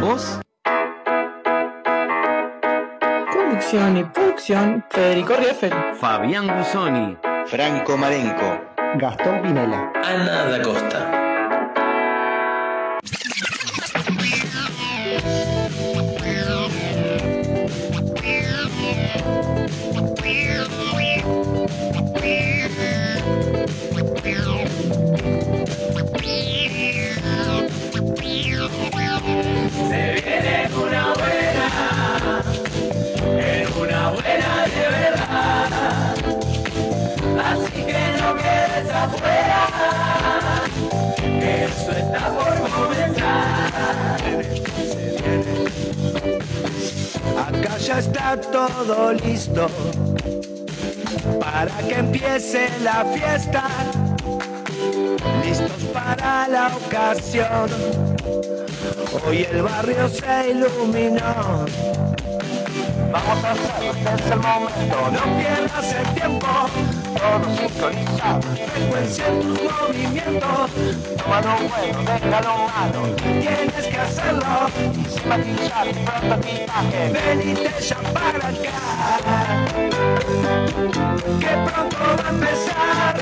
vos? Conducción y producción, Federico Rieffel. Fabián Gusoni. Franco Marenco. Gastón Pinela. Ana da Costa. La fiesta. Listos para la ocasión. Hoy el barrio se iluminó. Vamos a hacerlo, es el momento. No pierdas el tiempo. Todo sincronizado, frecuencia en tu movimiento. Toma lo bueno, deja lo malo. Hacerlo. Y. Venite ya para acá. Que pronto va a empezar.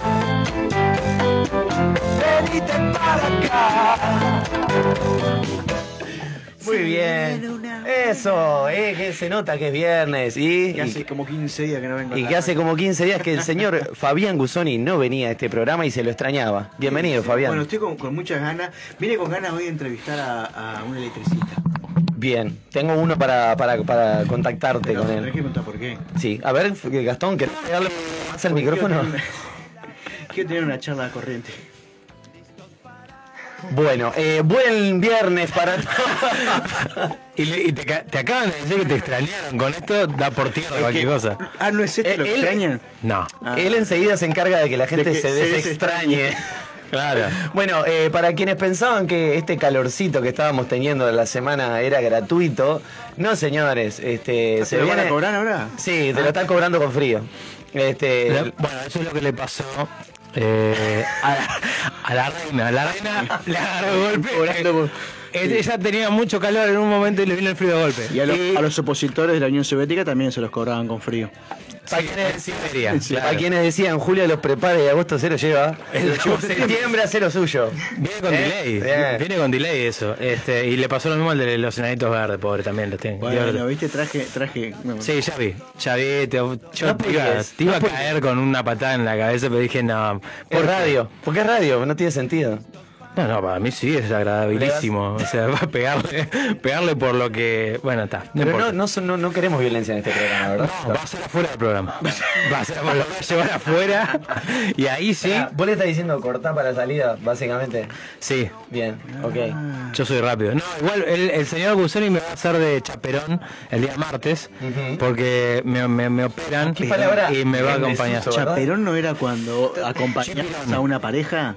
Venite para acá. Muy bien. Eso, eh, que se nota que es viernes. Y, Que hace como 15 días que no vengo. y que hace como 15 días que el señor Fabián Gusoni no venía a este programa y se lo extrañaba. Bienvenido, Sí, Fabián. Bueno, estoy con, con muchas ganas. Vine con ganas hoy de entrevistar a, a un electricista. Bien, tengo uno para, para, para contactarte Pero con él. que preguntar por qué. Sí, a ver, Gastón, ¿querés pegarle más al micrófono? Quiero tener, quiero tener una charla corriente. Bueno, eh, buen viernes para todos. Y, le- y te, te acaban de decir que te extrañaron. Con esto da por tierra cualquier cosa. Ah, ¿no es esto Eh, lo que extrañan? No. Ah. Él enseguida se encarga de que la gente De que se se desextrañe. Claro. Bueno, eh, para quienes pensaban que este calorcito que estábamos teniendo de la semana era gratuito, no señores, este ¿Se lo van a cobrar ahora? Sí, te lo están cobrando con frío. Este, La- bueno, eso es lo que le pasó eh, a, a la reina. La reina le agarró golpe. Eh, Ella tenía mucho calor en un momento y le vino el frío de golpe. Y a, los- Y- a los opositores de la Unión Soviética también se los cobraban con frío. para, quienes, claro. quienes decían Julio los prepara y agosto se lo lleva, septiembre hace lo suyo. Viene con ¿Eh? delay, Bien. viene con delay eso. Este, y le pasó lo mismo al de los enanitos verdes, pobre, también lo tengo. Bueno, viste, traje, traje. no, Sí, ya vi, ya vi, te, yo No te iba, pegues, te iba no a caer con una patada en la cabeza, pero dije, no. Por qué? radio, porque es radio, no tiene sentido. No, no, para mí sí es agradabilísimo. O sea, va a pegarle, pegarle por lo que. Bueno, está. No, Pero no, no, son- no, no queremos violencia en este programa, ¿verdad? No, va a ser afuera del programa. Va a ser, lo voy a llevar afuera. Y ahí sí. Ah, Vos le estás diciendo cortar para la salida, básicamente. Sí. Bien, ok. Yo soy rápido. No, igual el, el señor Gusoni me va a hacer de chaperón el día martes. Porque me, me, me operan ¿Qué palabra y me va a acompañar. desuso. ¿Chaperón no era cuando acompañabas a una pareja?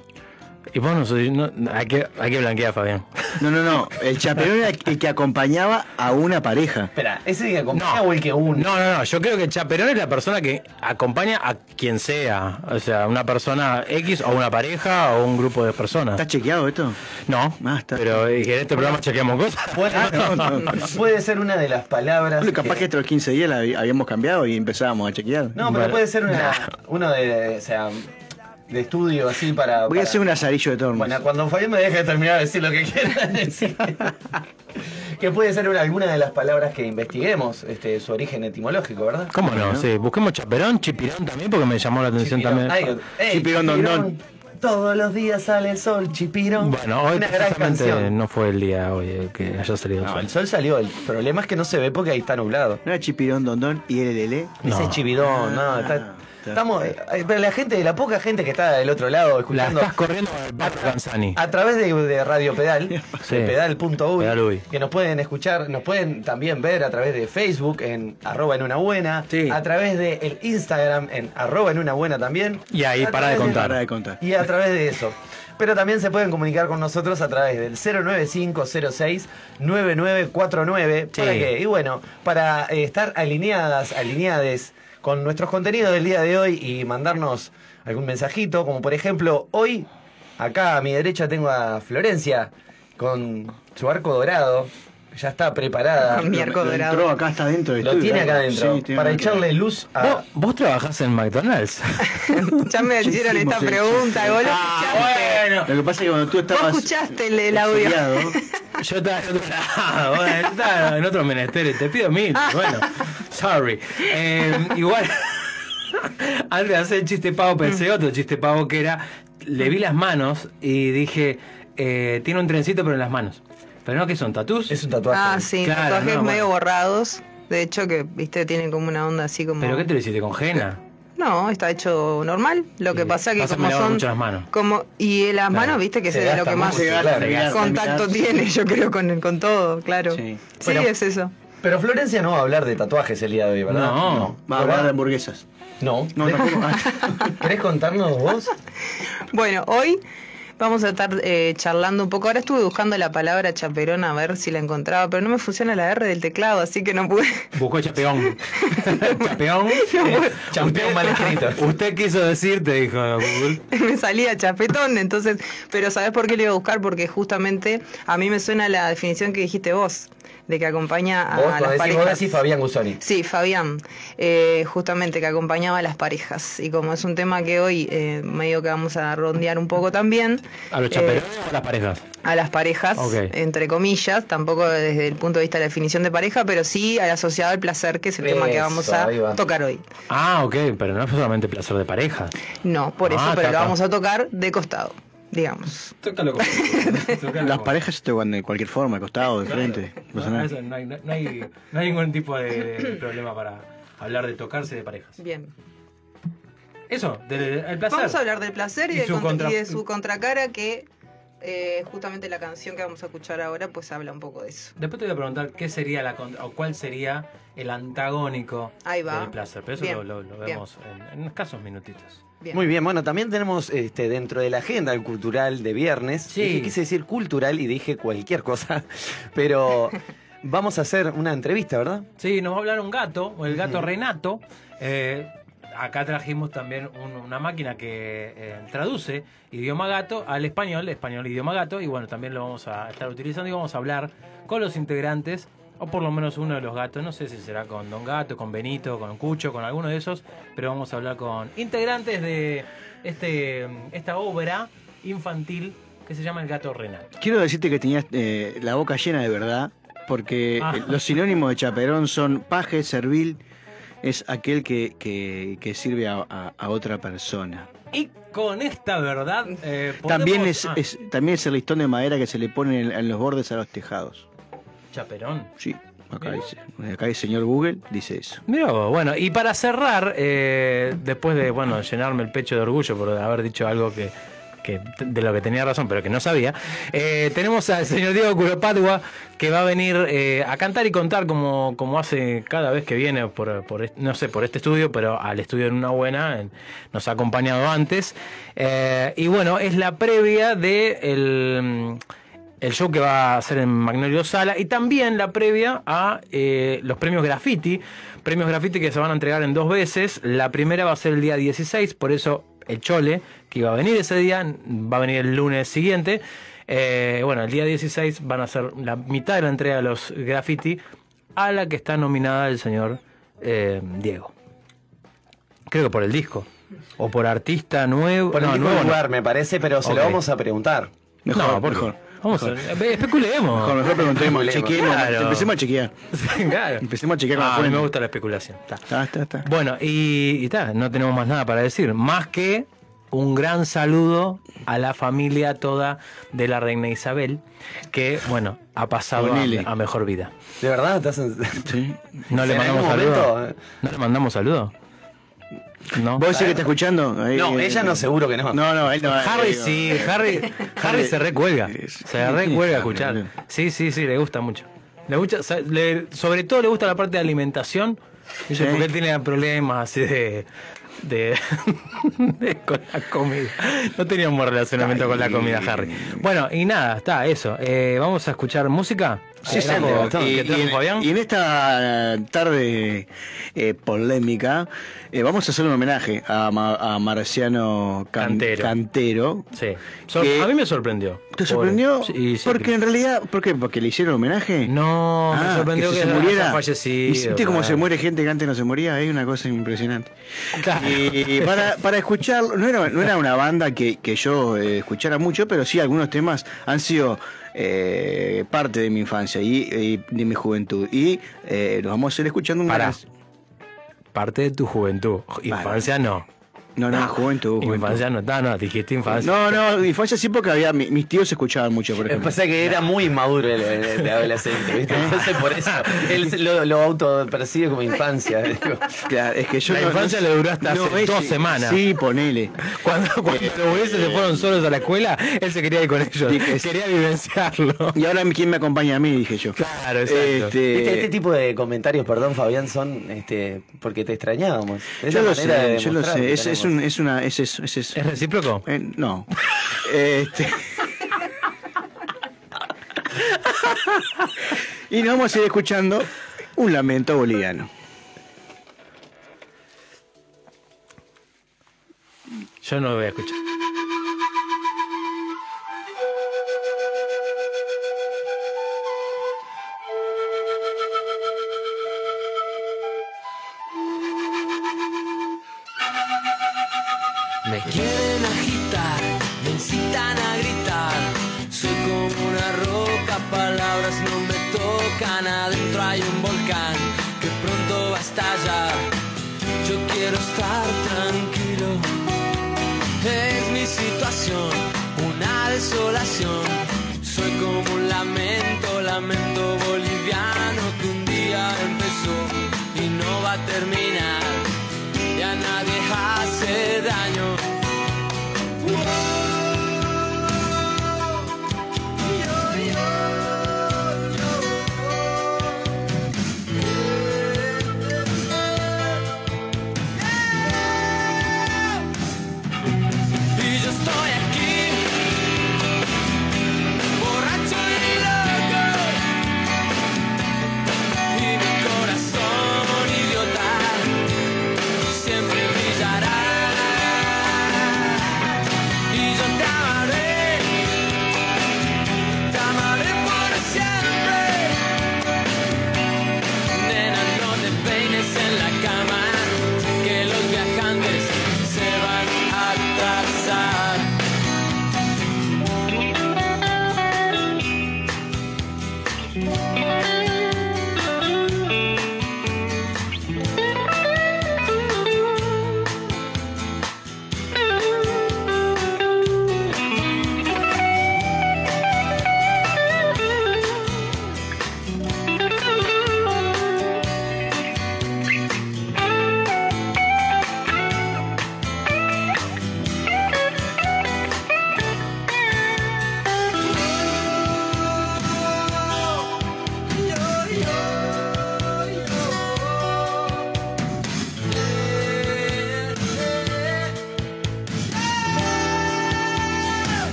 Y vos no sois. No, hay, que, hay que blanquear, Fabián. No, no, no. El chaperón era el que acompañaba a una pareja. Espera, ¿ese que acompaña o el que une? No, no, no. Yo creo que el chaperón es la persona que acompaña a quien sea. O sea, una persona X o una pareja o un grupo de personas. ¿Está chequeado esto? No, Ah, está. pero en este programa chequeamos cosas. Puede, Ah, no, no, no. puede ser una de las palabras. Bueno, capaz que estos 15 días la hab- habíamos cambiado y empezábamos a chequear. No, pero Bueno. puede ser una, uno de, o sea, de estudio así para. Voy a hacer un asarillo de tornos. Bueno, cuando Fabián me deje de terminar de decir lo que quiera decir. que puede ser una- alguna de las palabras que investiguemos, este, su origen etimológico, ¿verdad? ¿Cómo no? Sí, busquemos chaperón, chipirón también, porque me llamó la atención Chipirón. también. Ay, ey, Chipirón, don, don. Todos los días sale el sol, chipirón. Bueno, hoy una precisamente no fue el día hoy que haya salido el No, sol. el sol salió. El problema es que no se ve porque ahí está nublado. ¿No era Chipirón Dondón y LLL? No. Ese es chipirón, no, Ah, está, Estamos, eh, pero la gente, la poca gente que está del otro lado La escuchando estás corriendo Canzani. a través de, de Radio Pedal, Sí. de pedal.uy, Pedal que nos pueden escuchar, nos pueden también ver a través de Facebook en arroba en una buena, Sí. a través de el Instagram en arroba en una buena también. Y ahí, A para de través contar. Para de contar. Y a través de eso. Pero también se pueden comunicar con nosotros a través del 09506-9949. Sí. ¿Para qué? Y bueno, para eh, estar alineadas, alineades con nuestros contenidos del día de hoy y mandarnos algún mensajito, como por ejemplo, hoy, acá a mi derecha tengo a Florencia con su arco dorado. Ya está preparada. Con mi arco Lo dorado. entró acá está dentro del Lo estudio, tiene acá adentro. Sí, para echarle luz a. ¿Vos, vos trabajás en McDonald's? Ya me hicieron esta el pregunta, vos lo Ah, escuchaste. bueno. Lo que pasa es que cuando tú Vos estabas. escuchaste el, el audio. Yo estaba en otro lado, bueno, yo estaba en otros menesteres. Te pido mil. Bueno, sorry. Eh, igual, antes de hacer el chiste pavo, pensé otro chiste pavo que era. Le vi las manos y dije, eh, tiene un trencito, pero en las manos. Pero no, que son tatús. Es un tatuaje. Ah, sí, Claro, tatuajes no, medio bueno. borrados. De hecho, que, viste, tienen como una onda así como. ¿Pero qué te lo hiciste con henna? No, está hecho normal. Lo que Y pasa que como son. mucho las manos. Como, y las manos, viste, que Se es lo que más mucho, claro. contacto tiene, yo creo, con, con todo, claro. Sí. Sí, Bueno. es eso. Pero Florencia no va a hablar de tatuajes el día de hoy, ¿verdad? No. Va a hablar de hamburguesas. No. No, ¿De- tampoco. Ah, ¿Querés contarnos vos? Bueno, hoy vamos a estar eh, charlando un poco. Ahora estuve buscando la palabra chaperón a ver si la encontraba, pero no me funciona la R del teclado, así que no pude. Buscó chapeón. chapeón. Champeón mal escrito. Usted quiso decir, te dijo Google. me salía chapetón, entonces, pero ¿sabes por qué le iba a buscar? Porque justamente a mí me suena la definición que dijiste vos, de que acompaña a, Vos, a cuando las decís, vos parejas. decís Fabián Gusoni. Sí, Fabián, eh, justamente que acompañaba a las parejas. Y como es un tema que hoy eh, medio que vamos a rondear un poco también, ¿A los eh, chaperones o a las parejas? a las parejas, entre comillas, tampoco desde el punto de vista de la definición de pareja, pero sí al asociado al placer, que es el tema que Eso, vamos a va. tocar hoy. Ah, ok, pero no es solamente placer de pareja. No, por eso, Ah, pero ta, lo vamos a tocar de costado, digamos. Tócalo con. Las parejas se tocan de cualquier forma, de costado, de frente. no pasa No, nada. eso no, hay, no, hay, no hay ningún tipo de, de problema para hablar de tocarse de parejas. Bien. Eso, del el placer. Vamos a hablar del placer y, Y de, su contra- contra- y de su contracara, que eh, justamente la canción que vamos a escuchar ahora, pues habla un poco de eso. Después te voy a preguntar qué sería la contra- o cuál sería el antagónico Ahí va. del placer. Pero eso Bien, lo, lo- lo bien. vemos en, en escasos minutitos. Bien. Muy bien, bueno, también tenemos este, dentro de la agenda cultural de viernes, Sí. dije- quise decir cultural y dije cualquier cosa, pero vamos a hacer una entrevista, ¿verdad? Sí, nos va a hablar un gato, o el gato Renato. Eh, acá trajimos también un- una máquina que eh, traduce idioma gato al español, español idioma gato, y bueno, también lo vamos a estar utilizando y vamos a hablar con los integrantes, o por lo menos uno de los gatos, no sé si será con Don Gato, con Benito, con Cucho, con alguno de esos, pero vamos a hablar con integrantes de este, esta obra infantil que se llama El Gato Renato. Quiero decirte que tenías eh, la boca llena de verdad, porque Ah. eh, los sinónimos de chaperón son paje, servil, es aquel que, que- que sirve a, a- a otra persona. Y con esta verdad... eh, También es, ah, es- también es el listón de madera que se le pone en, en los bordes a los tejados. Chaperón. Sí, acá dice. Acá el señor Google dice eso. Mira, bueno, y para cerrar, eh, después de bueno llenarme el pecho de orgullo por haber dicho algo que, que de lo que tenía razón, pero que no sabía, eh, tenemos al señor Diego Curopatua que va a venir eh, a cantar y contar como, como hace cada vez que viene por, no sé, por este estudio, pero al estudio en una buena, en- nos ha acompañado antes. Y bueno, es la previa de el, el show que va a hacer en Magnolio Sala y también la previa a eh, los premios Graffiti. Premios Graffiti que se van a entregar en dos veces. La primera va a ser el día 16, por eso el Chole, que iba a venir ese día, va a venir el lunes siguiente. Eh, bueno, el día 16 van a ser la mitad de la entrega de los Graffiti a la que está nominada el señor eh, Diego. Creo que por el disco. O por artista nuevo. Por el no, mismo nuevo no. lugar, me parece, pero se lo vamos a preguntar. Mejor, no, por mejor. Vamos a eh, especulemos. Mejor, mejor preguntemos, chequeemos, Claro. empecemos a chequear. claro. Empecemos a chequear con Ah, la a mí me gusta la especulación. Está, está, está. Bueno, y, ta, no tenemos más nada para decir. Más que un gran saludo a la familia toda de la reina Isabel, que, bueno, ha pasado a, a mejor vida. ¿De verdad? ¿Estás en- Sí. ¿No le ¿En mandamos algún saludo? momento? ¿No le mandamos saludo? No. ¿Vos decís que está escuchando? Ahí, No, eh, ella no, seguro que no. No, no, él no. Harry digo. sí, Harry, Harry se recuelga. Se recuelga a escuchar. Sí, sí, sí, le gusta mucho. Le gusta, le- sobre todo le gusta la parte de alimentación. Dice, Sí. porque él tiene problemas así de, de, de- con la comida. No tenía un buen relacionamiento con la comida, Harry. Bueno, y nada, está, eso. Eh, Vamos a escuchar música. Sí, sí, Trajo- Gastón. ¿qué y, en, Fabián? y en esta tarde eh, polémica eh, vamos a hacer un homenaje a, Ma- a Marciano Can- Cantero. Cantero. Sí. Sor- que- a mí me sorprendió. ¿Te sorprendió? Sí, sí, Porque en realidad, ¿por qué? ¿Porque le hicieron homenaje? No, me Ah, sorprendió que, se muriera. fallecido. ¿Viste cómo se muere gente que antes no se moría? Es una cosa impresionante. Claro. Y para, para escuchar, no era, no era una banda que, que yo eh, escuchara mucho, pero sí algunos temas han sido eh, parte de mi infancia y, y de mi juventud. Y eh, los vamos a ir escuchando canción- Parte de tu juventud. Infancia no. No, no, juventud, juventud. Infancia no. No, no, dijiste infancia. No, no, infancia sí porque había mi- mis tíos escuchaban mucho, por Lo que ejemplo. pasa es que era muy inmaduro el, el- el adolescente, ¿viste? Entonces por eso él se lo, lo autopercibe como infancia. digo. Claro, es que yo La no- infancia le duró hasta hace dos semanas. Sí, ponele. Cuando, cuando los se fueron solos a la escuela, él se quería ir con ellos. Dije, Quería vivenciarlo. Y ahora quién me acompaña a mí, dije yo. Claro, exacto. Este, Viste, Este tipo de comentarios, perdón Fabián, son este porque te extrañábamos. Es yo lo sé, yo lo sé. Es, es. Un, es una, es es eso. ¿Es recíproco? Eh, no. Este. y nos vamos a ir escuchando un lamento boliviano. Yo no lo voy a escuchar. Lamento, lamento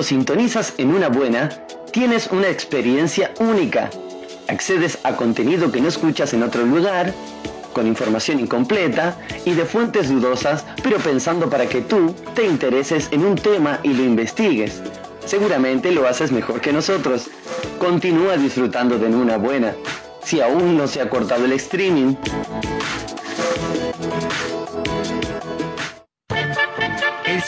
Cuando sintonizas en una buena, tienes una experiencia única. Accedes a contenido que no escuchas en otro lugar, con información incompleta y de fuentes dudosas, pero pensando para que tú te intereses en un tema y lo investigues. Seguramente lo haces mejor que nosotros. Continúa disfrutando de una buena. Si aún no se ha cortado el streaming,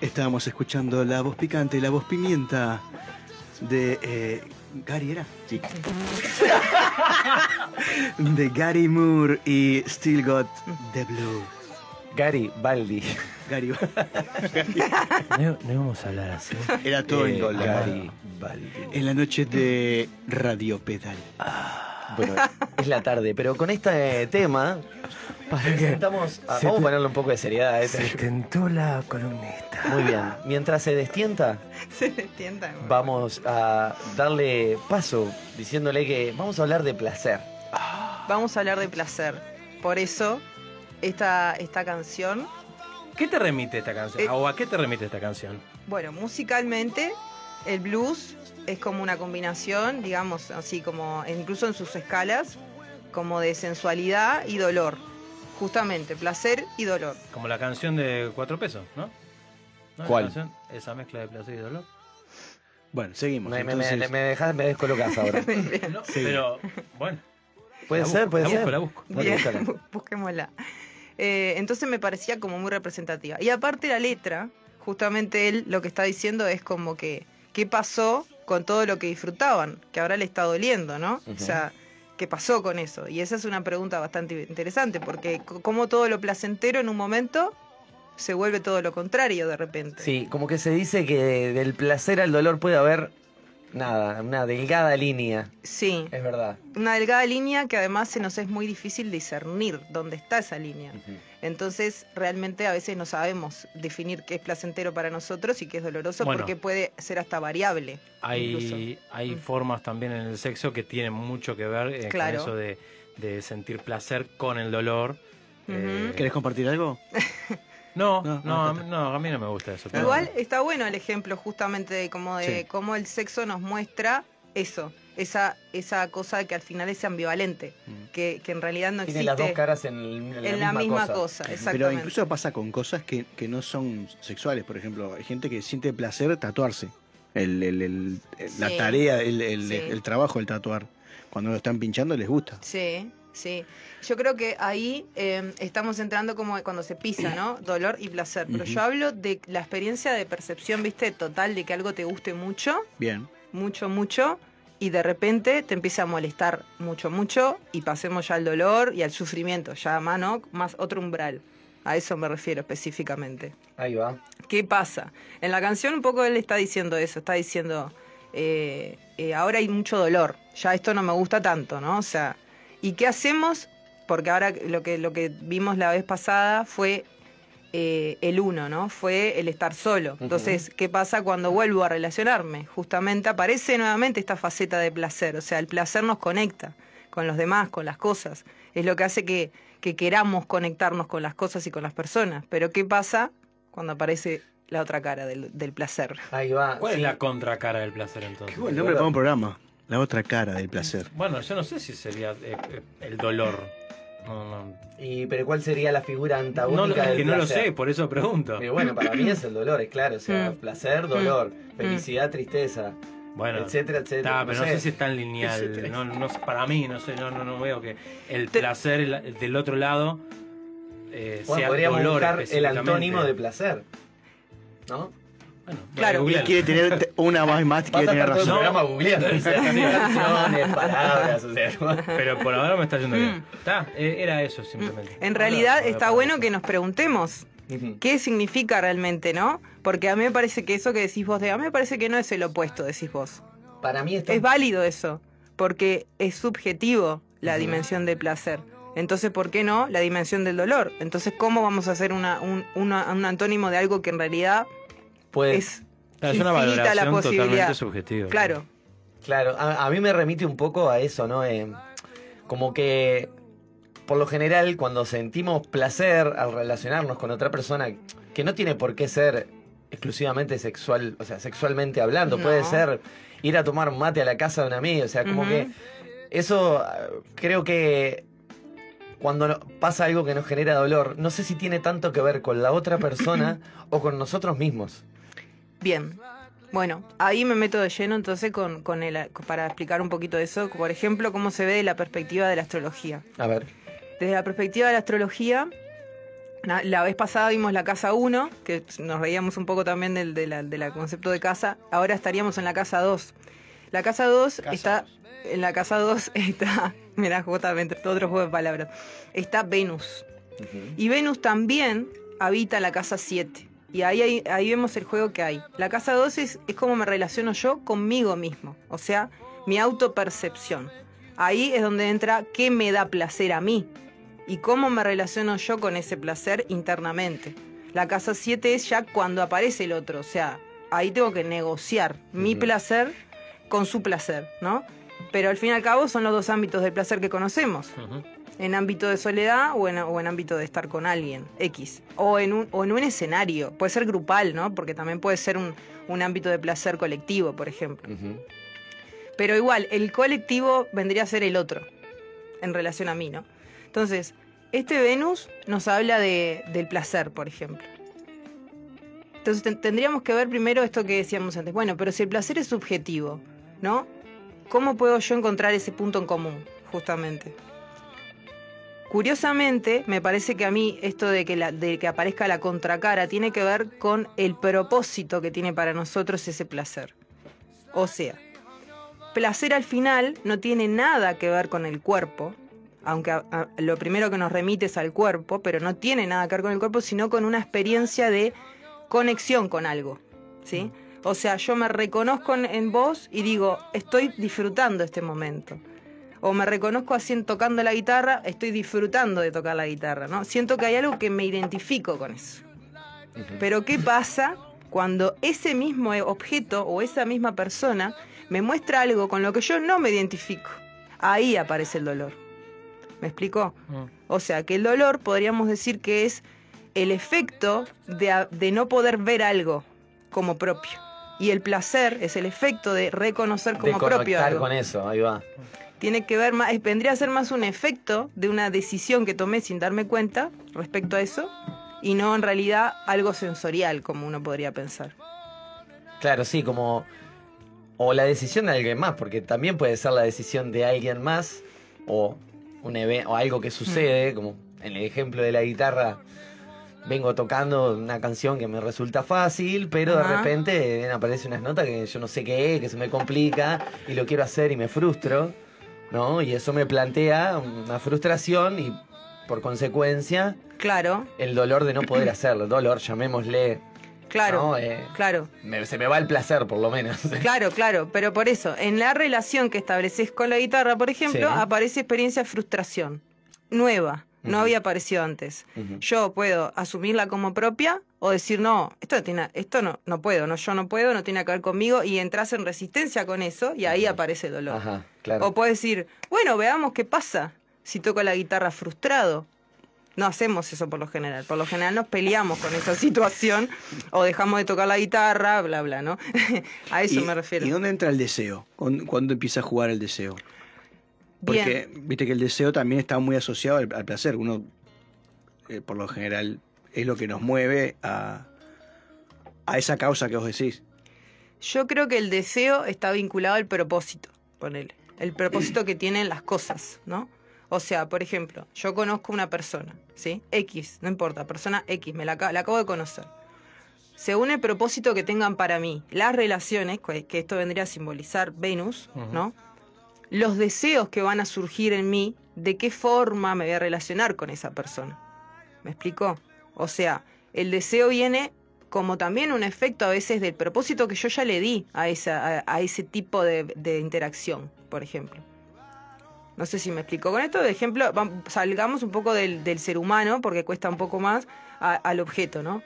Estábamos escuchando la voz picante, la voz pimienta de eh, Gary era. Sí. de Gary Moore y Still Got the Blue. Gary Baldi. Gary No, no íbamos a hablar así. Era todo en Eh, dólar. Gary Baldi. En la noche de Radio Pedal. Bueno, es la tarde, pero con este tema presentamos a- se vamos a te- ponerle un poco de seriedad a este. Se tentó la columnista. Muy bien. Mientras se destienta, Se destienta. vamos a darle paso diciéndole que vamos a hablar de placer. Vamos a hablar de placer. Por eso, esta, esta canción, ¿Qué te remite esta canción? Eh, ¿O a qué te remite esta canción? bueno, musicalmente, el blues es como una combinación, digamos, así como, incluso en sus escalas, como de sensualidad y dolor. Justamente, placer y dolor. Como la canción de cuatro pesos, ¿no? ¿Cuál? canción, esa mezcla de placer y dolor. Bueno, seguimos. Me, entonces. me, me dejas, me descolocas ahora. No, Pero, bueno. Puede La ser, busco, puede la ser. busco, la busco. Bien, búscala. busquémosla. Eh, entonces me parecía como muy representativa. Y aparte la letra, justamente él lo que está diciendo es como que, ¿qué pasó con todo lo que disfrutaban? Que ahora le está doliendo, ¿no? O sea, ¿qué pasó con eso? Y esa es una pregunta bastante interesante, porque como todo lo placentero en un momento se vuelve todo lo contrario de repente. Sí, como que se dice que del placer al dolor puede haber nada, una delgada línea. Sí, Es verdad. una delgada línea que además se nos es muy difícil discernir dónde está esa línea. Entonces, realmente a veces no sabemos definir qué es placentero para nosotros y qué es doloroso Bueno. porque puede ser hasta variable. Hay, hay Mm. formas también en el sexo que tienen mucho que ver eh, Claro. con eso de, de sentir placer con el dolor. Eh, ¿Querés compartir algo? no, No, no, no, a mí, no, a mí no me gusta eso. pero- Igual está bueno el ejemplo justamente de cómo, de Sí. cómo el sexo nos muestra eso, esa, esa cosa que al final es ambivalente, que, que en realidad no Tiene existe las dos caras en, el- en la, en la misma cosa. cosa, Pero incluso pasa con cosas que, que no son sexuales. Por ejemplo, hay gente que siente placer tatuarse. El, el- el- la Sí. tarea, el, el- Sí. el trabajo del tatuar. Cuando lo están pinchando les gusta. Sí, sí. Yo creo que ahí eh, estamos entrando como cuando se pisa, ¿no? Dolor y placer. Pero yo hablo de la experiencia de percepción, ¿viste? Total, de que algo te guste mucho, Bien. mucho, mucho, y de repente te empieza a molestar mucho, mucho, y pasemos ya al dolor y al sufrimiento, ya mano, más otro umbral. A eso me refiero específicamente. Ahí va. ¿Qué pasa? En la canción un poco él está diciendo eso, está diciendo, eh, eh, ahora hay mucho dolor, ya esto no me gusta tanto, ¿no? O sea, ¿y qué hacemos? Porque ahora lo que, lo que vimos la vez pasada fue eh, el uno, ¿no? Fue el estar solo. Entonces, ¿qué pasa cuando vuelvo a relacionarme? Justamente aparece nuevamente esta faceta de placer, o sea, el placer nos conecta con los demás, con las cosas. Es lo que hace que, que queramos conectarnos con las cosas y con las personas. Pero ¿qué pasa cuando aparece la otra cara del, del placer. Ahí va. ¿Cuál es la contracara del placer entonces? Qué buen nombre para un programa. La otra cara del placer. Bueno, yo no sé si sería eh, eh, el dolor. No, no. Y, pero ¿cuál sería la figura No, antagónica es del que no lo placer? sé, por eso pregunto. Y bueno, para mí es el dolor, es claro. O sea, Mm. placer, dolor, felicidad, tristeza, Bueno, etcétera, etcétera. Está, pero no sé si es tan lineal. No, no, para mí, no sé, no, no, no veo que el placer el- el del otro lado eh, Bueno, sea podríamos dolor buscar el antónimo de placer. ¿No? Claro. Y quiere tener una más más, quiere tener razón. programa googleando palabras, o sea. Pero por ahora me está yendo Mm. bien. Está, eh, era eso simplemente. En realidad está bueno que nos preguntemos qué significa realmente, ¿no? Porque a mí me parece que eso que decís vos, de, a mí me parece que no es el opuesto, decís vos. Para mí está... Es válido eso, porque es subjetivo la dimensión del placer. Entonces, ¿por qué no la dimensión del dolor? Entonces, ¿cómo vamos a hacer una, un, una- un antónimo de algo que en realidad Pues, es Claro, es una la valoración posibilidad? totalmente subjetiva. Claro. Claro, a, a mí me remite un poco a eso, ¿no? Eh, como que, por lo general, cuando sentimos placer al relacionarnos con otra persona, que no tiene por qué ser exclusivamente sexual, o sea, sexualmente hablando, No. puede ser ir a tomar mate a la casa de un amigo, o sea, como que eso creo que cuando pasa algo que nos genera dolor, no sé si tiene tanto que ver con la otra persona o con nosotros mismos. Bien. Bueno, ahí me meto de lleno entonces con, con el, para explicar un poquito de eso. Por ejemplo, cómo se ve de la perspectiva de la astrología. A ver. Desde la perspectiva de la astrología, la vez pasada vimos la casa 1, que nos reíamos un poco también del, de la- concepto de casa. Ahora estaríamos en la casa 2. La casa 2 está. En la casa 2 está. Mirá, justamente, otro juego de palabras. Está Venus. Y Venus también habita la casa 7. Y ahí, ahí, ahí vemos el juego que hay. La casa 2 es, es como me relaciono yo conmigo mismo. O sea, mi autopercepción. Ahí es donde entra qué me da placer a mí. Y cómo me relaciono yo con ese placer internamente. La casa 7 es ya cuando aparece el otro. O sea, ahí tengo que negociar mi placer con su placer, ¿no? Pero al fin y al cabo son los dos ámbitos del placer que conocemos en ámbito de soledad o en, o en ámbito de estar con alguien, X. O en, un, o en un escenario, puede ser grupal, ¿no? Porque también puede ser un, un ámbito de placer colectivo, por ejemplo. Pero igual, el colectivo vendría a ser el otro, en relación a mí, ¿no? Entonces, este Venus nos habla de, del placer, por ejemplo. Entonces ten- tendríamos que ver primero esto que decíamos antes. Bueno, pero si el placer es subjetivo, ¿no? ¿Cómo puedo yo encontrar ese punto en común, justamente? Curiosamente, me parece que a mí esto de que, la, de que aparezca la contracara tiene que ver con el propósito que tiene para nosotros ese placer. O sea, placer al final no tiene nada que ver con el cuerpo, aunque a- a- lo primero que nos remite es al cuerpo, pero no tiene nada que ver con el cuerpo, sino con una experiencia de conexión con algo. ¿sí? O sea, yo me reconozco en, en vos y digo, estoy disfrutando este momento. O me reconozco así tocando la guitarra, estoy disfrutando de tocar la guitarra, ¿no? Siento que hay algo que me identifico con eso. Pero ¿qué pasa cuando ese mismo objeto o esa misma persona me muestra algo con lo que yo no me identifico? Ahí aparece el dolor. ¿Me explicó? O sea, que el dolor podríamos decir que es el efecto de, no poder ver algo como propio. Y el placer es el efecto de reconocer De como propio algo. con eso, ahí va. Tiene que ver más, eh, vendría a ser más un efecto de una decisión que tomé sin darme cuenta respecto a eso y no en realidad algo sensorial como uno podría pensar. Claro, sí, como. O la decisión de alguien más, porque también puede ser la decisión de alguien más o, un eve- o algo que sucede, como en el ejemplo de la guitarra. Vengo tocando una canción que me resulta fácil, pero de repente eh, aparece unas notas que yo no sé qué es, que se me complica y lo quiero hacer y me frustro, ¿no? Y eso me plantea una frustración y por consecuencia Claro, el dolor de no poder hacerlo. Dolor, llamémosle. claro, ¿no? Eh, claro. me- se me va el placer, por lo menos. Claro, claro, pero por eso, en la relación que estableces con la guitarra, por ejemplo, Sí. aparece experiencia de frustración, nueva, no había aparecido antes. Yo puedo asumirla como propia o decir, no, esto, no tiene, esto no, no puedo, no, yo no puedo, no tiene que ver conmigo, y entras en resistencia con eso y ahí aparece el dolor. Ajá, claro. O puedes decir, bueno, veamos qué pasa si toco la guitarra frustrado. No hacemos eso por lo general. Por lo general nos peleamos con esa situación o dejamos de tocar la guitarra, bla, bla, ¿no? a eso ¿Y- me refiero. ¿Y dónde entra el deseo? ¿Cuándo, empieza a jugar el deseo? Porque viste que el deseo también está muy asociado al, al placer. Uno, eh, por lo general, es lo que nos mueve a, a esa causa que vos decís. Yo creo que el deseo está vinculado al propósito, ponele. El propósito que tienen las cosas, ¿no? O sea, por ejemplo, yo conozco una persona, ¿sí? X, no importa, persona X, me la, aca- la acabo de conocer. Según el propósito que tengan para mí, las relaciones, que esto vendría a simbolizar Venus. ¿no? Los deseos que van a surgir en mí, de qué forma me voy a relacionar con esa persona. ¿Me explico? O sea, el deseo viene como también un efecto a veces del propósito que yo ya le di a, esa, a, ese tipo de, interacción, por ejemplo. No sé si me explico. Con esto de ejemplo, salgamos un poco del, del ser humano, porque cuesta un poco más, al objeto, ¿no?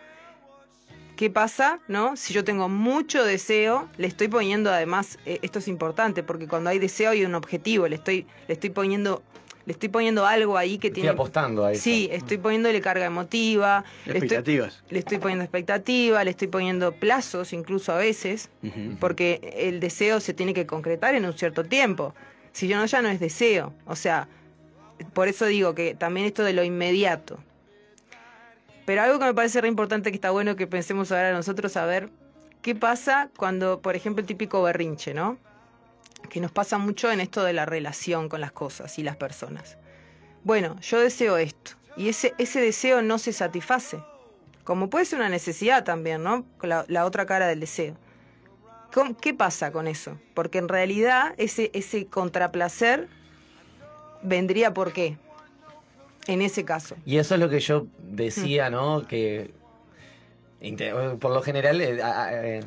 ¿Qué pasa, no? Si yo tengo mucho deseo, le estoy poniendo además, eh, esto es importante, porque cuando hay deseo hay un objetivo, le estoy, le estoy poniendo, le estoy poniendo algo ahí que Estoy tiene. apostando a eso. Sí, estoy poniéndole carga emotiva. le estoy- Expectativas. le estoy poniendo expectativa, le estoy poniendo plazos incluso a veces, porque el deseo se tiene que concretar en un cierto tiempo. Si yo no, ya no es deseo. O sea, por eso digo que también esto de lo inmediato. Pero algo que me parece re importante que está bueno que pensemos ahora nosotros a ver qué pasa cuando, por ejemplo, el típico berrinche, ¿no? Que nos pasa mucho en esto de la relación con las cosas y las personas. Bueno, yo deseo esto y ese, ese deseo no se satisface. Como puede ser una necesidad también, ¿no? La, la otra cara del deseo. ¿Cómo- ¿Qué pasa con eso? Porque en realidad ese, ese contraplacer vendría por qué. En ese caso. Y eso es lo que yo decía, ¿no? Que por lo general eh, eh,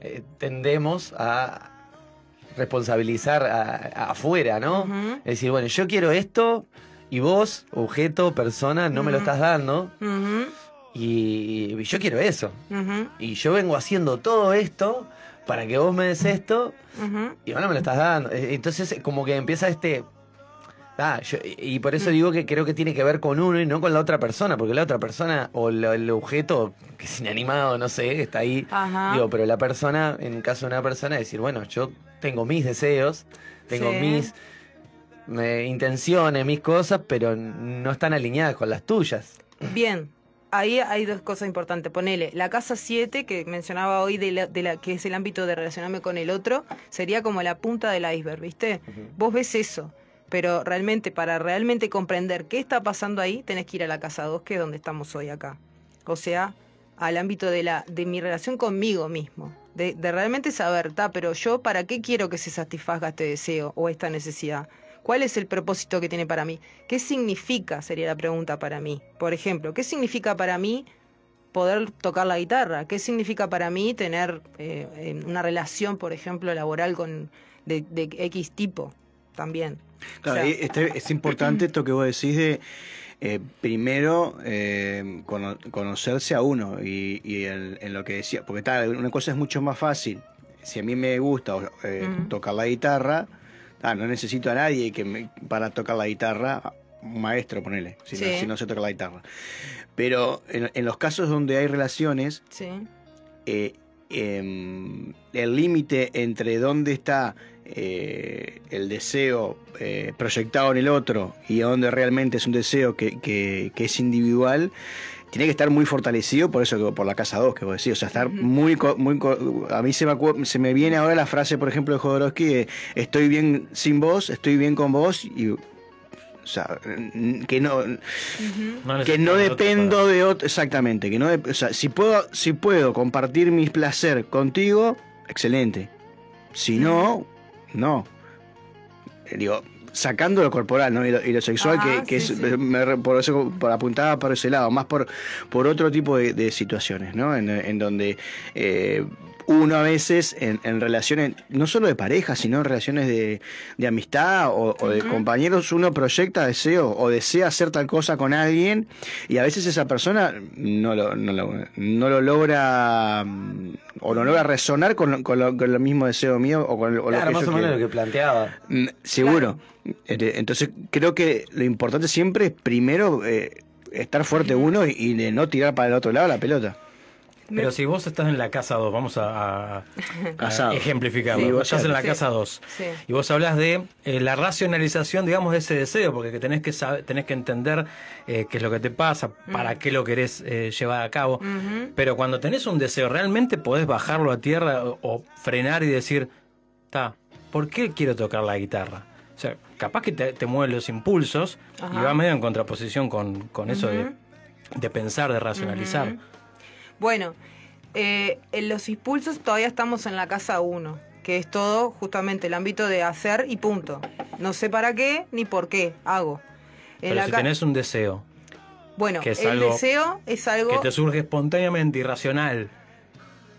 eh, tendemos a responsabilizar a- a- afuera, ¿no? Es decir, bueno, yo quiero esto y vos, objeto, persona, no me lo estás dando y, y yo quiero eso. Y yo vengo haciendo todo esto para que vos me des esto y ahora me lo estás dando. Eh, Entonces, como que empieza este. Ah, yo- y por eso digo que creo que tiene que ver con uno y no con la otra persona, porque la otra persona o lo- el objeto que es inanimado, no sé, está ahí. Ajá. Digo, pero la persona, en caso de una persona, decir, bueno, yo tengo mis deseos, tengo Sí. mis intenciones, mis cosas, pero no están alineadas con las tuyas. Bien, ahí hay dos cosas importantes. Ponele, la casa 7 que mencionaba hoy, de la, de la- que es el ámbito de relacionarme con el otro, sería como la punta del iceberg, ¿viste? Vos ves eso, pero realmente, para realmente comprender qué está pasando ahí, tenés que ir a la casa 2, que es donde estamos hoy acá. O sea, al ámbito de, la, de mi relación conmigo mismo. De, realmente saber, ta, pero yo, ¿para qué quiero que se satisfaga este deseo o esta necesidad? ¿Cuál es el propósito que tiene para mí? ¿Qué significa? Sería la pregunta para mí. Por ejemplo, ¿qué significa para mí poder tocar la guitarra? ¿Qué significa para mí tener eh, una relación, por ejemplo, laboral con de X tipo también? Claro, O sea, y este- es importante esto que vos decís de eh, primero eh, cono- conocerse a uno y, y en, en lo que decía, porque tal, una cosa es mucho más fácil. Si a mí me gusta eh, tocar la guitarra, ah, no necesito a nadie que me- para tocar la guitarra, un maestro, ponele, si, no, Sí. si no sé tocar la guitarra. Pero en, en los casos donde hay relaciones, sí. eh, em, el límite entre dónde está eh, el deseo eh, proyectado en el otro y dónde realmente es un deseo que, que- que es individual, tiene que estar muy fortalecido por eso que por la casa 2 que vos decís, o sea, estar muy co- muy a mí se me se me viene ahora la frase, por ejemplo, de Jodorowsky de, estoy bien sin vos, estoy bien con vos y o sea, que no que no otro dependo de otro exactamente que no de- o sea, si puedo si puedo compartir mis placer contigo excelente. Si no no digo sacando lo corporal ¿no? y, lo, y lo sexual que, que sí, es, sí. me por eso por apuntaba por ese lado más por por otro tipo de, de situaciones no en, en donde eh, uno a veces en, en relaciones, no solo de pareja, sino en relaciones de, de amistad o, o de compañeros, uno proyecta deseo o desea hacer tal cosa con alguien y a veces esa persona no lo, no lo, no lo logra mm, o no logra resonar con, lo- con, lo, con el mismo deseo mío o con lo, o lo que más yo o menos quiero. lo que planteaba. Mm, Seguro. Eh, Entonces creo que lo importante siempre es primero eh, estar fuerte uno y, y de no tirar para el otro lado la pelota. Pero si vos estás en la casa 2, vamos a, a- ejemplificarlo. Sí, vos estás en la Sí. casa 2 Sí. y vos hablas de eh, la racionalización, digamos, de ese deseo, porque que tenés que saber, tenés que entender eh, qué es lo que te pasa, para qué lo querés eh, llevar a cabo. Pero cuando tenés un deseo, realmente podés bajarlo a tierra o, o frenar y decir, ta, ¿por qué quiero tocar la guitarra? O sea, capaz que te, te mueven los impulsos y va medio en contraposición con, con eso de, de pensar, de racionalizar. Bueno, eh, en los impulsos todavía estamos en la casa 1, que es todo justamente el ámbito de hacer y punto. No sé para qué ni por qué hago. En Pero la si tenés un deseo bueno, que es el algo deseo es algo... que te surge espontáneamente, irracional,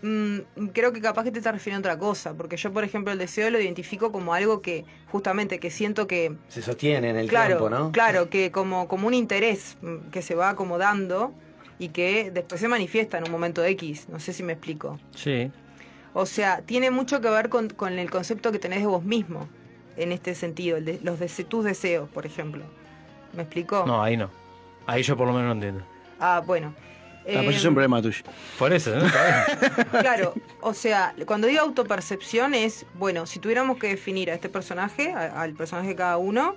Mm, creo que capaz que te estás refiriendo a otra cosa, porque yo, por ejemplo, el deseo lo identifico como algo que, justamente, que siento que, Se sostiene en el claro, tiempo, ¿no? claro, que como, como un interés mm, que se va acomodando y que después se manifiesta en un momento X, no sé si me explico. sí. O sea, tiene mucho que ver con, con el concepto que tenés de vos mismo, en este sentido, el de, los de, tus deseos, por ejemplo. ¿Me explico? No, ahí no. Ahí yo por lo menos no entiendo. Ah, bueno. Ah, pues Em, es un problema tuyo. Por eso, ¿no? Claro, o sea, cuando digo autopercepción es, bueno, si tuviéramos que definir a este personaje, a- al personaje de cada uno,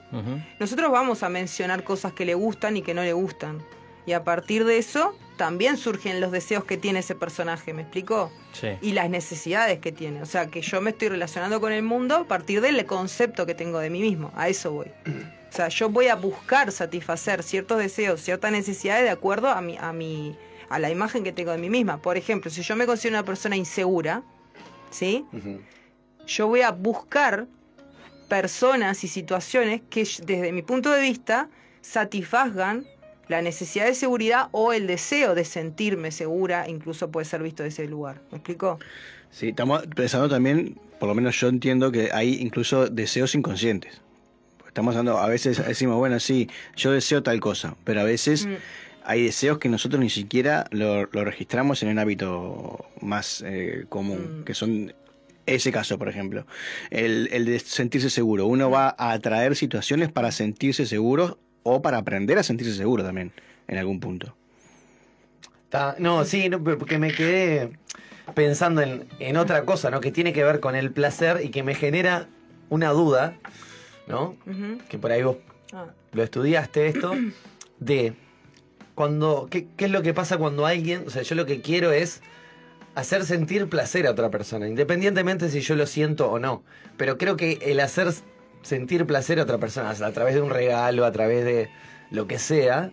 nosotros vamos a mencionar cosas que le gustan y que no le gustan. Y a partir de eso, también surgen los deseos que tiene ese personaje, ¿me explico? Sí. Y las necesidades que tiene. O sea, que yo me estoy relacionando con el mundo a partir del concepto que tengo de mí mismo. A eso voy. O sea, yo voy a buscar satisfacer ciertos deseos, ciertas necesidades de acuerdo a mi, a mi, a la imagen que tengo de mí misma. Por ejemplo, si yo me considero una persona insegura, ¿sí? Yo voy a buscar personas y situaciones que desde mi punto de vista satisfagan la necesidad de seguridad o el deseo de sentirme segura, incluso puede ser visto desde ese lugar. ¿Me explico? Sí, estamos pensando también, por lo menos yo entiendo que hay incluso deseos inconscientes. Estamos hablando, a veces decimos, bueno, sí, yo deseo tal cosa, pero a veces Mm. hay deseos que nosotros ni siquiera lo, lo registramos en un hábito más eh, común, Mm. que son ese caso, por ejemplo, el, el de sentirse seguro. Uno va a atraer situaciones para sentirse seguro o para aprender a sentirse seguro también, en algún punto. No, sí, no, porque me quedé pensando en, en otra cosa, ¿no? Que tiene que ver con el placer y que me genera una duda, ¿no? Que por ahí vos Ah. lo estudiaste esto, de cuando, ¿qué, qué es lo que pasa cuando alguien, o sea, yo lo que quiero es hacer sentir placer a otra persona, independientemente si yo lo siento o no, pero creo que el hacer sentir placer a otra persona, a través de un regalo, a través de lo que sea,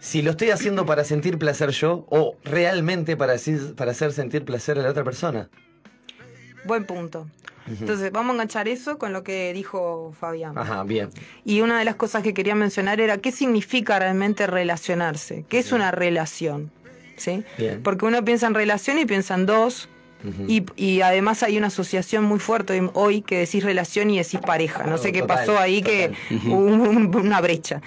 si lo estoy haciendo para sentir placer yo o realmente para, para hacer sentir placer a la otra persona. Buen punto. Entonces, vamos a enganchar eso con lo que dijo Fabián. Ajá, bien. Y una de las cosas que quería mencionar era qué significa realmente relacionarse, qué es una relación, ¿sí? Bien. Porque uno piensa en relación y piensa en dos, y, y además hay una asociación muy fuerte hoy que decís relación y decís pareja. No sé qué Total, pasó ahí, que hubo un- una brecha.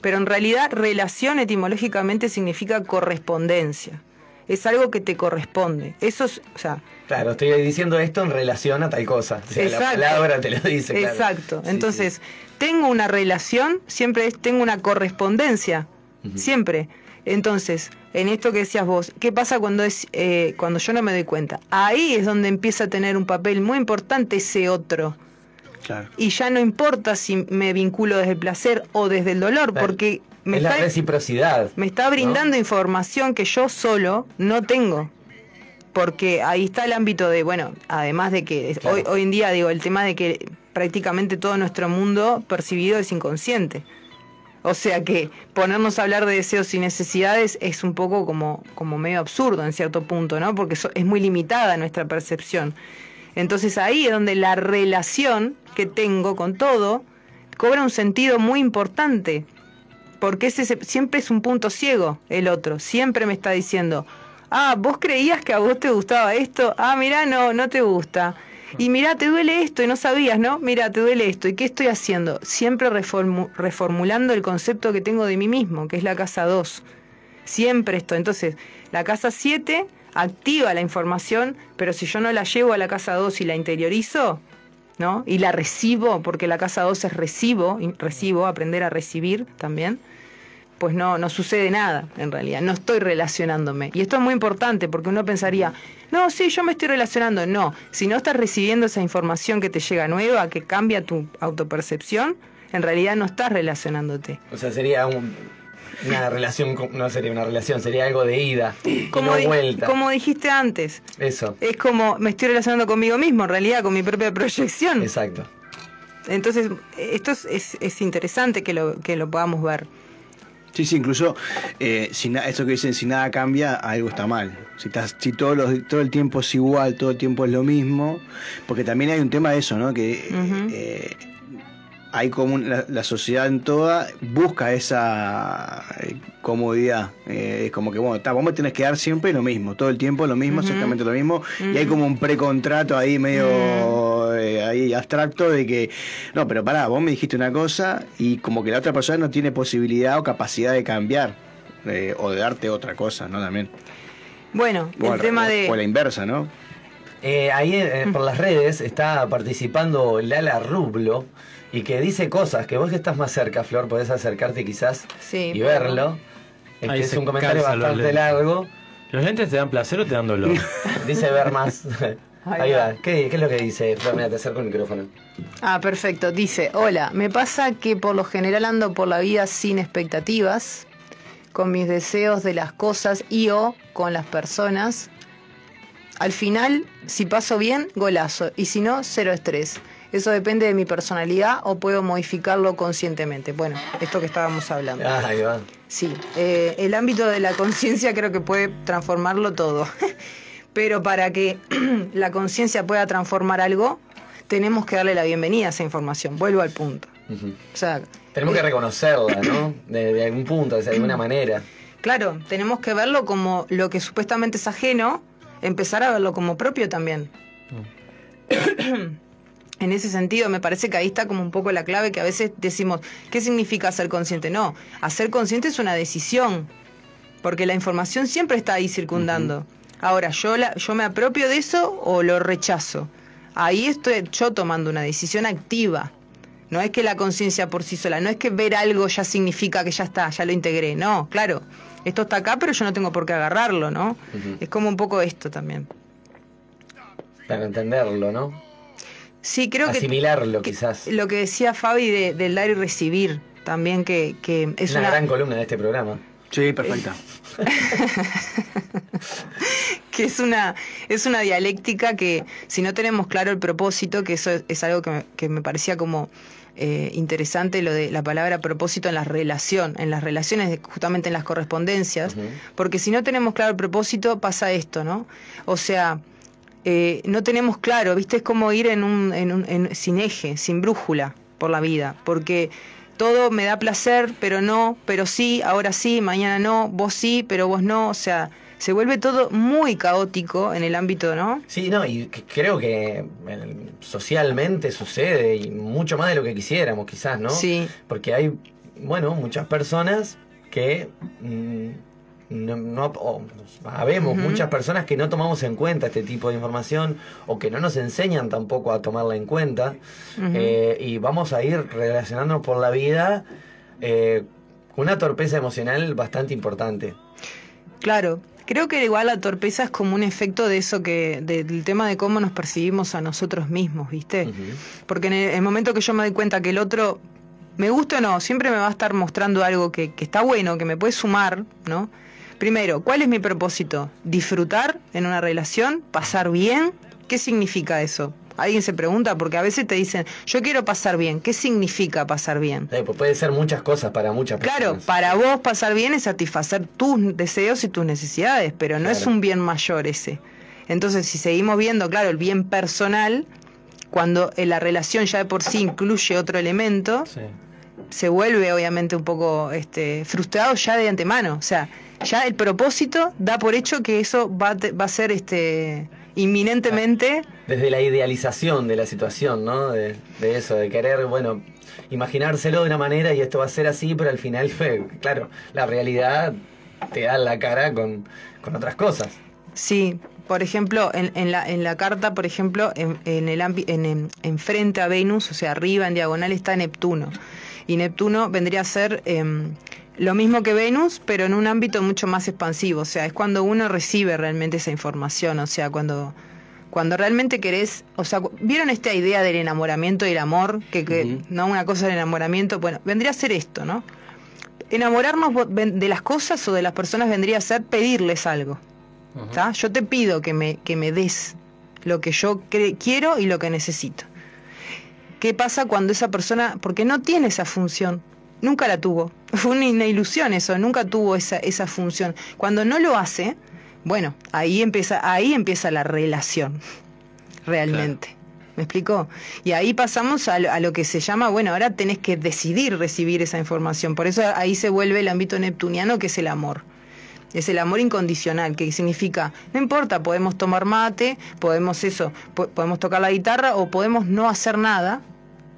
Pero en realidad relación etimológicamente significa correspondencia. Es algo que te corresponde. Eso es, o sea, Claro, estoy diciendo esto en relación a tal cosa. O sea, la palabra te lo dice. claro. Exacto. Sí, Entonces, tengo una relación, siempre es, tengo una correspondencia. Siempre. Entonces, en esto que decías vos, ¿qué pasa cuando es eh, cuando yo no me doy cuenta? Ahí es donde empieza a tener un papel muy importante ese otro. Claro. Y ya no importa si me vinculo desde el placer o desde el dolor, Claro. porque me es la está, reciprocidad. me está brindando información que yo solo no tengo. Porque ahí está el ámbito de, bueno, además de que Claro. hoy, hoy en día digo, el tema de que prácticamente todo nuestro mundo percibido es inconsciente. O sea que ponernos a hablar de deseos y necesidades es un poco como, como medio absurdo en cierto punto, ¿no? Porque so- es muy limitada nuestra percepción. Entonces ahí es donde la relación que tengo con todo cobra un sentido muy importante porque ese se- siempre es un punto ciego el otro, siempre me está diciendo, Ah, vos creías que a vos te gustaba esto. Ah, mira, no, no te gusta. Y mira, te duele esto y no sabías, ¿no? Mira, te duele esto. ¿Y qué estoy haciendo? Siempre reformu- reformulando el concepto que tengo de mí mismo, que es la casa 2. Siempre esto. Entonces, la casa 7 activa la información, pero si yo no la llevo a la casa 2 y la interiorizo, ¿no? Y la recibo, porque la casa 2 es recibo, recibo, aprender a recibir también, pues no, no sucede nada en realidad, no estoy relacionándome. Y esto es muy importante porque uno pensaría, no, sí, yo me estoy relacionando. No, si no estás recibiendo esa información que te llega nueva, que cambia tu autopercepción, en realidad no estás relacionándote. O sea, sería un- una relación, no sería una relación, sería algo de ida, Como, no vuelta. como dijiste antes, Eso, es como me estoy relacionando conmigo mismo, en realidad, con mi propia proyección. exacto. Entonces, esto es, es- es interesante que lo, que lo podamos ver. Sí, sí, incluso eh, si na- eso que dicen, si nada cambia, algo está mal. Si, estás, si todos los, todo el tiempo es igual, todo el tiempo es lo mismo, porque también hay un tema de eso, ¿no? Que eh, hay como un- la, la sociedad en toda busca esa eh, comodidad. Eh, es como que, bueno, está, vos me tenés que dar siempre lo mismo, todo el tiempo lo mismo, exactamente lo mismo, y hay como un precontrato ahí medio eh, ahí abstracto de que, no, pero pará, vos me dijiste una cosa y como que la otra persona no tiene posibilidad o capacidad de cambiar eh, o de darte otra cosa, ¿no? También. Bueno, O el al- tema o- de... O la inversa, ¿no? Eh, ahí eh, por las redes está participando Lala Rublo y que dice cosas que vos que estás más cerca, Flor, podés acercarte quizás Sí, y verlo. Es un comentario los bastante largo. ¿Los lentes te dan placer o te dan dolor? Dice ver más. Ahí Ahí va. va. ¿Qué, qué es lo que dice? Te acerco el micrófono. Ah, perfecto. Dice, hola, me pasa que por lo general ando por la vida sin expectativas, con mis deseos de las cosas y o con las personas. Al final, si paso bien, golazo, y si no, cero estrés. Eso depende de mi personalidad o puedo modificarlo conscientemente. Bueno, esto que estábamos hablando. Ah, ahí va. Sí, eh, el ámbito de la conciencia creo que puede transformarlo todo. Pero para que la conciencia pueda transformar algo, tenemos que darle la bienvenida a esa información. Vuelvo al punto. Ujú. O sea, Tenemos que reconocerla, ¿no? De, de algún punto, de alguna manera. claro, tenemos que verlo como lo que supuestamente es ajeno, empezar a verlo como propio también. En ese sentido, me parece que ahí está como un poco la clave que a veces decimos, ¿qué significa ser consciente? No, hacer consciente es una decisión, porque la información siempre está ahí circundando. Ahora, yo, la, yo me apropio de eso o lo rechazo. Ahí estoy yo tomando una decisión activa. No es que la conciencia por sí sola, no es que ver algo ya significa que ya está, ya lo integré. No, claro, esto está acá, pero yo no tengo por qué agarrarlo, ¿no? Es como un poco esto también. Para entenderlo, ¿no? Sí, creo que Asimilarlo, quizás. lo que decía Fabi de- del dar y recibir, también que, que es una, una, gran columna de este programa. Sí, perfecta. que es una es una dialéctica que si no tenemos claro el propósito, que eso es, es algo que me, que me parecía como eh, interesante lo de la palabra propósito en la relación, en las relaciones, justamente en las correspondencias, porque si no tenemos claro el propósito pasa esto, ¿no? O sea, eh, no tenemos claro, ¿viste? Es como ir en un, en un- en- sin eje, sin brújula por la vida, porque todo me da placer, pero no, pero sí, ahora sí, mañana no, vos sí, pero vos no, o sea, se vuelve todo muy caótico en el ámbito, ¿no? Sí, no, y creo que eh, socialmente sucede y mucho más de lo que quisiéramos, quizás, ¿no? Sí. Porque hay, bueno, muchas personas que mm, no, no- o habemos muchas personas que no tomamos en cuenta este tipo de información o que no nos enseñan tampoco a tomarla en cuenta. Eh, y vamos a ir relacionándonos por la vida eh, con una torpeza emocional bastante importante. Claro, creo que igual la torpeza es como un efecto de eso que, de- del tema de cómo nos percibimos a nosotros mismos, ¿viste? Porque en el, el momento que yo me doy cuenta que el otro, me gusta o no, siempre me va a estar mostrando algo que, que está bueno, que me puede sumar, ¿no? Primero, ¿cuál es mi propósito? ¿Disfrutar en una relación? ¿Pasar bien? ¿Qué significa eso? Alguien se pregunta porque a veces te dicen, yo quiero pasar bien. ¿Qué significa pasar bien? Eh, pues puede ser muchas cosas para muchas personas. Claro, para vos pasar bien es satisfacer tus deseos y tus necesidades, pero no es un bien mayor ese. Entonces, si seguimos viendo, claro, el bien personal, cuando en la relación ya de por sí incluye otro elemento, se vuelve obviamente un poco este, frustrado ya de antemano. O sea, ya el propósito da por hecho que eso va, va a ser este, inminentemente. Desde la idealización de la situación, ¿no? De, de eso, de querer, bueno, imaginárselo de una manera y esto va a ser así, pero al final fue, claro, la realidad te da la cara con, con otras cosas. Sí, por ejemplo, en, en la, en la carta, por ejemplo, en, en el ambi- en, en, en frente a Venus, o sea, arriba en diagonal está Neptuno. Y Neptuno vendría a ser em, lo mismo que Venus, pero en un ámbito mucho más expansivo. O sea, es cuando uno recibe realmente esa información. O sea, cuando, cuando realmente querés. O sea, ¿vieron esta idea del enamoramiento y el amor? Que, que no una cosa del enamoramiento. Bueno, vendría a ser esto, ¿no? Enamorarnos de las cosas o de las personas vendría a ser pedirles algo. ¿tá? Yo te pido que me, que me des lo que yo quiero y lo que necesito. ¿Qué pasa cuando esa persona, porque no tiene esa función, nunca la tuvo, fue una, ilusión eso, nunca tuvo esa, esa función. Cuando no lo hace, bueno, ahí empieza, ahí empieza la relación, realmente. ¿Me explicó? Y ahí pasamos a lo, a lo que se llama, bueno, ahora tenés que decidir recibir esa información. Por eso ahí se vuelve el ámbito neptuniano, que es el amor. Es el amor incondicional, que significa, no importa, podemos tomar mate, podemos eso, po- podemos tocar la guitarra o podemos no hacer nada,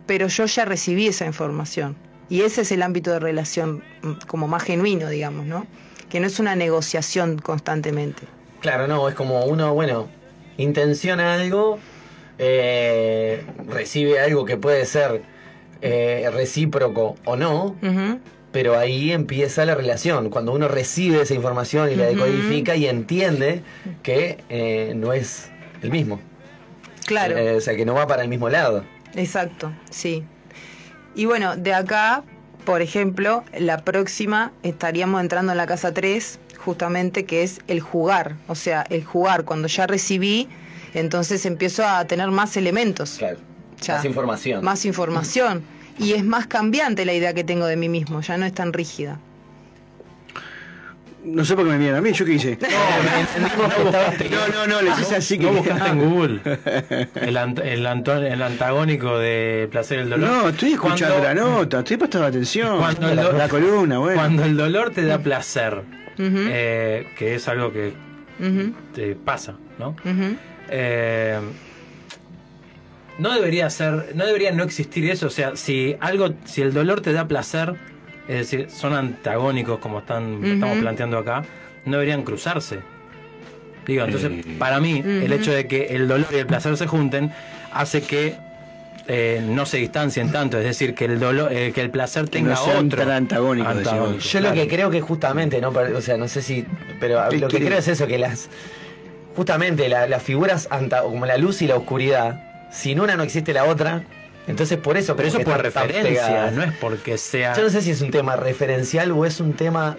pero yo ya recibí esa información. Y ese es el ámbito de relación mm, como más genuino, digamos, ¿no? Que no es una negociación constantemente. Claro, no, es como uno, bueno, intenciona algo, eh, recibe algo que puede ser eh, recíproco o no, pero ahí empieza la relación, cuando uno recibe esa información y la decodifica y entiende que eh, no es el mismo. Claro. Eh, o sea, que no va para el mismo lado. Exacto, sí. Y bueno, de acá, por ejemplo, la próxima estaríamos entrando en la casa 3, justamente que es el jugar. O sea, el jugar, cuando ya recibí, entonces empiezo a tener más elementos. Claro. Ya. Más información. Más información. Y es más cambiante la idea que tengo de mí mismo, ya no es tan rígida. No sé por qué me miran a mí, ¿yo qué hice? No, no, no, les hice así que. No buscaste en Google el, ant- el, el antagónico de placer y el dolor. No, estoy escuchando Cuando- la nota, estoy prestando atención. Cuando el la, columna, bueno. Cuando el dolor te da placer, eh, que es algo que te pasa, ¿no? Eh, no debería ser, no debería no existir eso. O sea, si algo, si el dolor te da placer, es decir, son antagónicos como están, estamos planteando acá, no deberían cruzarse. Digo, entonces, Eh. para mí, el hecho de que el dolor y el placer se junten hace que eh, no se distancien tanto, es decir, que el dolor, eh, que el placer Que tenga no sean otro tan antagónicos, antagónico. Yo lo que creo que justamente, ¿no? O sea, no sé si. Pero ¿Qué lo que creo es eso, que las. Justamente la- las figuras anta- como la luz y la oscuridad, sin una no existe la otra. Entonces por eso. Pero eso por referencia, no es porque sea. Yo no sé si es un tema referencial o es un tema.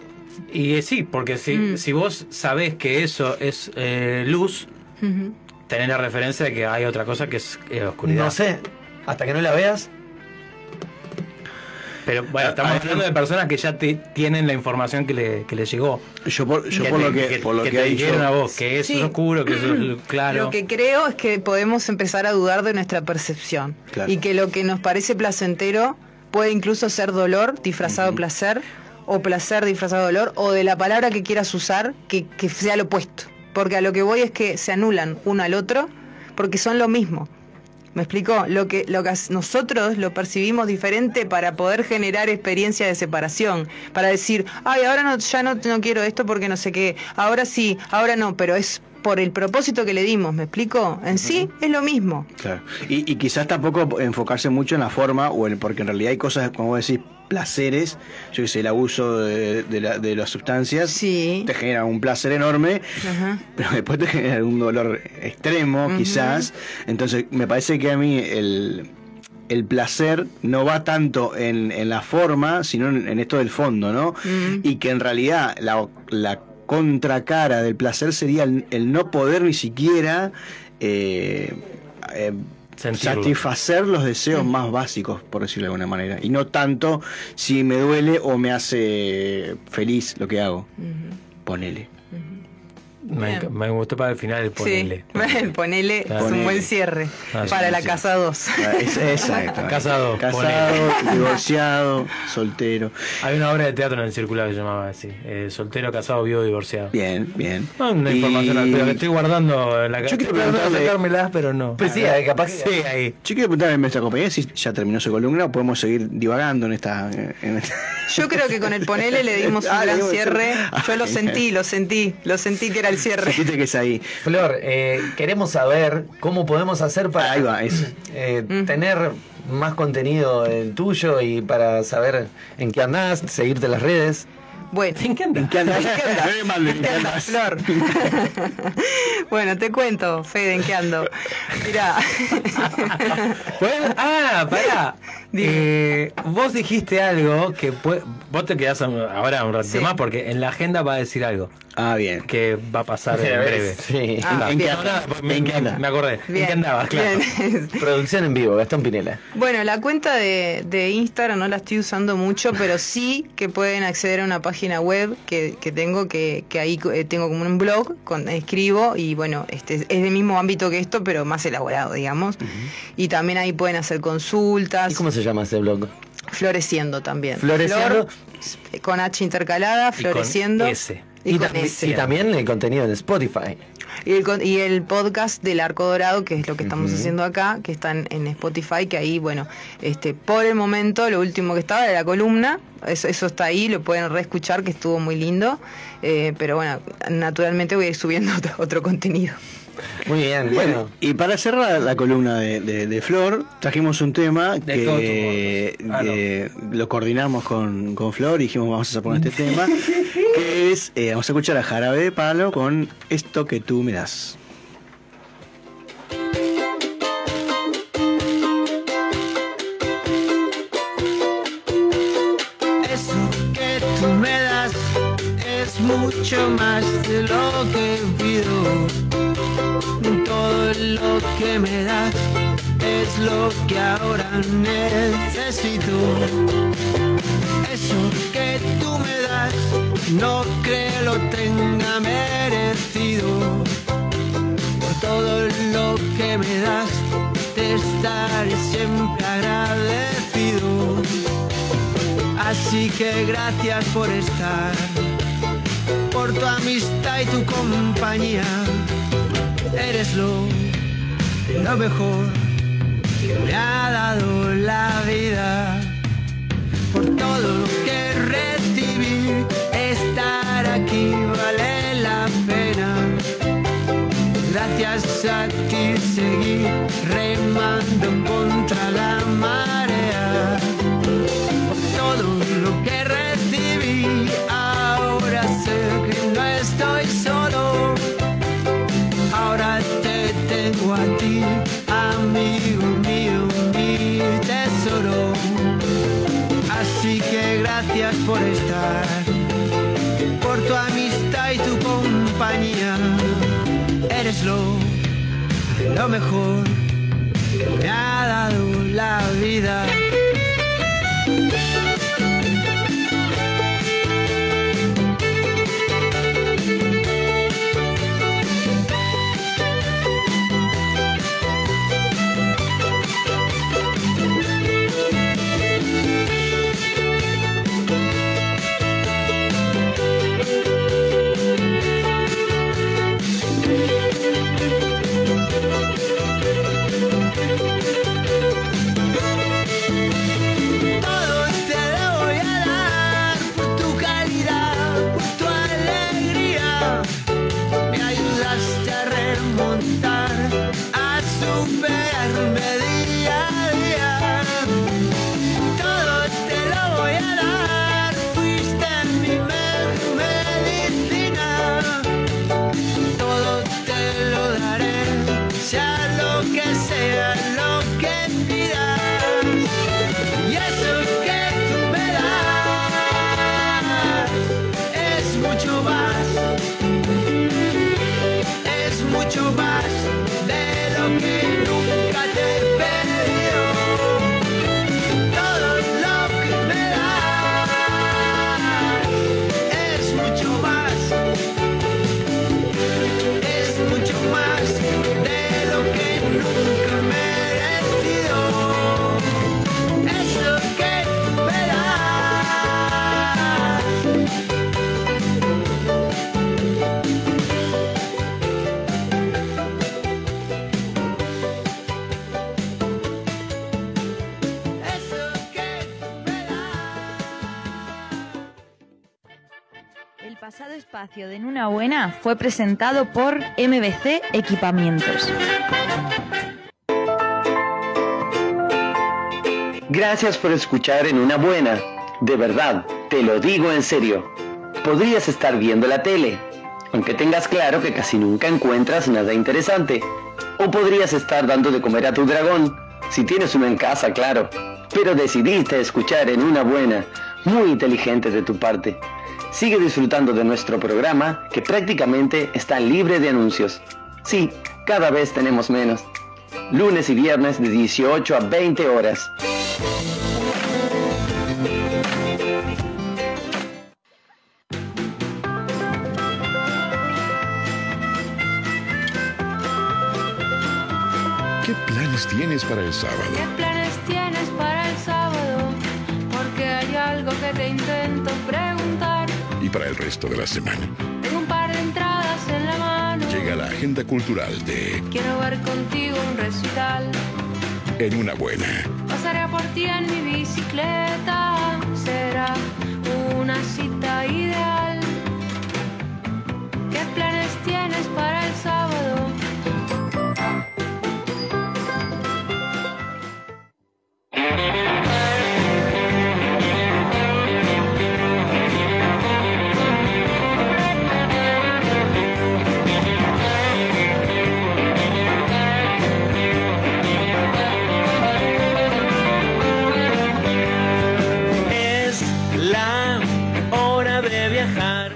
Y eh, sí, porque si, Mm. si vos sabés que eso es eh, luz, Ujú. tenés la referencia de que hay otra cosa que es eh, oscuridad. No sé. Hasta que no la veas. Pero bueno, estamos Ah, hablando de personas que ya te, tienen la información que le, que le llegó. Yo por, yo que por te, lo que, por lo que, te ha dicho. dijeron a vos, que eso Sí. es oscuro, que eso es claro. Lo que creo es que podemos empezar a dudar de nuestra percepción Claro. y que lo que nos parece placentero puede incluso ser dolor disfrazado de placer o placer disfrazado de dolor o de la palabra que quieras usar que, que sea lo opuesto. Porque a lo que voy es que se anulan uno al otro porque son lo mismo. ¿Me explico? Lo que, lo que nosotros lo percibimos diferente para poder generar experiencia de separación. Para decir, ay, ahora no, ya no, no quiero esto porque no sé qué. Ahora sí, ahora no, pero es por el propósito que le dimos. ¿Me explico? En sí es lo mismo. Claro. Y, y quizás tampoco enfocarse mucho en la forma, o en, porque en realidad hay cosas, como vos decís, placeres, yo que sé, el abuso de, de la- de las sustancias Sí. te genera un placer enorme, pero después te genera un dolor extremo, quizás. Entonces, me parece que a mí el, el placer no va tanto en, en la forma, sino en, en esto del fondo, ¿no? Mm. Y que en realidad la, la contracara del placer sería el, el no poder ni siquiera eh, eh, satisfacer los deseos más básicos, por decirlo de alguna manera. Y no tanto si me duele o me hace feliz lo que hago. Ponele. Me, gustó para el final el ponele. Sí, el ponele es un buen cierre Ah, para sí, la sí. casa 2. Ah, Exacto. Casado, Casado, divorciado, soltero. Hay una obra de teatro en el circular que se llamaba así. eh, soltero, casado, viudo, divorciado. Bien, bien. No, una Y- información al pedo que estoy guardando en la Yo quiero preguntarle- sacármelas, pero no. Pues sí, eh, capaz que- Sí, ahí. Yo quiero preguntarle a nuestra compañera si ya terminó su columna o podemos seguir divagando en esta. En esta... Yo creo que con el ponele le dimos un Ah, gran cierre. Yo lo Ah, sentí, lo sentí, lo sentí que era el cierre. Sentiste que es ahí. Flor, eh, queremos saber cómo podemos hacer para Ahí va, eso. eh, tener más contenido el tuyo y para saber en qué andás, seguirte en las redes. Bueno, ¿En qué andas? ¿Qué andas? ¿En qué andas? ¿en Flor? bueno, te cuento, Fede, ¿en qué ando? Mirá. Bueno, ah, pará. Eh, vos dijiste algo que vos te quedás ahora un ratito Sí. más porque en la agenda va a decir algo Ah, bien. que va a pasar en breve. sí. Ah, ¿En qué andas? me, ¿En qué andas? me acordé. ¿En Bien, qué andabas? Claro. bien. Producción en vivo, Gastón Pinela. Bueno, la cuenta de, de Instagram no la estoy usando mucho, pero sí que pueden acceder a una página web que, que tengo, que, que ahí eh, tengo como un blog, con, escribo y bueno, este es del mismo ámbito que esto, pero más elaborado, digamos. Y también ahí pueden hacer consultas, ¿Y cómo se llama ese blog? floreciendo también. Floreciendo. Flor, con H intercalada, Y con floreciendo. S. Y, también el contenido en Spotify. Y el, y el podcast del Arco Dorado, que es lo que estamos haciendo acá, que está en, en Spotify, que ahí, bueno, este, por el momento, lo último que estaba era la columna, eso, eso está ahí, lo pueden reescuchar, que estuvo muy lindo, eh, pero bueno, naturalmente voy a ir subiendo otro, otro contenido. Muy bien, bueno. Y para cerrar la columna de, de- de Flor, trajimos un tema De que. Ah, no. eh, lo coordinamos con, con Flor y dijimos vamos a poner este tema, que es, eh, vamos a escuchar a Jarabe de Palo con esto que tú me das. Eso que tú me das es mucho más de lo que pido. Todo lo que me das es lo que ahora necesito. Eso que tú me das no creo lo tenga merecido. Por todo lo que me das te estaré siempre agradecido. Así que gracias por estar, por tu amistad y tu compañía. Eres lo, mejor que me ha dado la vida. Por todo lo que recibí, estar aquí vale la pena. Gracias a ti seguí remando contra la marea gracias por estar, por tu amistad y tu compañía. Eres lo, lo mejor que me ha dado la vida. Espacio de En Una Buena fue presentado por MBC Equipamientos. Gracias por escuchar en una buena. De verdad, te lo digo en serio. Podrías estar viendo la tele, aunque tengas claro que casi nunca encuentras nada interesante. O podrías estar dando de comer a tu dragón, si tienes uno en casa, claro. Pero decidiste escuchar en una buena, muy inteligente de tu parte. Sigue disfrutando de nuestro programa, que prácticamente está libre de anuncios. Sí, cada vez tenemos menos. Lunes y viernes de 18 a 20 horas. ¿Qué planes tienes para el sábado? ¿Qué planes tienes para para el resto de la semana. Tengo un par de entradas en la mano. Llega la agenda cultural de Quiero ver contigo un recital. En una buena. Pasaré por ti en mi bicicleta. Será una cita ideal. ¿Qué planes tienes para el sábado?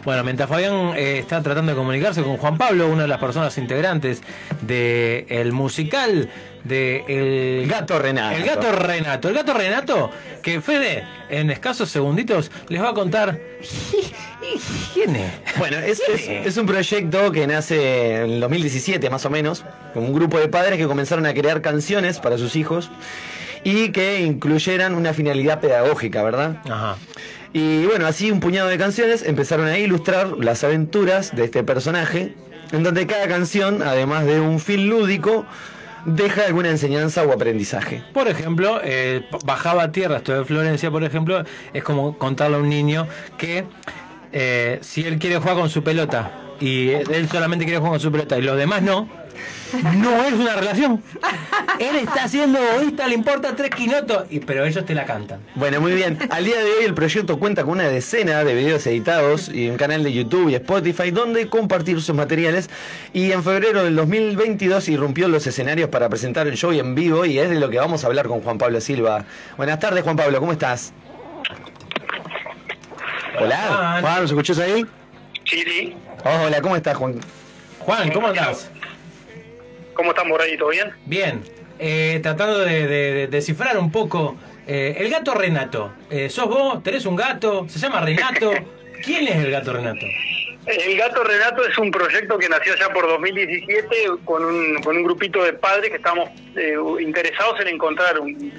Bueno, mientras Fabián eh, está tratando de comunicarse con Juan Pablo, una de las personas integrantes del musical de El Gato Renato. El Gato Renato. El Gato Renato, que Fede, en escasos segunditos, les va a contar quién es. Bueno, es, es- es un proyecto que nace en el 2017 más o menos, con un grupo de padres que comenzaron a crear canciones para sus hijos y que incluyeran una finalidad pedagógica, ¿verdad? Ajá. Y bueno, así un puñado de canciones empezaron a ilustrar las aventuras de este personaje, en donde cada canción, además de un fin lúdico, deja alguna enseñanza o aprendizaje. Por ejemplo, eh, bajaba a tierra, esto de Florencia, por ejemplo, es como contarle a un niño que eh, si él quiere jugar con su pelota y él solamente quiere jugar con su pelota y los demás no, no es una relación. Él está haciendo egoísta, le importa tres quinotos, y, pero ellos te la cantan. Bueno, muy bien. Al día de hoy el proyecto cuenta con una decena de videos editados y un canal de YouTube y Spotify donde compartir sus materiales. Y en febrero del 2022 irrumpió en los escenarios para presentar el show en vivo y es de lo que vamos a hablar con Juan Pablo Silva. Buenas tardes, Juan Pablo, ¿cómo estás? Hola, Juan, ¿nos escuchás ahí? Sí, sí. hola, ¿cómo estás, Juan? Juan, ¿cómo andás? ¿Cómo están ahí? ¿Todo bien? Bien, eh, tratando de, de- de descifrar un poco. eh, el gato Renato, eh, ¿sos vos? ¿Tenés un gato? ¿Se llama Renato? ¿Quién es el gato Renato? El Gato Renato es un proyecto que nació ya por 2017 con un, con un grupito de padres que estábamos eh, interesados en encontrar un-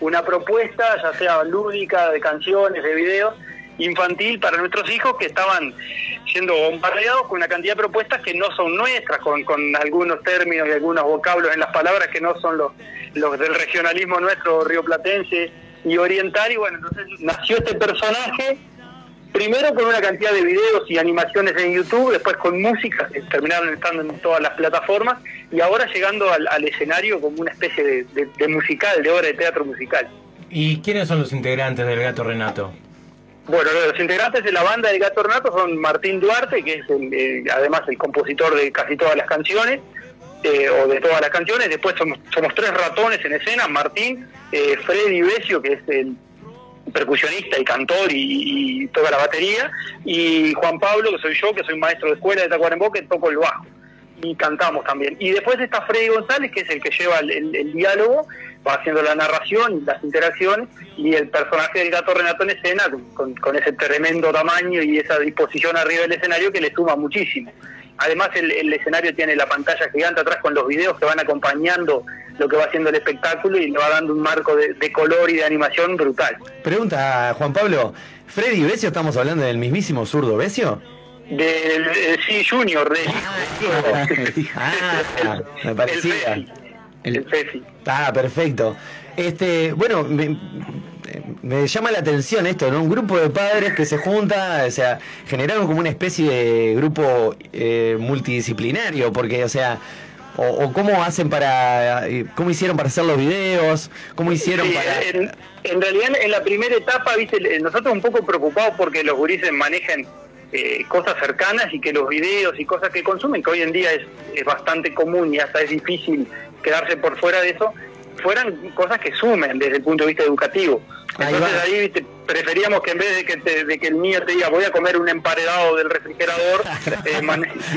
una propuesta, ya sea lúdica, de canciones, de videos, infantil para nuestros hijos que estaban siendo bombardeados con una cantidad de propuestas que no son nuestras, con, con algunos términos y algunos vocablos en las palabras que no son los, los del regionalismo nuestro rioplatense y oriental. Y bueno, entonces nació este personaje primero con una cantidad de videos y animaciones en YouTube, después con música, que terminaron estando en todas las plataformas, y ahora llegando al, escenario como una especie de musical, de obra de teatro musical. ¿Y quiénes son los integrantes del gato Renato? Bueno, los integrantes de la banda del Gato Renato son Martín Duarte, que es el, eh, además el compositor de casi todas las canciones, eh, o de todas las canciones. Después somos, somos tres ratones en escena, Martín, eh, Freddy Besio, que es el percusionista y cantor y, y toda la batería, y Juan Pablo, que soy yo, que soy maestro de escuela de Tacuarembó, que toco el bajo. Y cantamos también. Y después está Freddy González, que es el que lleva el, diálogo, va haciendo la narración, las interacciones, y el personaje del gato Renato en escena, con, ese tremendo tamaño y esa disposición arriba del escenario que le suma muchísimo. Además, el, escenario tiene la pantalla gigante atrás con los videos que van acompañando lo que va haciendo el espectáculo y le va dando un marco de, de color y de animación brutal. Pregunta, Juan Pablo, ¿Freddy Besio estamos hablando del mismísimo zurdo Besio? Del eh, sí, Junior, de Ah, me parecía. El Fefi. Ah, perfecto. Este, bueno, me- me llama la atención esto, ¿no? Un grupo de padres que se junta, o sea, generaron como una especie de grupo eh, multidisciplinario, porque, o sea, o, o cómo hacen para, eh, cómo hicieron para hacer los videos, cómo hicieron Sí, para... en, en realidad en la primera etapa, viste, nosotros un poco preocupados porque los gurises manejen eh, cosas cercanas y que los videos y cosas que consumen, que hoy en día es, es bastante común y hasta es difícil quedarse por fuera de eso, fueran cosas que sumen desde el punto de vista educativo. Entonces ahí viste, preferíamos que en vez de que, te- de que el niño te diga voy a comer un emparedado del refrigerador, eh,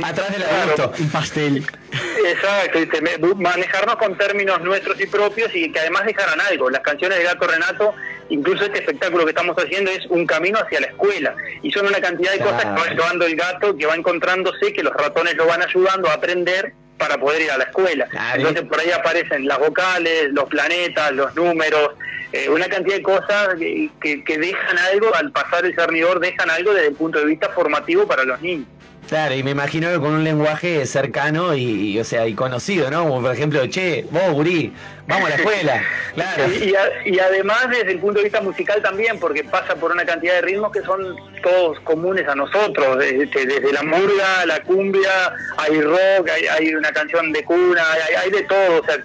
Atrás del Claro. Un pastel. Exacto, manejarnos con términos nuestros y propios y que además dejaran algo. Las canciones de Gato Renato, incluso este espectáculo que estamos haciendo es un camino hacia la escuela y son una cantidad de cosas que va llevando el gato, que va encontrándose, que los ratones lo van ayudando a aprender para poder ir a la escuela. Entonces por ahí aparecen las vocales, los planetas, los números, eh, una cantidad de cosas que, que- que dejan algo, al pasar el cernidor, dejan algo desde el punto de vista formativo para los niños. Claro, y me imagino que con un lenguaje cercano y, y, o sea, y conocido, ¿no? Como por ejemplo, che, vos, gurí, vamos a la escuela. Claro. Y, y a- y además desde el punto de vista musical también, porque pasa por una cantidad de ritmos que son todos comunes a nosotros, desde, desde la murga, la cumbia, hay rock, hay, hay una canción de cuna, hay, hay de todo, o sea,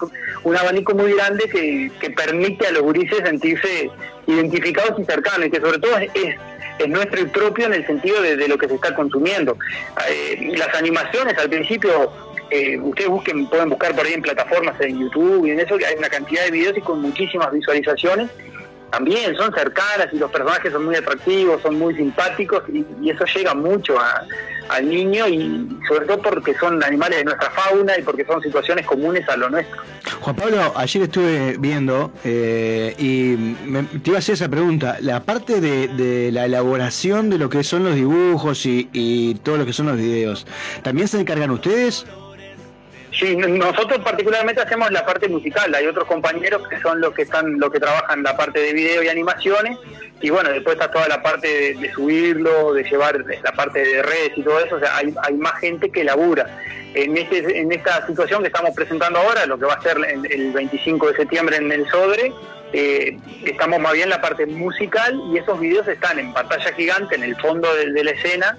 un abanico muy grande que, que permite a los gurises sentirse identificados y cercanos, y que sobre todo es, es, es nuestro y propio en el sentido de, lo que se está consumiendo. Eh, las animaciones al principio eh, ustedes busquen, pueden buscar por ahí en plataformas en YouTube y en eso hay una cantidad de videos y con muchísimas visualizaciones. También son cercanas y los personajes son muy atractivos, son muy simpáticos y, eso llega mucho al niño y sobre todo porque son animales de nuestra fauna y porque son situaciones comunes a lo nuestro. Juan Pablo, ayer estuve viendo eh, y me- te iba a hacer esa pregunta. La parte de, de la elaboración de lo que son los dibujos y, y todo lo que son los videos, ¿también se encargan ustedes? Sí, nosotros particularmente hacemos la parte musical, hay otros compañeros que son los que están, los que trabajan la parte de video y animaciones, y bueno, después está toda la parte de, subirlo, de llevar la parte de redes y todo eso, o sea, hay, hay más gente que labura. En, este, en esta situación que estamos presentando ahora, lo que va a ser el, el 25 de septiembre en el Sodre, eh, estamos más bien en la parte musical y esos videos están en pantalla gigante en el fondo de la escena,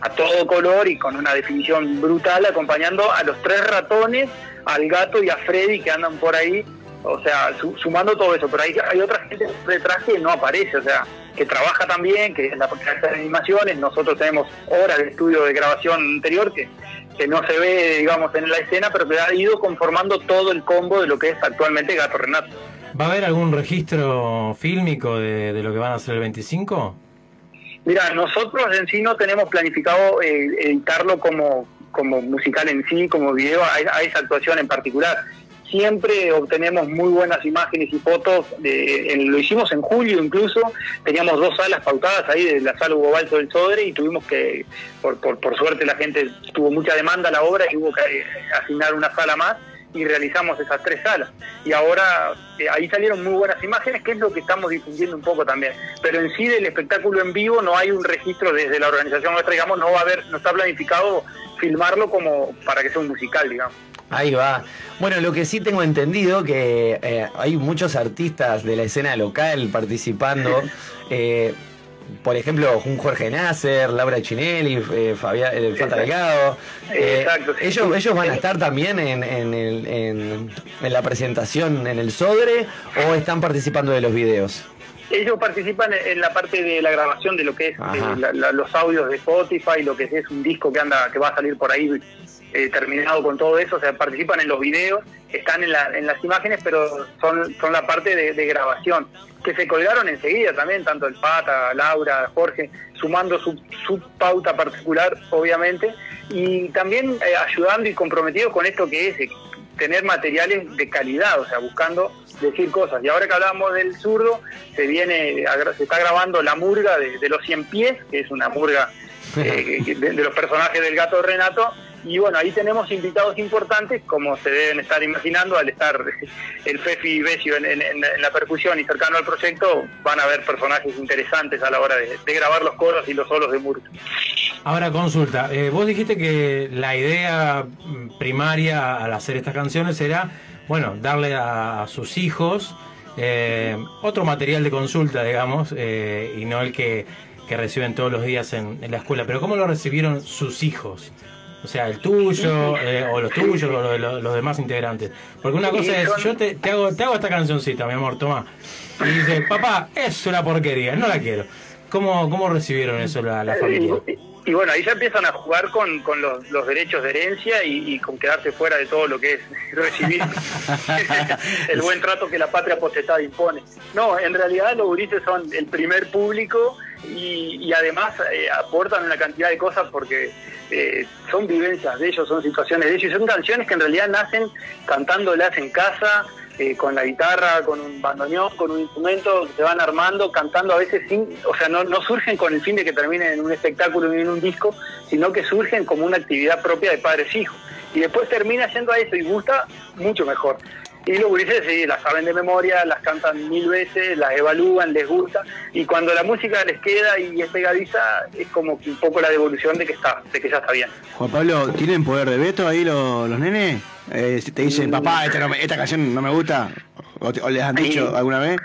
a todo color y con una definición brutal, acompañando a los tres ratones, al gato y a Freddy que andan por ahí, o sea, su- sumando todo eso. Pero hay, hay otra gente detrás que no aparece, o sea, que trabaja también, que es la hace animaciones. Nosotros tenemos horas de estudio de grabación anterior que, que no se ve, digamos, en la escena, pero que ha ido conformando todo el combo de lo que es actualmente Gato Renato. ¿Va a haber algún registro fílmico de, de lo que van a hacer el 25? Mira, nosotros en sí no tenemos planificado eh, editarlo como, como musical en sí, como video, a, esa actuación en particular. Siempre obtenemos muy buenas imágenes y fotos, de- en- lo hicimos en julio incluso, teníamos dos salas pautadas ahí de la sala Hugo Balso del Sodre y tuvimos que, por, por, por suerte la gente tuvo mucha demanda a la obra y hubo que eh, asignar una sala más y realizamos esas tres salas. Y ahora eh, ahí salieron muy buenas imágenes, que es lo que estamos difundiendo un poco también. Pero en sí del espectáculo en vivo no hay un registro desde la organización nuestra, digamos, no va a haber, no está planificado filmarlo como para que sea un musical, digamos. Ahí va. Bueno, lo que sí tengo entendido que eh, hay muchos artistas de la escena local participando. eh, por ejemplo, un Jorge Nasser, Laura Chinelli, eh, Fabián, eh, Fata Delgado. Eh, Exacto, sí. ellos, ellos van a estar también en, en, el- en- en la presentación en el Sodre o están participando de los videos. Ellos participan en la parte de la grabación de lo que es eh, la- la- los audios de Spotify, lo que es un disco que anda, que va a salir por ahí eh, terminado con todo eso, o sea, participan en los videos, están en, la- en las imágenes, pero son, son la parte de, de grabación, que se colgaron enseguida también, tanto el Pata, Laura, Jorge, sumando su, su pauta particular, obviamente, y también eh, ayudando y comprometidos con esto que es eh, tener materiales de calidad, o sea, buscando decir cosas. Y ahora que hablábamos del zurdo, se viene, se está grabando la murga de, de los 100 pies, que es una murga eh, de, de los personajes del gato Renato. Y bueno, ahí tenemos invitados importantes, como se deben estar imaginando, al estar el Fefi Besio en, en- la percusión y cercano al proyecto, van a haber personajes interesantes a la hora de, grabar los coros y los solos de murga. Ahora consulta, eh, vos dijiste que la idea primaria al hacer estas canciones era, bueno, darle a, a sus hijos eh, otro material de consulta, digamos, eh, y no el que, que reciben todos los días en, en la escuela. Pero ¿cómo lo recibieron sus hijos? O sea, el tuyo, eh, o los tuyos, o los, los- los demás integrantes. Porque una cosa es, yo te, te hago, te hago esta cancioncita, mi amor, toma. Y dice, papá, es una porquería, no la quiero. ¿Cómo, cómo recibieron eso la, la familia? Y, y bueno, ahí ya empiezan a jugar con, con los, los derechos de herencia y, y con quedarse fuera de todo lo que es recibir el buen trato que la patria potestad impone. No, en realidad los gurises son el primer público y, y además eh, aportan una cantidad de cosas porque eh, son vivencias de ellos, son situaciones de ellos, y son canciones que en realidad nacen cantándolas en casa, eh, con la guitarra, con un bandoneón, con un instrumento, se van armando, cantando a veces sin, o sea, no, no surgen con el fin de que terminen en un espectáculo ni en un disco, sino que surgen como una actividad propia de padres e hijos. Y después termina yendo a eso y gusta mucho mejor. Y los gurises sí, las saben de memoria, las cantan mil veces, las evalúan, les gusta, y cuando la música les queda y es pegadiza, es como que un poco la devolución de que está, de que ya está bien. Juan Pablo, ¿tienen poder de veto ahí los, los nenes? Eh, si te dicen, papá, esta, no me- esta canción no me gusta, o, te- o les han dicho Sí. alguna vez.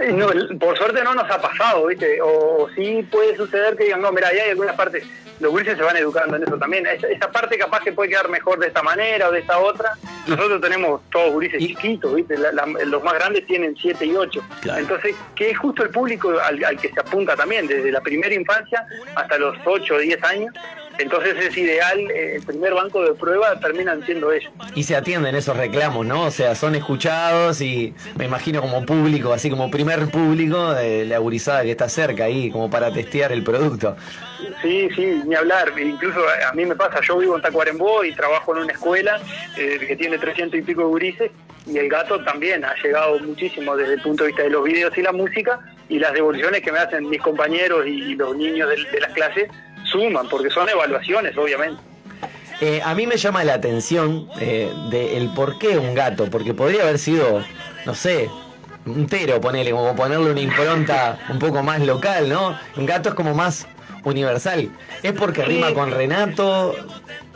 Eh, No, por suerte no nos ha pasado, ¿viste? O, o sí puede suceder que digan, no, mira, ahí hay algunas partes, los gurises se van educando en eso también. Esa, esa parte capaz que puede quedar mejor de esta manera o de esta otra. Nosotros tenemos todos gurises chiquitos, ¿viste? La- la- los más grandes tienen 7 y 8. Entonces, que es justo el público al, al que se apunta también, desde la primera infancia hasta los 8 o 10 años. Entonces es ideal, eh, el primer banco de prueba terminan siendo ellos. Y se atienden esos reclamos, ¿no? O sea, son escuchados y me imagino como público, así como primer público de la gurizada que está cerca ahí, como para testear el producto. Sí, sí, ni hablar. Incluso a mí me pasa, yo vivo en Tacuarembó y trabajo en una escuela eh, que tiene 300 y pico de gurises y el gato también ha llegado muchísimo desde el punto de vista de los videos y la música y las devoluciones que me hacen mis compañeros y los niños de, de las clases suman, porque son evaluaciones, obviamente. Eh, a mí me llama la atención eh, de el por qué un gato, porque podría haber sido, no sé, un tero, ponele, como ponerle una impronta un poco más local, ¿no? Un gato es como más universal. Es porque rima con Renato,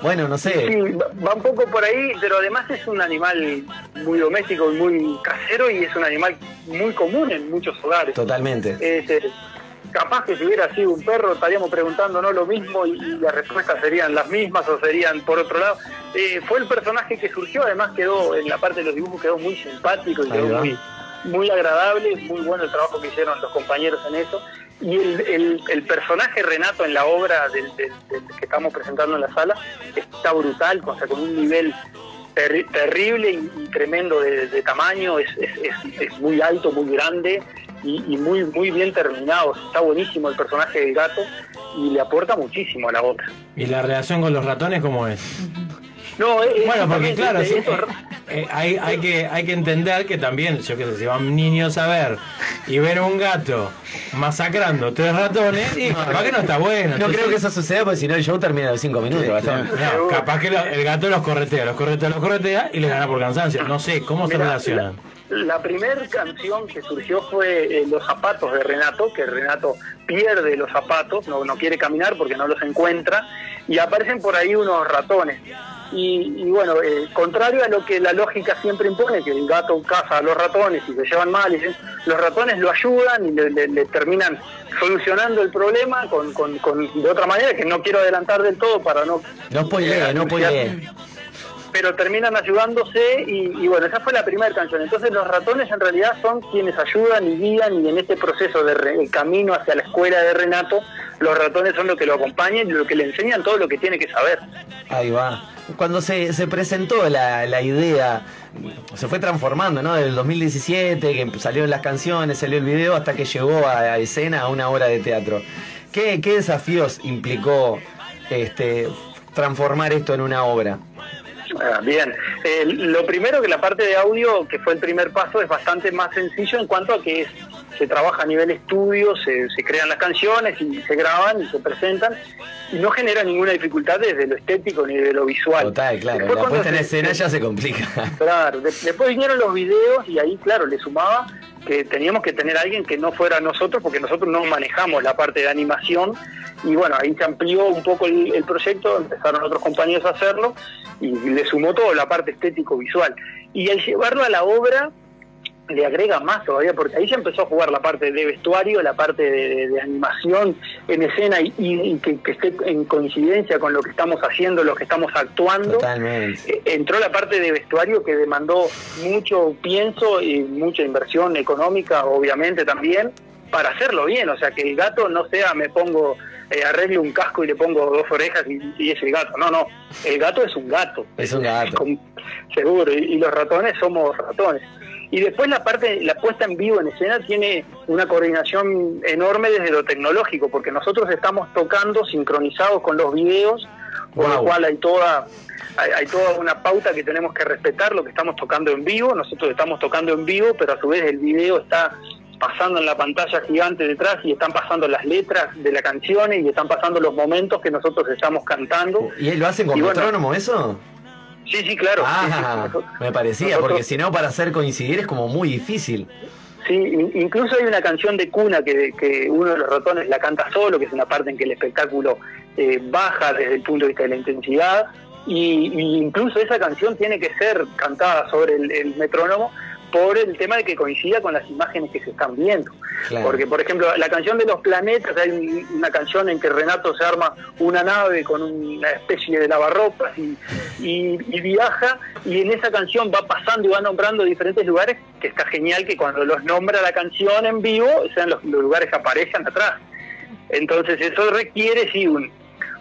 bueno, no sé. Sí, va- un poco por ahí, pero además es un animal muy doméstico y muy casero y es un animal muy común en muchos hogares. Totalmente. Es, eh, capaz que si hubiera sido un perro estaríamos preguntándonos lo mismo y, y las respuestas serían las mismas o serían por otro lado. Eh, fue el personaje que surgió, además quedó en la parte de los dibujos quedó muy simpático y quedó muy, muy agradable, muy bueno el trabajo que hicieron los compañeros en eso. Y el, el- el personaje Renato en la obra del, del- del que estamos presentando en la sala está brutal, o sea, con un nivel terri- terrible y, y tremendo de, de tamaño, es, es- es- es muy alto, muy grande y, y muy, muy bien terminado. Está buenísimo el personaje del gato y le aporta muchísimo a la obra. ¿Y la relación con los ratones cómo es? No, es- Bueno, porque es- claro, es- eh, eh, hay, hay, que, hay que entender que también, yo qué sé, si van niños a ver y ven un gato masacrando tres ratones, y capaz que no está bueno. No Entonces- creo que eso suceda porque si no el show termina los 5 minutos. No, capaz que lo- el gato los corretea, los corretea, los corretea y les gana por cansancio. No sé, ¿cómo se relacionan? La primera canción que surgió fue eh, Los zapatos de Renato, que Renato pierde los zapatos, no, no quiere caminar porque no los encuentra, y aparecen por ahí unos ratones. Y, y bueno, eh, contrario a lo que la lógica siempre impone, que el gato caza a los ratones y se llevan mal, y los ratones lo ayudan y le, le- le terminan solucionando el problema con, con- con- de otra manera, que no quiero adelantar del todo para no No spoilee, no spoilee. Pero terminan ayudándose y, bueno, esa fue la primera canción. Entonces los ratones en realidad son quienes ayudan y guían y en este proceso de re- camino hacia la escuela de Renato, los ratones son los que lo acompañan y los que le enseñan todo lo que tiene que saber. Ahí va. Cuando se, se presentó la, la idea, se fue transformando, ¿no? Del 2017, que salieron las canciones, salió el video, hasta que llegó a, a escena a una obra de teatro. ¿Qué, qué desafíos implicó este, transformar esto en una obra? Ah, bien, Eh, lo primero que la parte de audio, que fue el primer paso, es bastante más sencillo en cuanto a que es- se trabaja a nivel estudio, se, se crean las canciones y se graban y se presentan y no genera ninguna dificultad desde lo estético ni de lo visual. Total, claro. Después la puesta en escena ya se complica. Claro, de- después vinieron los videos y ahí, claro, le sumaba que teníamos que tener a alguien que no fuera nosotros, porque nosotros no manejamos la parte de animación. Y bueno, ahí se amplió un poco el, el proyecto, empezaron otros compañeros a hacerlo y le sumó todo la parte estético-visual. Y al llevarlo a la obra, le agrega más todavía, porque ahí se empezó a jugar la parte de vestuario, la parte de, de- de animación en escena y, y- y que, que esté en coincidencia con lo que estamos haciendo, lo que estamos actuando. Totalmente. Eh, Entró la parte de vestuario que demandó mucho pienso y mucha inversión económica, obviamente también, para hacerlo bien. O sea, que el gato no sea, me pongo, eh, arregle un casco y le pongo dos orejas y, y es el gato. No, no. El gato es un gato. Es un gato. Con- seguro. Y, y los ratones somos ratones. Y después la parte, la puesta en vivo en escena tiene una coordinación enorme desde lo tecnológico, porque nosotros estamos tocando sincronizados con los videos, con lo cual hay toda, hay, hay toda una pauta que tenemos que respetar, lo que estamos tocando en vivo, nosotros estamos tocando en vivo, pero a su vez el video está pasando en la pantalla gigante detrás y están pasando las letras de las canciones y están pasando los momentos que nosotros estamos cantando. ¿Y lo hacen con Y bueno, metrónomo eso? Sí, sí, claro. Ah, Sí, sí, me parecía, nosotros- porque si no, para hacer coincidir es como muy difícil. Sí, in- incluso hay una canción de cuna que, que uno de los ratones la canta solo, que es una parte en que el espectáculo eh, baja desde el punto de vista de la intensidad, y, y incluso esa canción tiene que ser cantada sobre el, el metrónomo por el tema de que coincida con las imágenes que se están viendo. Claro. Porque, por ejemplo, la canción de los planetas, hay un- una canción en que Renato se arma una nave con una especie de lavarropas y, y- y viaja, y en esa canción va pasando y va nombrando diferentes lugares, que está genial que cuando los nombra la canción en vivo, sean los, los lugares que aparecen atrás. Entonces, eso requiere, sí, un,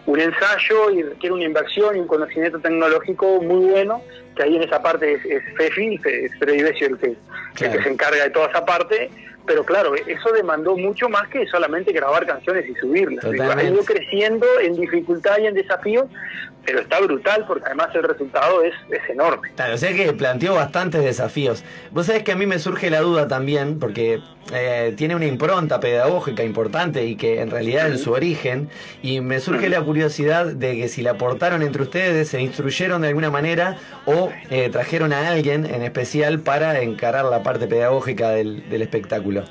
un ensayo y requiere una inversión y un conocimiento tecnológico muy bueno, que ahí en esa parte es, es Fefi, es Freddy Besio el que, el que se encarga de toda esa parte, pero claro, eso demandó mucho más que solamente grabar canciones y subirlas. Ha ido creciendo en dificultad y en desafío, pero está brutal porque además el resultado es, es enorme. Claro, o sea que planteó bastantes desafíos. Vos sabés que a mí me surge la duda también, porque eh, tiene una impronta pedagógica importante y que en realidad en su origen, y me surge la curiosidad de que si la aportaron entre ustedes, se instruyeron de alguna manera o eh, trajeron a alguien en especial para encarar la parte pedagógica del, del espectáculo.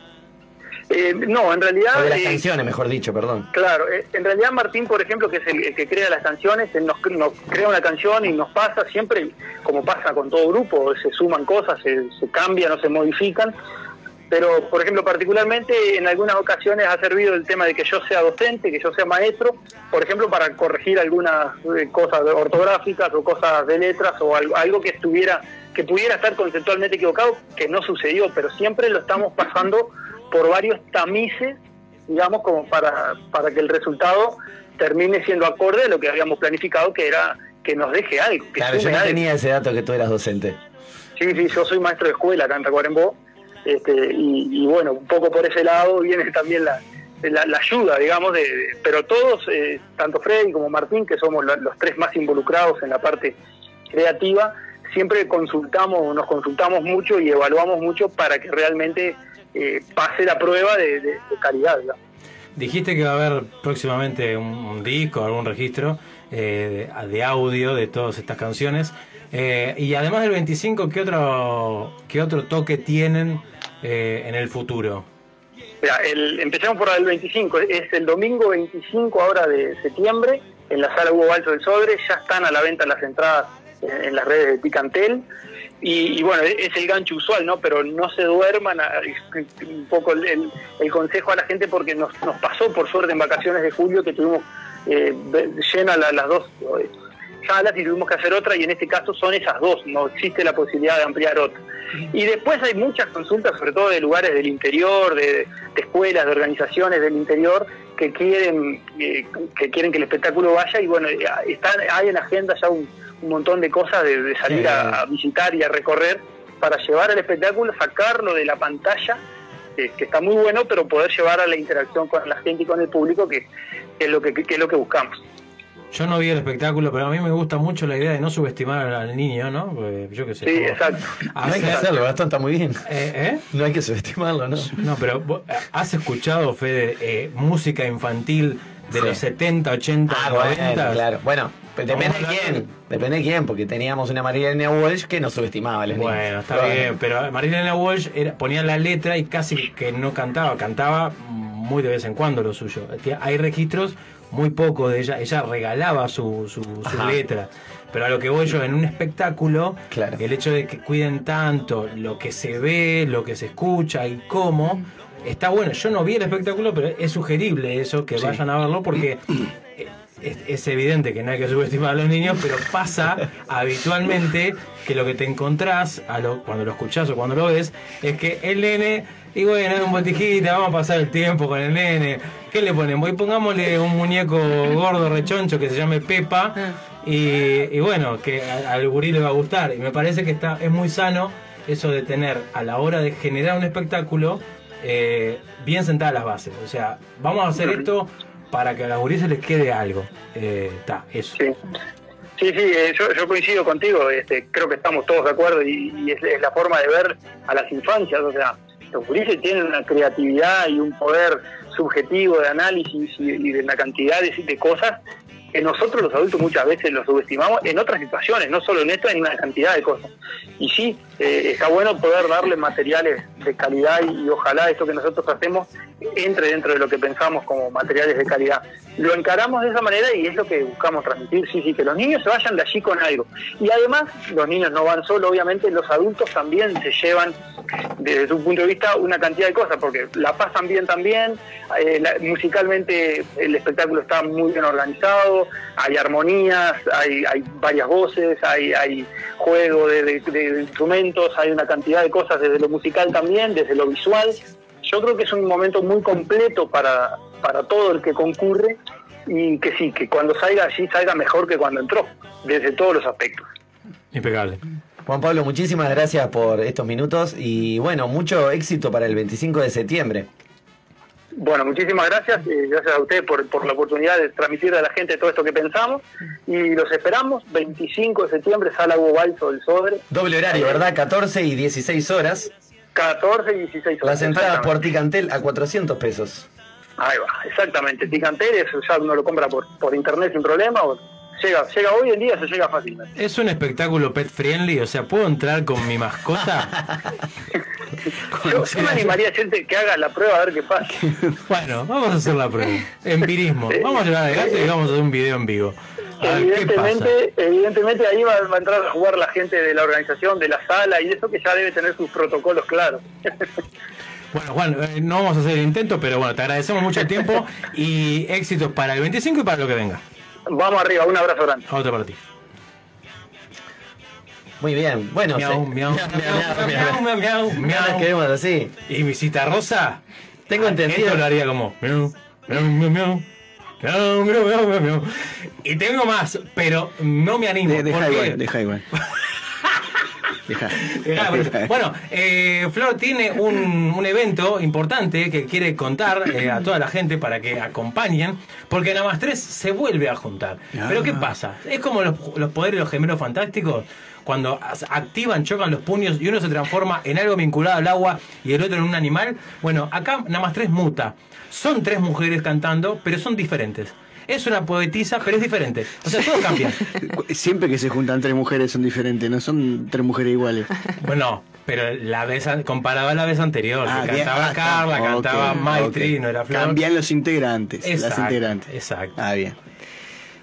Eh, no, en realidad... O de las eh, canciones, mejor dicho, perdón. Claro, eh, en realidad Martín, por ejemplo, que es el, el que crea las canciones, él nos, nos crea una canción y nos pasa siempre, como pasa con todo grupo, se suman cosas, se, se cambian o se modifican, pero por ejemplo, particularmente en algunas ocasiones ha servido el tema de que yo sea docente, que yo sea maestro, por ejemplo, para corregir algunas eh, cosas ortográficas o cosas de letras o algo, que estuviera, que pudiera estar conceptualmente equivocado, que no sucedió, pero siempre lo estamos pasando por varios tamices digamos, como para, para que el resultado termine siendo acorde a lo que habíamos planificado, que era que nos deje algo. Que Claro, yo no algo. tenía ese dato que tú eras docente. Sí, sí, yo soy maestro de escuela acá en Tacuarembó, este, y, bueno, un poco por ese lado viene también la, la, ayuda, digamos, de, pero todos, eh, tanto Freddy como Martín, que somos lo- los tres más involucrados en la parte creativa, siempre consultamos, nos consultamos mucho y evaluamos mucho para que realmente eh, pase la prueba de, de- calidad. Dijiste que va a haber próximamente un, disco, algún registro eh, de, de audio de todas estas canciones. Eh, y además del 25, ¿qué otro, qué otro toque tienen eh, en el futuro? Mira, el, empecemos por el 25, es el domingo 25 ahora de septiembre, en la sala Hugo Balso del Sodre, ya están a la venta las entradas en, las redes de Picantel, y, bueno, es es el gancho usual, ¿no? Pero no se duerman, un poco el, el- consejo a la gente, porque nos, nos pasó por suerte en vacaciones de julio que tuvimos eh, la- las dos eh, salas y tuvimos que hacer otra, y en este caso son esas dos, no existe la posibilidad de ampliar otra. Y después hay muchas consultas, sobre todo de lugares del interior, de, de escuelas, de organizaciones del interior, que quieren, eh, que quieren que el espectáculo vaya y bueno, ya están, hay en agenda ya un, un montón de cosas de, de salir Sí. a, a visitar y a recorrer para llevar el espectáculo, sacarlo de la pantalla, eh, que está muy bueno, pero poder llevar a la interacción con la gente y con el público, que, que es lo que, que es lo que buscamos. Yo no vi el espectáculo, pero a mí me gusta mucho la idea de no subestimar al, niño, ¿no? Porque yo qué sé. Sí, como- exacto. No hay que hacerlo, Gastón está muy bien. ¿Eh? No hay que subestimarlo, ¿no? No, pero vos, ¿has escuchado, Fede, eh, música infantil de Sí. los 70, 80, Ah, 90? bueno, claro. Bueno, depende de quién. Depende de quién, porque teníamos una Marilena Walsh que nos subestimaba a los niños. Bueno, está bien, pero Marilena Walsh era, ponía la letra y casi que no cantaba, cantaba muy de vez en cuando lo suyo. Hay registros muy pocos de ella. Ella regalaba su, su, letra. Pero a lo que voy yo, en un espectáculo, el hecho de que cuiden tanto lo que se ve, lo que se escucha y cómo, está bueno. Yo no vi el espectáculo, pero es sugerible eso, que Sí. vayan a verlo, porque es, es evidente que no hay que subestimar a los niños, pero pasa habitualmente que lo que te encontrás a lo- cuando lo escuchás o cuando lo ves es que el nene, y bueno, es un botijita, vamos a pasar el tiempo con el nene. ¿Qué le ponemos? Y pongámosle un muñeco gordo rechoncho que se llame Pepa. Y, y bueno, que al gurí le va a gustar. Y me parece que está es muy sano eso de tener a la hora de generar un espectáculo eh, bien sentadas las bases. O sea, vamos a hacer esto para que a los gurises les quede algo. Está, eso. Sí, sí, eh, yo, yo coincido contigo, este, creo que estamos todos de acuerdo y, y es, es la forma de ver a las infancias, o sea, los gurises tienen una creatividad y un poder subjetivo de análisis y, de una cantidad de, cosas que nosotros los adultos muchas veces los subestimamos en otras situaciones, no solo en esto, en una cantidad de cosas. Y sí, eh, está bueno poder darle materiales de calidad y, y ojalá esto que nosotros hacemos entre dentro de lo que pensamos como materiales de calidad. Lo encaramos de esa manera y es lo que buscamos transmitir, sí, sí, que los niños se vayan de allí con algo. Y además, los niños no van solo, obviamente los adultos también se llevan, desde su punto de vista, una cantidad de cosas, porque la pasan bien también, eh, musicalmente el espectáculo está muy bien organizado, hay armonías, hay, hay varias voces, hay, hay juego de- de instrumentos, hay una cantidad de cosas desde lo musical también, desde lo visual. Yo creo que es un momento muy completo para, para todo el que concurre y que sí, que cuando salga allí salga mejor que cuando entró, desde todos los aspectos. Impecable. Juan Pablo, muchísimas gracias por estos minutos y bueno, mucho éxito para el 25 de septiembre. Bueno, muchísimas gracias, eh, gracias a usted por, por la oportunidad de transmitirle a la gente todo esto que pensamos y los esperamos 25 de septiembre, Sala Hugo Balso del Sodre, Doble horario, ¿verdad? 14 y 16 horas. 14 y 16 horas. Las entradas por. Ticantel a 400 pesos. Ahí va, exactamente. Ticantel, eso ya uno lo compra por, por internet sin problema. o llega, llega hoy en día, se llega fácilmente. Es un espectáculo pet friendly, o sea, ¿puedo entrar con mi mascota? Yo, yo me animaría a gente que haga la prueba a ver qué pasa. Bueno, vamos a hacer la prueba. Empirismo. Vamos a llevar adelante y vamos a hacer un video en vivo. A. Evidentemente, evidentemente ahí va, va a entrar a jugar la gente de la organización, de la sala y eso que ya debe tener sus protocolos claros. Bueno, Juan, eh, no vamos a hacer el intento, pero bueno, te agradecemos mucho el tiempo y éxitos para el 25 y para lo que venga. Vamos arriba, un abrazo grande. Otro para ti. Muy bien, bueno. Miau, miau, miau, miau, miau, miau, miau. Nos queremos así. ¿Y mi cita rosa? Tengo Ah, entendido. Esto lo haría como miau, miau, miau, miau. Miau, miau, miau, miau, miau. Y tengo más, pero no me animo. De- deja igual, deja igual. Deja. Ah, bueno, Bueno, eh, Flor tiene un, un evento importante que quiere contar eh, a toda la gente para que acompañen, porque nada más tres se vuelve a juntar. Pero ¿qué pasa? Es como los, los poderes de los gemelos fantásticos, cuando activan, chocan los puños y uno se transforma en algo vinculado al agua y el otro en un animal. Bueno, acá nada más tres muta. Son tres mujeres cantando, pero son diferentes. Es una poetisa, pero es diferente. O sea, todo cambia. Siempre que se juntan tres mujeres son diferentes, no son tres mujeres iguales. Bueno, pero la vez an- comparado a la vez anterior, Ah, que cantaba Ah, Carla, cantaba Maitri, no era Flor. Cambian los integrantes, las Exacto, integrantes. Exacto. Ah, bien.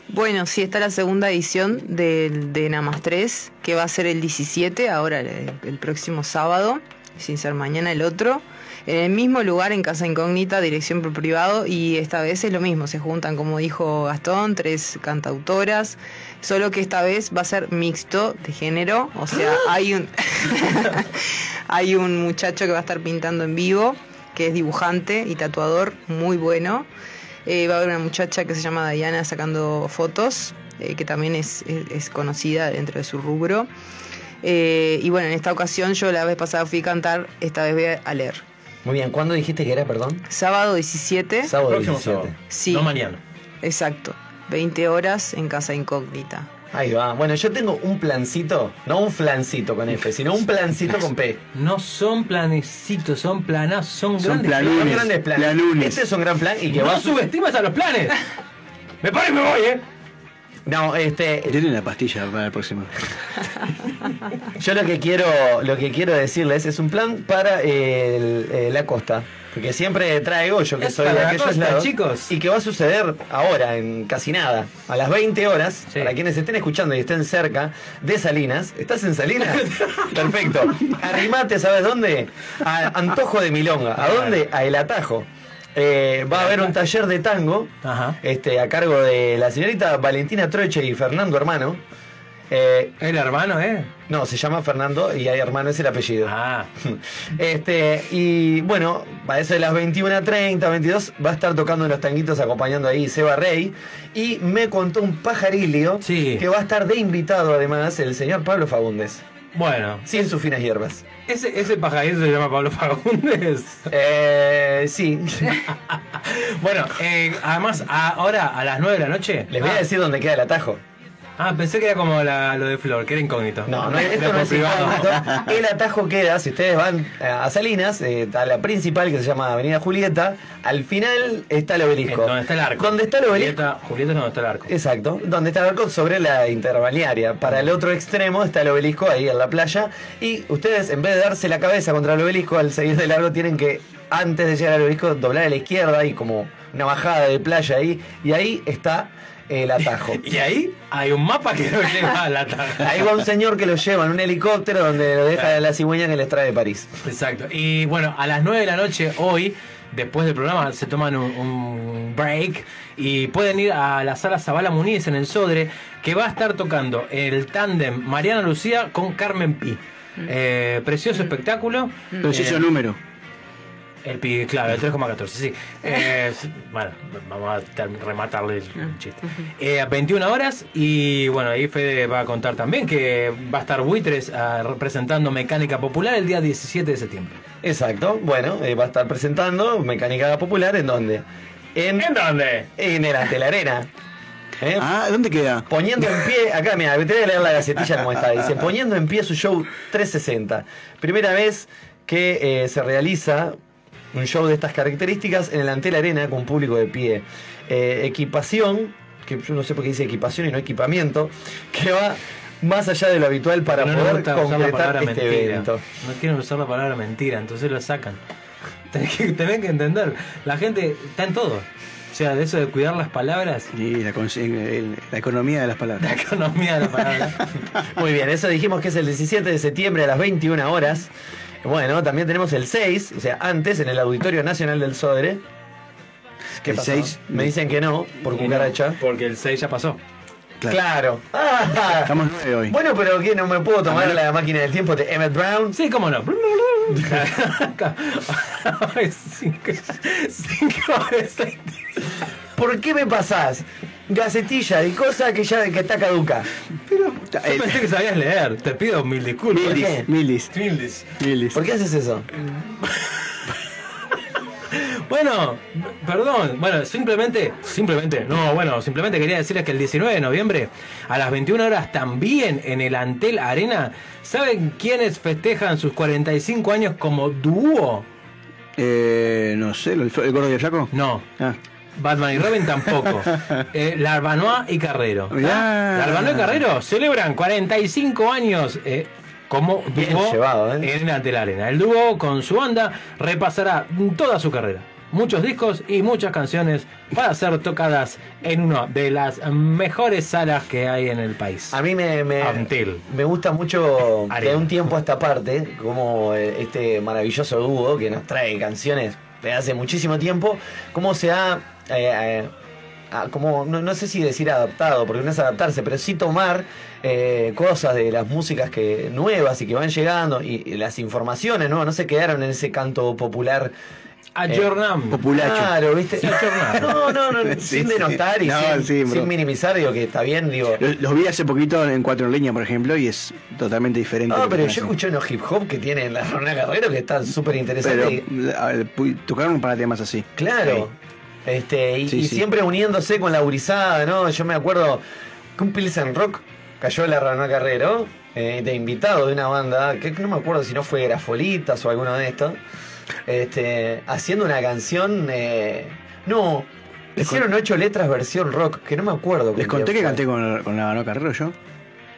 Bueno, sí, está la segunda edición del de Namas 3, que va a ser el 17, ahora el, el próximo sábado, sin ser mañana el otro. En el mismo lugar, en Casa Incógnita, dirección por privado, y esta vez es lo mismo, se juntan, como dijo Gastón, tres cantautoras, solo que esta vez va a ser mixto de género, o sea, hay un, hay un muchacho que va a estar pintando en vivo, que es dibujante y tatuador, muy bueno. Eh, va a haber una muchacha que se llama Diana sacando fotos, eh, que también es, es- es conocida dentro de su rubro. Eh, y bueno, en esta ocasión yo la vez pasada fui a cantar, esta vez voy a leer. Muy bien, ¿cuándo dijiste que era, perdón? Sábado 17. Sábado Próximo 17. sábado. Sí. No mañana. Exacto. 20 horas en Casa Incógnita. Ahí va. Bueno, yo tengo un plancito, no un flancito con F, sino un plancito con P. No son planecitos, son planazos, son, Son grandes planunes. Son grandes planes. planunes. Este es un gran plan y que No va subestimas a los planes. Me paro y me voy, ¿eh? No, este. Tiene una pastilla para el próximo. Yo lo que quiero, lo que quiero decirles es un plan para el- eh, la costa. Porque siempre traigo yo que Es soy de aquellos costa, lados. chicos. Y que va a suceder ahora, en casi nada. A las 20 horas, para quienes estén escuchando y estén cerca de Salinas. ¿Estás en Salinas? Perfecto. Arrimate, ¿sabes dónde? A Antojo de Milonga. ¿A dónde? A El Atajo. Eh, va a haber un taller de tango este, a cargo de la señorita Valentina Troche y Fernando Hermano. ¿El hermano, eh? No, se llama Fernando y hay hermano es el apellido. Ah. Este, y bueno, a eso de las 21.30, 22, va a estar tocando los tanguitos acompañando ahí Seba Rey. Y me contó un pajarilio que va a estar de invitado además el señor Pablo Fagundes. Bueno. Sin sus finas hierbas. ¿Ese, ese pajarito se llama Pablo Fagundes? Eh, sí. bueno, eh, además, ahora a las 9 de la noche. Les voy a decir dónde queda el atajo. Ah, pensé que era como la- lo de Flor, que era incógnito. No, no, esto no es privado. incógnito. El atajo queda, si ustedes van a Salinas, eh, a la principal que se llama Avenida Julieta, al final está el obelisco. Eh, Donde está el arco. ¿Dónde está el obelisco? Julieta, Julieta es donde está el arco. Exacto, donde está el arco sobre la interbalnearia. Para el otro extremo está el obelisco ahí en la playa. Y ustedes, en vez de darse la cabeza contra el obelisco, al seguir de largo, tienen que, antes de llegar al obelisco, doblar a la izquierda y como una bajada de playa ahí. Y ahí está el atajo. Y ahí hay un mapa que lo lleva a la tarde. Ahí va un señor que lo lleva en un helicóptero donde lo deja a la cigüeña que les trae de París. Exacto. Y bueno, a las 9 de la noche hoy, después del programa, se toman un, un break y pueden ir a la sala Zabala Muniz en el Sodre, que va a estar tocando el tándem Mariana Lucía con Carmen Pi. Eh, precioso espectáculo. Preciso Eh, número. El pi, claro, el 3,14, sí. Eh, bueno, vamos a rematarle el chiste. Eh, a 21 horas y bueno, ahí Fede va a contar también que va a estar Buitres ah, representando Mecánica Popular el día 17 de septiembre. Exacto, bueno, eh, va a estar presentando Mecánica Popular en dónde? En, dónde? En el Ante la Arena. ¿Eh? Ah, ¿dónde queda? Poniendo en pie, acá mira, te voy a leer la gacetilla como está. Dice, poniendo en pie su show 360. Primera vez que eh, se realiza un show de estas características en el Antel Arena con público de pie. Eh, equipación, que yo no sé por qué dice equipación y no equipamiento, que va más allá de lo habitual para no poder palabra este mentira. evento. No quieren usar la palabra mentira, entonces lo sacan. Tenés que, tenés que entender, la gente está en todo. O sea, de eso de cuidar las palabras. Y la, el- la economía de las palabras. La economía de las palabras. Muy bien, eso dijimos que es el 17 de septiembre a las 21 horas. Bueno, también tenemos el 6, o sea, antes en el Auditorio Nacional del Sodre. ¿Qué El pasó? 6. Me dicen que no, por no, cucaracha. porque el 6 ya pasó. Claro. Ah, Estamos nueve hoy. bueno, pero ¿qué? ¿No me puedo tomar la máquina del tiempo de Emmett Brown? Sí, cómo no. Cinco- cinco. ¿Por qué me pasás gacetilla y cosa que ya que está caduca? Yo pensé que sabías leer. Te pido mil disculpas. ¿Por qué? Milis. Milis. Milis. ¿Por qué haces eso? Bueno, perdón, bueno, simplemente, simplemente, no, bueno, simplemente quería decirles que el 19 de noviembre a las 21 horas también en el Antel Arena, ¿saben quiénes festejan sus 45 años como dúo? Eh, no sé, ¿el, el gordo y el flaco? No. Ah. Batman y Robin tampoco. Eh, Larbanois y Carrero. Larbanois y Carrero celebran 45 años eh, como Bien dúo llevado, ¿eh? en Antel Arena. El dúo con su banda repasará toda su carrera. Muchos discos y muchas canciones para ser tocadas en una de las mejores salas que hay en el país. A mí me, me, me gusta mucho de un tiempo a esta parte, como eh, este maravilloso dúo que nos trae canciones de hace muchísimo tiempo, cómo se ha, eh, eh, ah, como, no, no sé si decir adaptado, porque no es adaptarse, pero sí tomar eh, cosas de las músicas que nuevas y que van llegando y, y las informaciones, ¿no? No se quedaron en ese canto popular. Ayornam. Populacho. Claro, ¿viste? No, no, no, Sí, sin sí. denotar y No, sin, sí, bro. sin minimizar, digo que está bien, digo. Los, los vi hace poquito en Cuatro en Leña, por ejemplo, y es totalmente diferente. No, a pero yo escuché unos hip hop que tienen la Ronald Guerrero que están súper interesantes. Pero a ver, pu- tocaron un par de temas así. Claro. Este, y, Sí, y sí. siempre uniéndose con la gurizada, ¿no? Yo me acuerdo que un Pilsen Rock cayó la Ronald Guerrero eh, de invitado de una banda, que no me acuerdo si no fue Grafolitas o alguno de estos, este, haciendo una canción. eh, no, Hicieron ocho letras versión rock, que no me acuerdo. Les conté que canté con, con la Mano Carrero yo.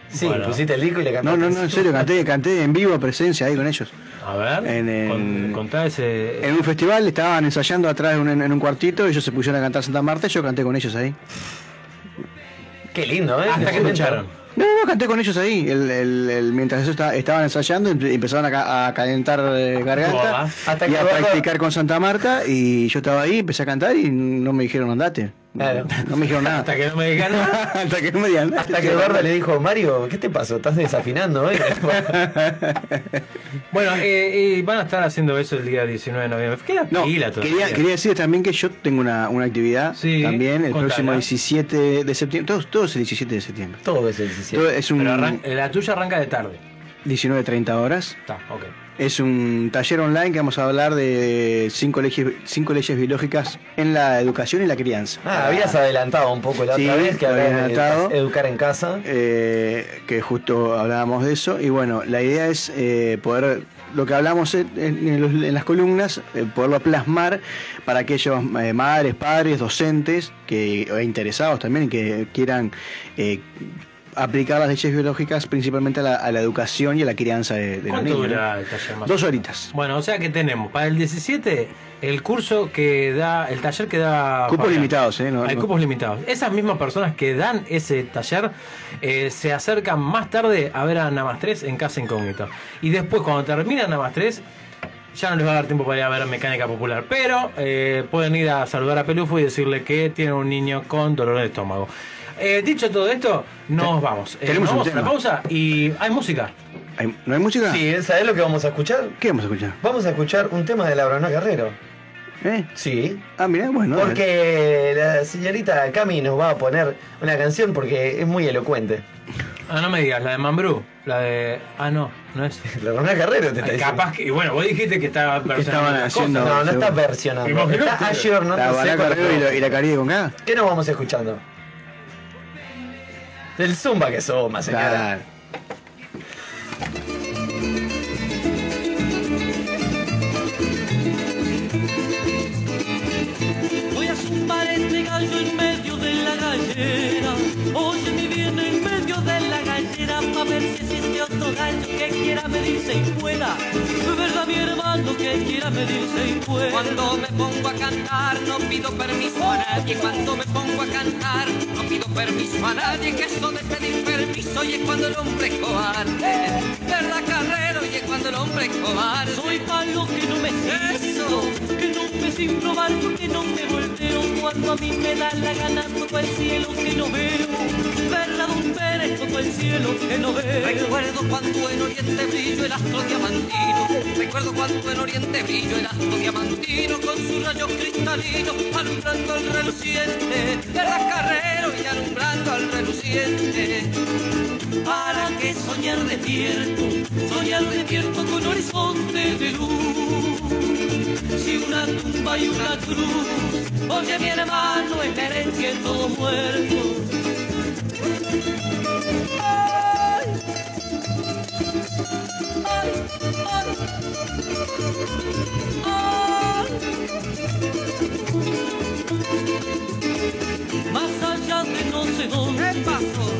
Sí, Bueno. pusiste el disco y le No, cantaste. no, no, en serio, canté, canté en vivo, presencia ahí con ellos. A ver, En, en- con- contá ese. en un festival estaban ensayando atrás en un, en un cuartito, ellos se pusieron a cantar Santa Marta y yo canté con ellos ahí. Qué lindo, ¿eh? Hasta que te echaron. No, no, canté con ellos ahí. El, el- el- mientras ellos esta- estaban ensayando, empe- empezaron a, ca- a calentar eh, garganta. Hasta y que a practicar con Santa Marta. Y yo estaba ahí, empecé a cantar y no me dijeron andate. Claro. No me dijeron nada. Hasta que no me digan nada. Hasta que no me digan nada. Hasta que Eduardo le dijo, Mario, ¿qué te pasó? ¿Estás desafinando, eh? Bueno, eh, y van a estar haciendo eso el día 19 de noviembre. Queda No, pila todavía. quería, quería decir también que yo tengo una, una actividad Sí, también el contala. próximo 17 de septiembre. Todo, todo es el 17 de septiembre. Todo es el 17. Todo es un Pero arran- la tuya arranca de tarde. 19-30 horas. Está, ok. Es un taller online que vamos a hablar de cinco leyes, cinco leyes biológicas en la educación y la crianza. Ah, habías adelantado un poco la Sí, otra vez que de adelantado. educar en casa. eh, que justo hablábamos de eso. Y bueno, la idea es eh, poder, lo que hablamos en, en los- en las columnas, eh, poderlo plasmar para aquellos eh, madres, padres, docentes que, interesados también que quieran eh, aplicar las leyes biológicas principalmente a la, a la educación y a la crianza de, de los ¿Cuánto niños. dura el taller más? Dos horitas. Bueno, o sea que tenemos para el 17 el curso que da, el taller que da. Cupos Fabián. limitados, ¿eh? No- Hay no- cupos limitados. Esas mismas personas que dan ese taller eh, se acercan más tarde a ver a Namas 3 en Casa Incógnita. Y después, cuando termina Namas 3, ya no les va a dar tiempo para ir a ver Mecánica Popular. Pero eh, pueden ir a saludar a Pelufo y decirle que tiene un niño con dolor de estómago. Eh, dicho todo esto, nos vamos. Eh, tenemos nos un vamos a la tema. pausa y hay música. ¿Hay- ¿No hay música? Sí, ¿sabés lo que vamos a escuchar? ¿Qué vamos a escuchar? Vamos a escuchar un tema de Laura Guerrero. ¿Eh? Sí. Ah, mira, bueno. Porque la señorita Cami nos va a poner una canción porque es muy elocuente. Ah, no me digas, la de Mambrú. La de. Ah, no, no es. Laura Guerrero te está diciendo. Capaz que. Y bueno, vos dijiste que estaba estaban haciendo- cosas. No, no está versionando. Imagínate. Está ayornando. La Baraca Carrero y, la- y la Caribe con K. ¿Qué nos vamos escuchando? Del Zumba que suma, señora. Claro. Voy a zumbar este gallo en medio de la gallera. Oye, mi bien en medio de la gallera. Pa' ver si existe que quiera medirse y pueda. ¿Verdad, mi hermano, que quiera medirse y pueda? Cuando me pongo a cantar no pido permiso a nadie. Cuando me pongo a cantar no pido permiso a nadie. Que eso de pedir permiso y es cuando el hombre es cobarde. ¿Verdad, carrero? Y es cuando el hombre es cobarde. Soy palo que no me siento, que no me sin probar porque no me volteo cuando a mí me da la gana todo el cielo que no veo. Verdad, don Pérez, todo el cielo que no veo. Recuerdo cuando en Oriente brilló el astro diamantino. Recuerdo cuando en Oriente brilló el astro diamantino con sus rayos cristalinos alumbrando al reluciente. ¿Verdad, carrero? Y alumbrando al reluciente. ¿Para qué soñar despierto? Soñar despierto con horizonte de luz. Si una tumba y una cruz, oye mi hermano, es herencia todo muerto. Ay, sé dónde,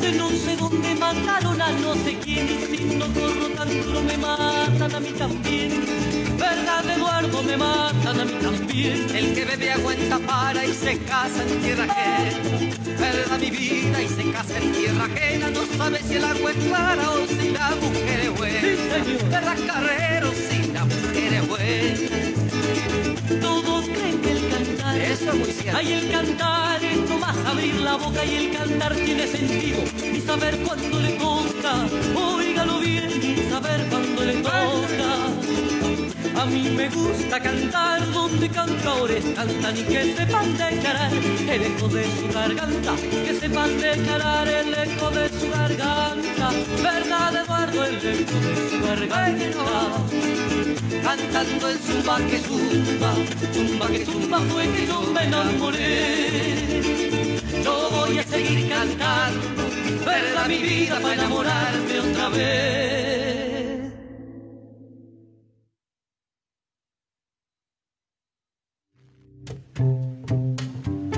de no sé dónde mataron a no sé quién y si no corro tan duro me matan a mí también. ¿Verdad, Eduardo? Me matan a mí también. El que bebe agua en tapara y se casa en tierra ajena. Verdad mi vida y se casa en tierra ajena. No sabe si el agua es clara o si la mujer es buena. Verdad carrero creen que el cantar Eso es muy cierto. Ay, el cantar es nomás abrir la boca y el cantar tiene sentido. Y saber cuándo le toca, óigalo bien, y saber cuándo le toca. A mí me gusta cantar donde cantadores cantan y que sepan declarar el eco de su garganta, que sepan declarar el eco de su garganta. ¿Verdad, Eduardo? El eco de su garganta. Cantando el zumba que zumba, zumba que zumba fue que yo me enamoré. Yo voy a seguir cantando, verdad mi vida para enamorarme otra vez.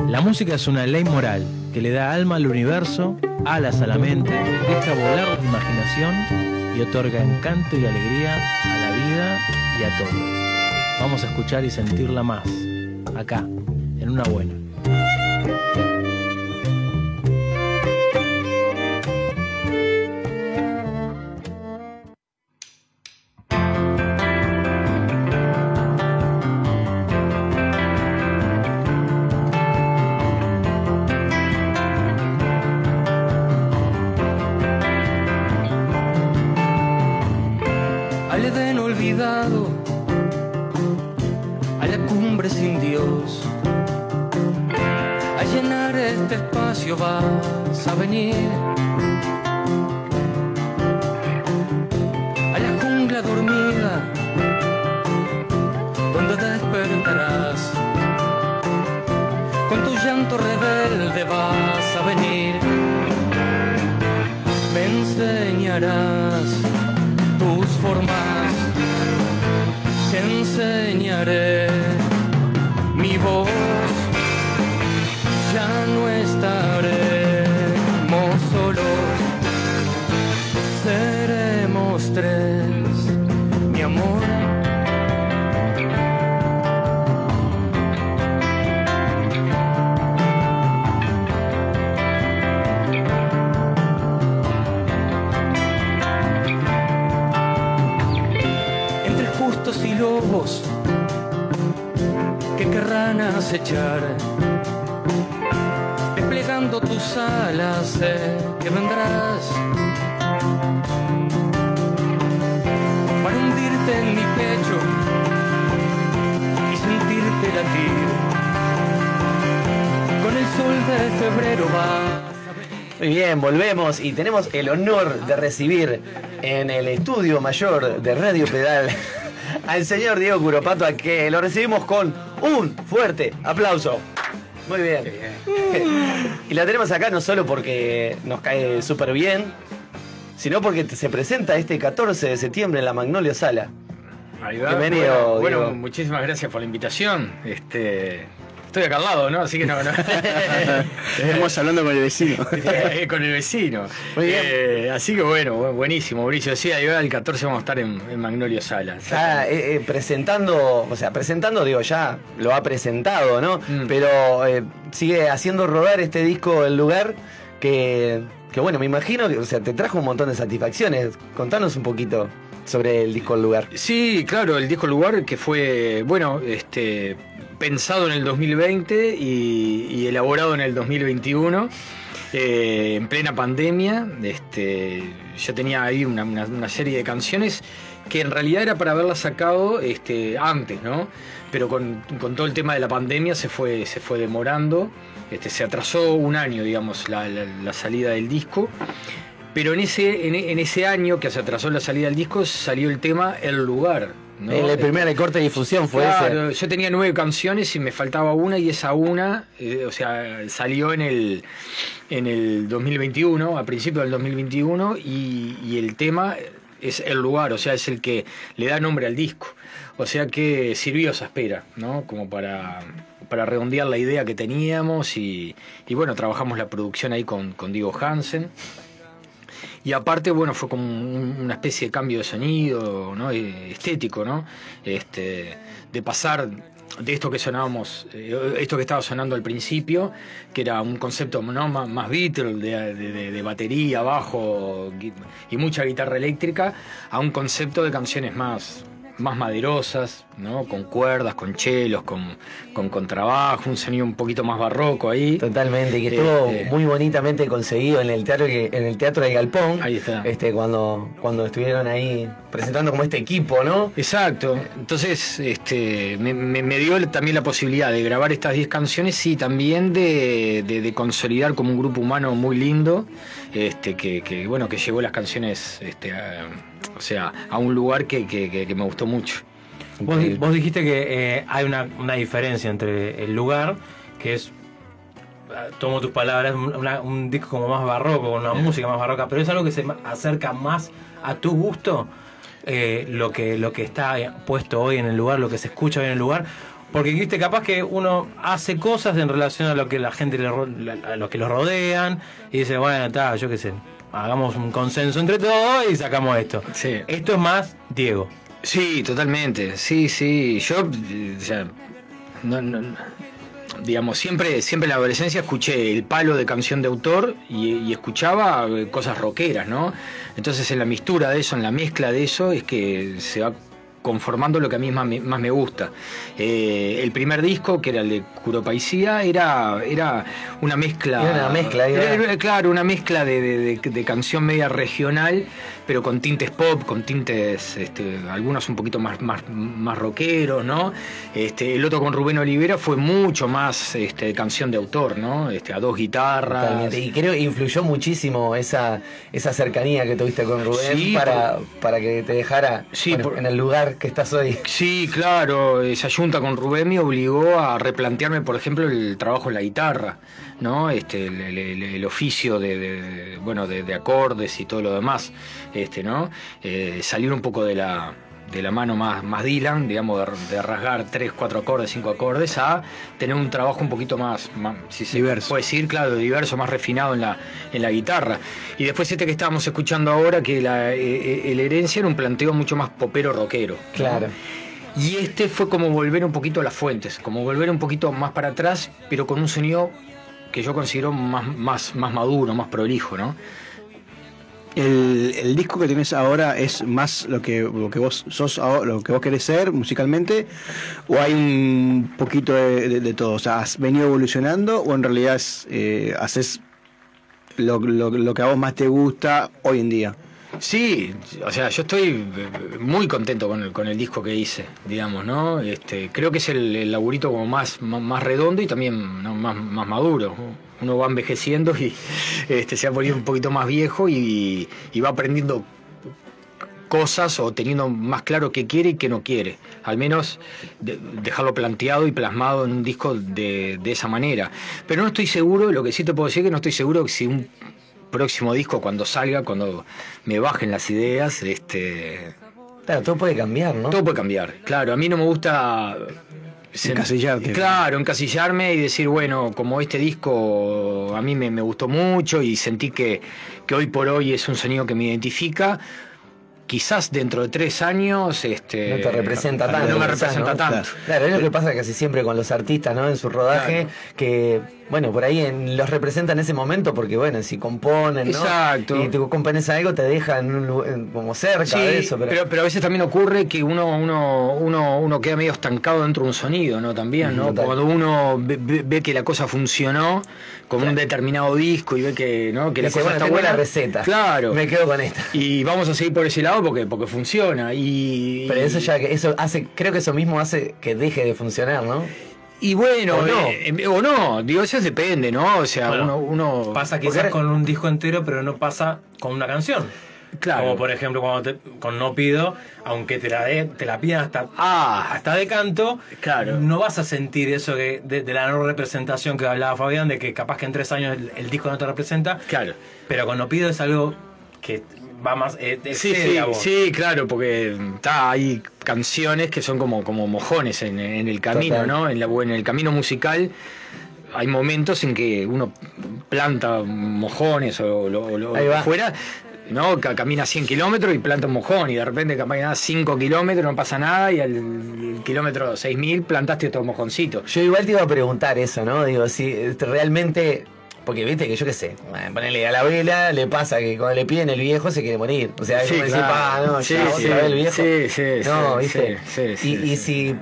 La música es una ley moral que le da alma al universo, alas a la mente, deja volar la imaginación y otorga encanto y alegría a la vida y a todo. Vamos a escuchar y sentirla más, acá, en una buena. Llenar este espacio vas a venir. A la jungla dormida, donde despertarás. Con tu llanto rebelde vas a venir. Me enseñarás tus formas, te enseñaré mi voz, acechar. Desplegando tus alas, sé que vendrás para hundirte en mi pecho y sentirte latir. Con el sol de febrero va. Muy bien, volvemos y tenemos el honor de recibir en el estudio mayor de Radio Pedal al señor Diego Curopato, a que lo recibimos con un fuerte aplauso. Muy bien. Y la tenemos acá no solo porque nos cae súper bien, sino porque se presenta este 14 de septiembre en la Magnolia Sala. Bienvenido, Bueno, bueno, muchísimas gracias por la invitación. Este, estoy acá al lado, ¿no? Así que no, no. Estamos hablando con el vecino. Con el vecino. Eh, así que bueno, bu- buenísimo, Mauricio. Sí, ahí va, el 14 vamos a estar en, en Magnolio Sala. Eh, eh, presentando, o sea, presentando, digo, ya lo ha presentado, ¿no? Mm. Pero sigue haciendo rodar este disco El Lugar, que, que bueno, me imagino que, o sea, te trajo un montón de satisfacciones. Contanos un poquito sobre el disco El Lugar. Sí, claro, el disco Lugar que fue, bueno, este, pensado en el 2020 y, elaborado en el 2021. eh, en plena pandemia, este, yo tenía ahí una, serie de canciones que en realidad era para haberlas sacado este, antes, ¿no? Pero con, con todo el tema de la pandemia se fue, se fue demorando, este, se atrasó un año, digamos, la, la- salida del disco. Pero en ese, en ese año que se atrasó la salida del disco salió el tema El Lugar. ¿No? El, el primer corte de difusión fue Claro, ese. yo tenía nueve canciones y me faltaba una y esa una, eh, o sea, salió en el, en el 2021, a principios del 2021, y, y el tema es el lugar, o sea, es el que le da nombre al disco. O sea que sirvió esa espera, ¿no? Como para, para redondear la idea que teníamos y, y bueno, trabajamos la producción ahí con, con Diego Hansen. Y aparte, bueno, fue como un- una especie de cambio de sonido, ¿no? Eh, Estético, ¿no? Este, de pasar de esto que sonábamos, eh, esto que estaba sonando al principio, que era un concepto ¿no? más, más Beatle, de, de- de- batería, bajo y mucha guitarra eléctrica, a un concepto de canciones más, más maderosas, ¿no? Con cuerdas, con chelos, con, con contrabajo, un sonido un poquito más barroco ahí. Totalmente, y que estuvo Este, muy bonitamente conseguido en el teatro en el teatro de Galpón. Ahí está. Este, cuando, cuando estuvieron ahí presentando como este equipo, ¿no? Exacto. Entonces, este, me, me- me dio también la posibilidad de grabar estas 10 canciones y también de, de- de consolidar como un grupo humano muy lindo, este, que, que, bueno, que llevó las canciones, este, a, o sea, a un lugar que, que- me gustó mucho. Vos, di- vos dijiste que eh, hay una, una diferencia entre el lugar, que es, eh, tomo tus palabras, un, una- un disco como más barroco, una música más barroca, pero es algo que se acerca más a tu gusto, eh, lo, que, lo que está puesto hoy en el lugar, lo que se escucha hoy en el lugar, Porque viste, capaz que uno hace cosas en relación a lo que la gente le a lo que lo rodean y dice, bueno, está, yo qué sé, hagamos un consenso entre todos y sacamos esto. Esto es más Diego. Sí, totalmente. Sí, sí. Yo, o sea, no, no- no- digamos, siempre, siempre en la adolescencia escuché el palo de canción de autor y, y escuchaba eh, cosas rockeras, ¿no? Entonces en la mistura de eso, en la mezcla de eso, es que se va conformando lo que a mí más me, más me gusta. Eh, el primer disco, que era el de Curopaisía, era, era una mezcla... Era una mezcla, era- era- claro, una mezcla de, de- de- de canción media regional, pero con tintes pop, con tintes, este, algunos un poquito más, más, más rockeros, ¿no? Este, el otro con Rubén Olivera fue mucho más este, canción de autor, ¿no? Este, a dos guitarras. Totalmente. Y creo que influyó muchísimo esa, esa cercanía que tuviste con Rubén Sí, para, por- para que te dejara bueno, en el lugar que estás hoy. Sí, claro, esa junta con Rubén me obligó a replantearme, por ejemplo, el trabajo en la guitarra, ¿no? Este, el, oficio de, bueno, de, de acordes y todo lo demás, este, ¿no? Eh, salir un poco de la de la mano más, más Dylan, digamos, de, de rasgar tres, cuatro acordes, cinco acordes, a tener un trabajo un poquito más, más si se puede decir, claro, diverso, más refinado en la, en la guitarra. Y después este que estábamos escuchando ahora, que la, eh, eh, el herencia era un planteo mucho más popero rockero. ¿no? Claro. Y este fue como volver un poquito a las fuentes, como volver un poquito más para atrás, pero con un sonido que yo considero más, más, más maduro, más prolijo, ¿no? El, disco que tenés ahora es más lo que, lo que vos sos, lo que vos querés ser musicalmente, o hay un poquito de, todo. O sea, ¿has venido evolucionando o en realidad eh, haces lo, lo- lo que a vos más te gusta hoy en día? Sí, o sea, yo estoy eh, muy contento con el, con el disco que hice, digamos, ¿no? Este, creo que es el, el laburito como más, más, más redondo y también ¿no? más, más maduro. Uno va envejeciendo y este, se va poniendo un poquito más viejo y, y va aprendiendo cosas o teniendo más claro qué quiere y qué no quiere. Al menos de- dejarlo planteado y plasmado en un disco de, de esa manera. Pero no estoy seguro, lo que sí te puedo decir es que no estoy seguro que si un próximo disco cuando salga, cuando me bajen las ideas, este... Claro, todo puede cambiar, ¿no? Todo puede cambiar. Claro, a mí no me gusta... Encasillarte. Claro, encasillarme y decir, bueno, como este disco a mí me, me gustó mucho y sentí que, que hoy por hoy es un sonido que me identifica, quizás dentro de tres años... Este, No te representa tanto. No me representa ¿no? tanto. Claro, es lo que pasa casi siempre con los artistas, ¿no? En su rodaje, que, bueno, por ahí en- los representa en ese momento porque, bueno, si componen, ¿no? Exacto. Y tú compones algo, te deja en un como cerca Sí, de eso. Pero, pero... pero a veces también ocurre que uno, uno, uno, uno queda medio estancado dentro de un sonido, ¿no? También, ¿no? Total. Cuando uno ve, ve- que la cosa funcionó con un determinado disco y ve que, ¿no? que la Dice, cosa bueno, está buena. receta. Claro. Me quedo con esta. Y vamos a seguir por ese lado porque, porque funciona. Y, Pero eso ya, que eso hace, creo que eso mismo hace que deje de funcionar, ¿no? Y bueno, ¿O no? eh, o no, digo, eso depende, ¿no? O sea, Bueno, uno, uno. Pasa porque quizás ahora- con un disco entero, pero no pasa con una canción. Claro. Como por ejemplo cuando te- con No Pido, aunque te la, de- te la pidan hasta, Ah. hasta de canto, Claro. no vas a sentir eso que, de, de la no representación que hablaba Fabián, de que capaz que en tres años el, el disco no te representa. Claro. Pero con No Pido es algo que va más... eh, Sí, sí, claro, porque está, hay canciones que son como, como mojones en, en el camino, Total. ¿no? En, la, en el camino musical hay momentos en que uno planta mojones o lo, lo- va. fuera, ¿no? Ca- Camina 100 kilómetros y planta un mojón y de repente camina 5 kilómetros, no pasa nada y al kilómetro 6000 plantaste otro mojoncito. Yo igual te iba a preguntar eso, ¿no? Digo, si este, realmente. Porque viste que yo qué sé, bueno, ponele a la vela, le pasa que cuando le piden el viejo se quiere morir. O sea, Sí, como decir, claro. pa, no, Sí, ya, sí, otra vez el viejo. sí, sí, no, viste. sí, sí, y, y si.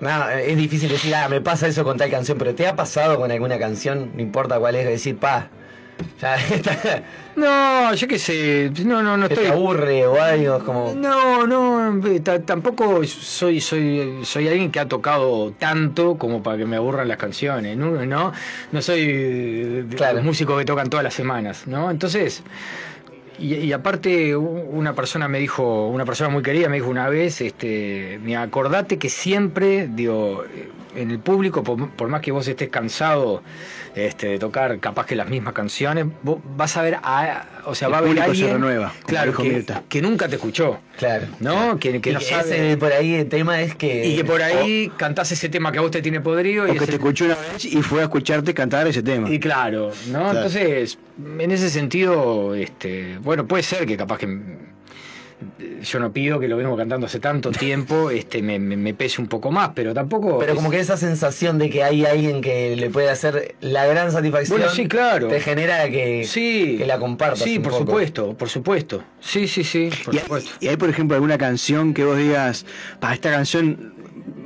No, es difícil decir, ah, me pasa eso con tal canción, pero ¿te ha pasado con alguna canción? No importa cuál es, decir, pa, está, No, yo qué sé, no, no, no estoy... te aburre o algo, como. No, no, eh, ta- tampoco soy, soy, soy alguien que ha tocado tanto como para que me aburran las canciones, ¿no? No, no soy eh, Claro. los músicos que tocan todas las semanas, ¿no? Entonces, y, y aparte una persona me dijo, una persona muy querida me dijo una vez, este, me acordate que siempre, digo, en el público, por, por más que vos estés cansado este, de tocar capaz que las mismas canciones, vos vas a ver, a, o sea, El va a haber se alguien, renueva, como claro, que, nunca te escuchó, Claro. ¿no? Que, que Y no que sabe. ese, por ahí el tema es que. y que por ahí cantás ese tema que a vos te tiene podrido y O que ese- te escuchó una vez y fue a escucharte cantar ese tema. Y claro, ¿no? Claro. Entonces, en ese sentido, este, bueno, puede ser que capaz que yo no pido que lo vengo cantando hace tanto tiempo, este, me, me- me pese un poco más, pero tampoco. Pero es- como que esa sensación de que hay alguien que le puede hacer la gran satisfacción. Bueno, sí, claro. Te genera que, Sí. que la compartas. Sí, un por poco. supuesto, por supuesto. Sí, sí, sí, por Y, supuesto. y hay, por ejemplo, alguna canción que vos digas, para esta canción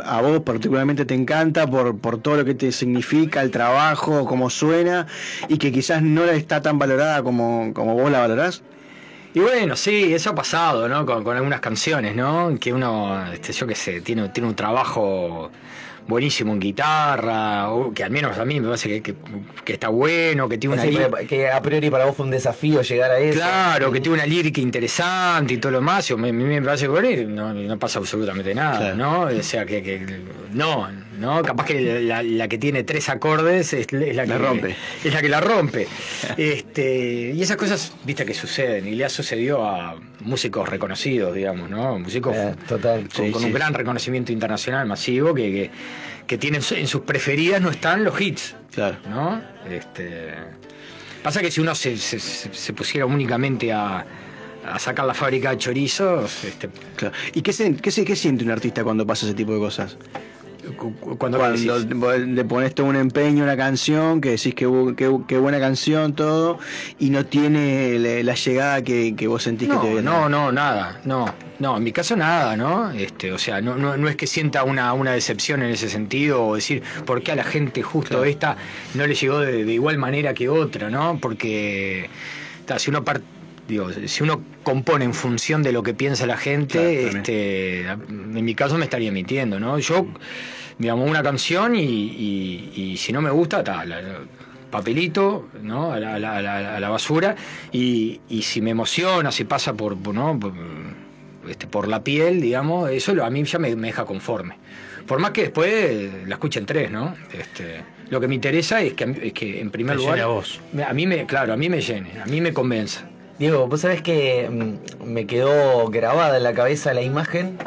a vos particularmente te encanta por, por todo lo que te significa, el trabajo, cómo suena, y que quizás no está tan valorada como, como vos la valorás? Y bueno, sí, eso ha pasado, ¿no? Con, algunas canciones, ¿no? Que uno, este, yo qué sé, tiene, tiene un trabajo buenísimo en guitarra, o que al menos a mí me parece que, que- que está bueno, que tiene una Sí, lí- pero que a priori para vos fue un desafío llegar a eso. Claro, que tiene una lírica interesante y todo lo más. A mí me parece que no, no pasa absolutamente nada, Claro. ¿no? O sea, que, que- no, ¿no? Capaz que la, la que tiene tres acordes es, es la que La rompe. Es la que la rompe. Este, y esas cosas, viste, que suceden. Y le ha sucedido a músicos reconocidos, digamos, ¿no? Músicos Eh, total. con, Sí, con sí. un gran reconocimiento internacional masivo que, que, tienen en sus preferidas no están los hits. Claro. ¿No? Este, pasa que si uno se, se- pusiera únicamente a, a sacar la fábrica de chorizos, este, Claro. ¿Y qué, se- qué, se- qué siente un artista cuando pasa ese tipo de cosas? Cu- cu- cuando, Cuando le pones todo un empeño a una canción, que decís que, que, que buena canción, todo, y no tiene la, la llegada que, que vos sentís que te viene. no, no, nada, no, no, en mi caso nada, ¿no? Este, o sea, no, no, no es que sienta una, una decepción en ese sentido o decir por qué a la gente justo esta no le llegó de, de igual manera que otra, ¿no? Porque ta, si uno par- digo, si uno compone en función de lo que piensa la gente, Claro, este, en mi caso me estaría mintiendo, ¿no? Yo, digamos, una canción y, y- y si no me gusta, ta, la- la- papelito, ¿no? A la, a la- a la- a la basura y, y si me emociona, si pasa por, ¿no? por, este, por la piel, digamos, eso a mí ya me, me deja conforme. Por más que después la escuchen tres, ¿no? Este, lo que me interesa es que, es que en primer lugar, llene a vos. a mí me, claro, a mí me llene, a mí me convenza. Diego, vos sabés que mm, me quedó grabada en la cabeza la imagen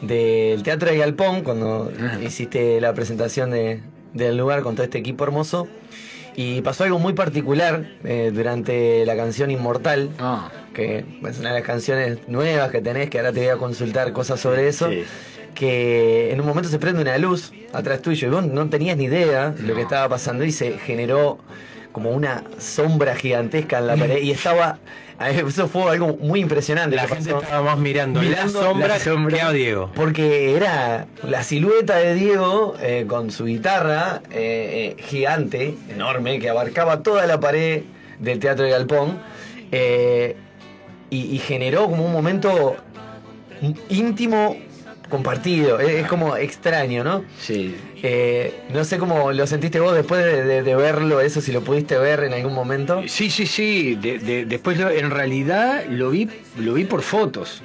del Teatro de Galpón cuando hiciste la presentación de- del lugar con todo este equipo hermoso. Y pasó algo muy particular eh, durante la canción Inmortal, Ah, que es una de las canciones nuevas que tenés, que ahora te voy a consultar cosas sobre eso. Sí. Que en un momento se prende una luz atrás tuyo y vos no tenías ni idea de lo que estaba pasando y se generó como una sombra gigantesca en la pared y estaba ver, eso fue algo muy impresionante La gente pasó. estaba más mirando, Mirando la sombra, la sombra. que a Diego. porque era la silueta de Diego eh, con su guitarra eh, eh, gigante, enorme, que abarcaba toda la pared del Teatro de Galpón eh, y, y generó como un momento íntimo compartido. Es, es como extraño, ¿no? Sí. Eh, no sé cómo lo sentiste vos después de, verlo, eso, si lo pudiste ver en algún momento. Sí, sí, sí. de- de- después lo- en realidad lo vi, lo vi por fotos.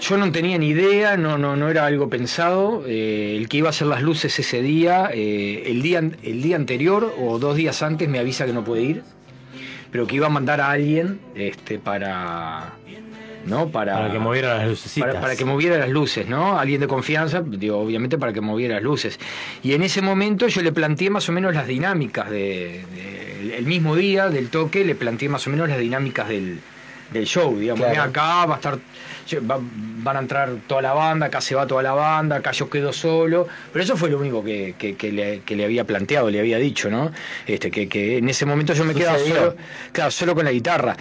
Yo no tenía ni idea, no, no, no era algo pensado. eh, el que iba a hacer las luces ese día, eh, el día, el día anterior o dos días antes me avisa que no puede ir, pero que iba a mandar a alguien este, para, ¿no? Para, Para que moviera las lucecitas. para, para que moviera las luces, ¿no? Alguien de confianza, digo, obviamente para que moviera las luces. Y en ese momento yo le planteé más o menos las dinámicas de, de- el mismo día del toque, le planteé más o menos las dinámicas del, del show, digamos. Claro. Acá va a estar, va- van a entrar toda la banda, acá se va toda la banda, acá yo quedo solo. Pero eso fue lo único que, que- que le, que le había planteado, le había dicho, ¿no? Este, que, en ese momento yo me quedaba solo, claro, solo con la guitarra.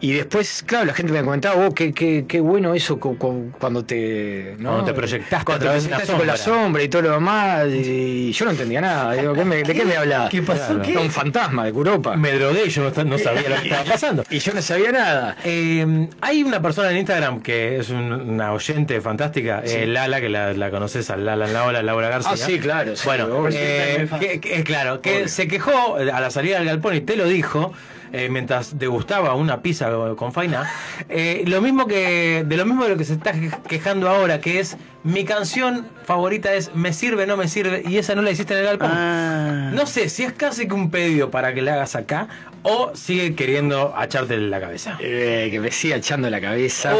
Y después, claro, la gente me comentaba, oh, qué, qué, qué bueno eso cu- cu- cuando te, ¿no? Cuando te proyectaste Cuando te proyectaste con la sombra. y todo lo demás. Y yo no entendía nada. Digo, ¿qué me- ¿De qué me hablaba? ¿Qué pasó? Claro. ¿Qué? Un fantasma de Curopa. Me drogué y yo no, no sabía lo que estaba pasando. Y yo no sabía nada. Eh, hay una persona en Instagram que es un- una oyente fantástica, eh, Lala, que la, la conoces a Lala en la ola, Laura García. Ah, sí, claro. sí, Bueno, eh, que, que- claro, que se quejó eh, a la salida del galpón y te lo dijo. Eh, mientras degustaba una pizza con faina. Eh, lo mismo que, de lo mismo de lo que se está que- quejando ahora, que es mi canción favorita es Me sirve, no me sirve, y esa no la hiciste en el galpón. Ah. No sé si es casi que un pedido para que la hagas acá o sigue queriendo acharte la cabeza. Eh, que me siga echando la cabeza.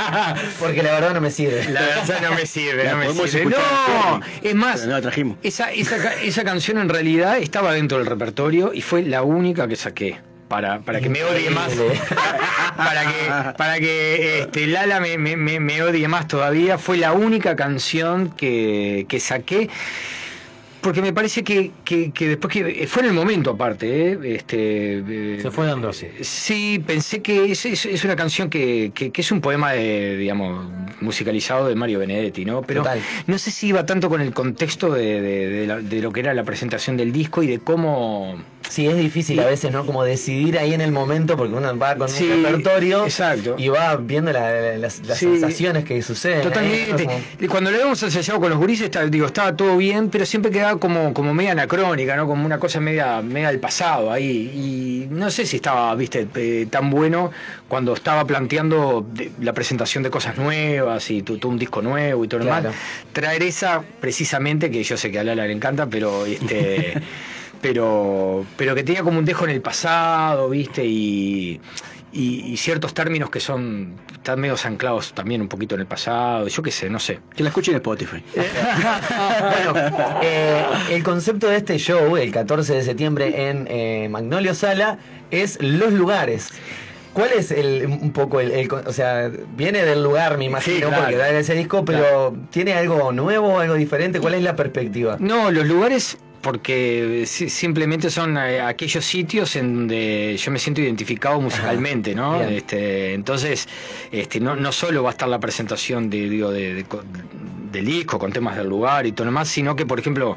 Porque la verdad no me sirve. La verdad no me sirve, no me sirve. No, es más, Pero no la trajimos. esa, esa, esa canción en realidad estaba dentro del repertorio y fue la única que saqué. Para, para que me odie más. para que, para que este, Lala me, me- me- me odie más todavía. Fue la única canción que, que saqué. Porque me parece que, que- que después que. Fue en el momento aparte, ¿eh? Este, Se fue dando así. Sí, pensé que es, es- es una canción que, que- que es un poema de, digamos, musicalizado de Mario Benedetti, ¿no? Pero Total. no sé si iba tanto con el contexto de, de- de la- de lo que era la presentación del disco y de cómo. Sí, es difícil a veces, ¿no? Como decidir ahí en el momento, porque uno va con Sí, un repertorio exacto. y va viendo la- la- las, las Sí. sensaciones que suceden. ¿eh? Totalmente. Como- Cuando lo habíamos ensayado con los gurises, está- digo, estaba todo bien, pero siempre quedaba como, como media anacrónica, ¿no? Como una cosa media, media del pasado ahí. Y no sé si estaba, viste, eh, tan bueno cuando estaba planteando de- la presentación de cosas nuevas y todo un disco nuevo y todo lo Claro. demás. Traer esa precisamente, que yo sé que a Lala le encanta, pero este. pero, pero que tenía como un dejo en el pasado, ¿viste? Y, y- y ciertos términos que son están medio anclados también un poquito en el pasado, yo qué sé, no sé. Que la escuchen en Spotify. bueno, eh, el concepto de este show, el 14 de septiembre en eh, Magnolio Sala, es los lugares. ¿Cuál es el, un poco el, O sea, viene del lugar, me imagino, Sí, claro. porque da ese disco, pero ¿tiene algo nuevo, algo diferente? ¿Cuál es la perspectiva? No, los lugares porque si- simplemente son eh, aquellos sitios en donde yo me siento identificado musicalmente, ¿no? bien. Este, entonces, este, no, no solo va a estar la presentación de, digo, de- del disco con temas del lugar y todo lo demás, sino que, por ejemplo,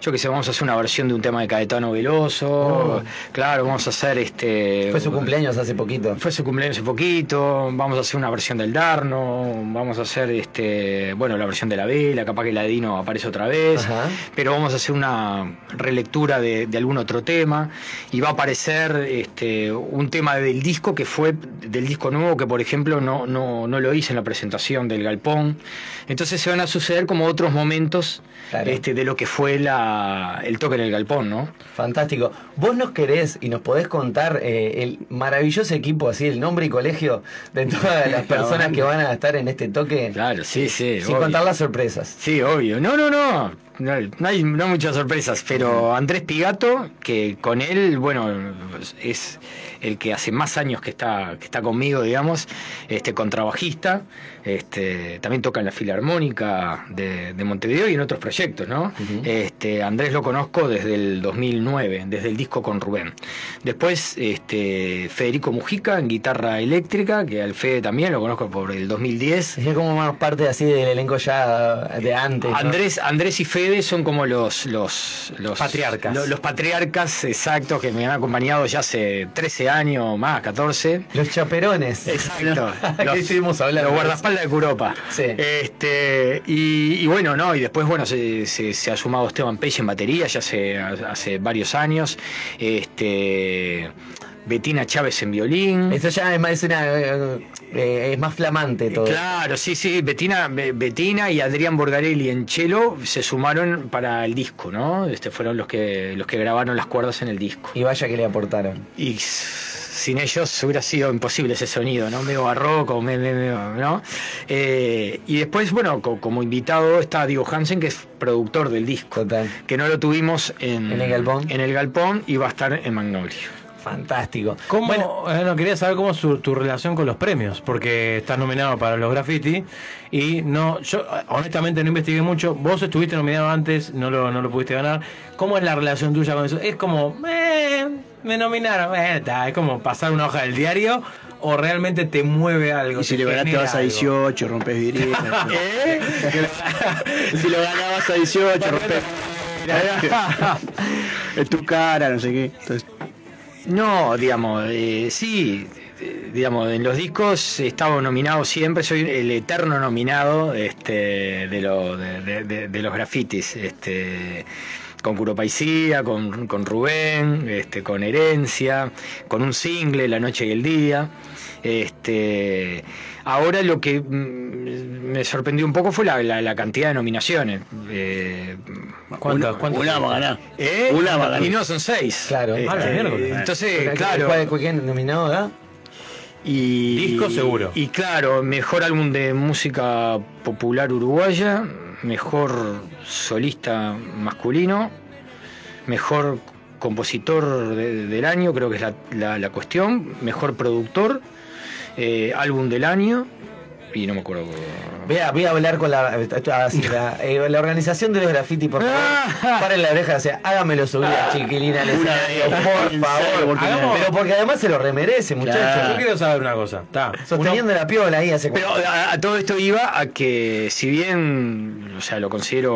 yo que sé, vamos a hacer una versión de un tema de Caetano Veloso, Oh. claro, vamos a hacer este... Fue su cumpleaños hace poquito. Fue su cumpleaños hace poquito, vamos a hacer una versión del Darno, vamos a hacer este, bueno, la versión de la vela, capaz que la de Dino aparece otra vez, Ajá. pero vamos a hacer una relectura de, de algún otro tema y va a aparecer este, un tema del disco que fue del disco nuevo que por ejemplo no, no, no lo hice en la presentación del Galpón. Entonces se van a suceder como otros momentos Claro. este, de lo que fue la, el toque en el Galpón, ¿no? Fantástico. Vos nos querés y nos podés contar eh, el maravilloso equipo, así, el nombre y colegio de todas las personas que van a estar en este toque. Claro, sí, sí. Sin obvio. contar las sorpresas. Sí, obvio. No, no, no. No, no hay no muchas sorpresas, pero Andrés Pigato, que con él, bueno, es el que hace más años que está, que está conmigo, digamos, este contrabajista, este, también toca en la Filarmónica de, de Montevideo y en otros proyectos, ¿no? este, Andrés lo conozco desde el 2009, desde el disco con Rubén. Después, este, Federico Mujica en guitarra eléctrica, que al Fede también lo conozco por el 2010. Es como más parte así del elenco ya de antes. ¿no? Andrés, Andrés y Fede son como los, los, los Patriarcas. lo- Los, patriarcas exactos que me han acompañado ya hace 13 años más, 14. Los chaperones. Exacto. Los, estuvimos hablando. los guardaespaldas de Curopa. Sí. Este, y, y bueno, no, y después bueno, se, se- se ha sumado Esteban Peix en batería ya hace, hace varios años. Este. Betina Chávez en violín. Eso ya es más, es una, eh, eh, es más flamante todo. Claro, sí, sí, Betina, Be- Betina y Adrián Borgarelli en cello se sumaron para el disco, ¿no? Este fueron los que los que grabaron las cuerdas en el disco. Y vaya que le aportaron. Y sin ellos hubiera sido imposible ese sonido, ¿no? Medio barroco, me- me- me- ¿no? Eh, y después, bueno, co- como invitado está Diego Hansen, que es productor del disco, Total. que no lo tuvimos en, ¿En el Galpón? En el Galpón y va a estar en Magnolio. Fantástico. ¿Cómo, Bueno, eh, no, quería saber cómo es su- tu relación con los premios, porque estás nominado para los graffiti y no, yo honestamente no investigué mucho. Vos estuviste nominado antes, no lo, no lo pudiste ganar. ¿Cómo es la relación tuya con eso? Es como, eh, me nominaron, eh, está, es como pasar una hoja del diario o realmente te mueve algo. Y si le ganaste vas a algo? 18, rompes. ¿Eh? si lo ganabas a 18, rompes. es tu cara, no sé qué. Entonces, No, digamos, eh, sí, eh, digamos, en los discos he estado nominado siempre, soy el eterno nominado este, de, lo- de- de- de los grafitis. Este, con Curopaisía, con, con Rubén, este, con Herencia, con un single, La Noche y el Día. Este, ahora lo que mm, me sorprendió un poco fue la, la- la cantidad de nominaciones. Eh, ¿Cuántas? una- ¿Cuántas? Una va a ganar. ¿Eh? Una va a ganar. Y no son seis. Claro. Este, Ah, entonces, claro. ¿Cuál, nominado acá? Y, Disco seguro. Y claro, mejor álbum de música popular uruguaya, mejor solista masculino, mejor compositor de- del año, creo que es la, la- la cuestión, mejor productor, eh, álbum del año, y no me acuerdo. Voy a, voy a hablar con la, ah, sí, la, eh, la organización de los graffiti, por favor. Paren la oreja, o sea, hágamelo subir a Chiquilina al escenario, vez. por favor. Hagamos- pero porque además se lo remerece, muchachos. Yo quiero saber una cosa. Está. Sosteniendo la piola ahí hace Pero a, a todo esto iba a que si bien, o sea, lo considero,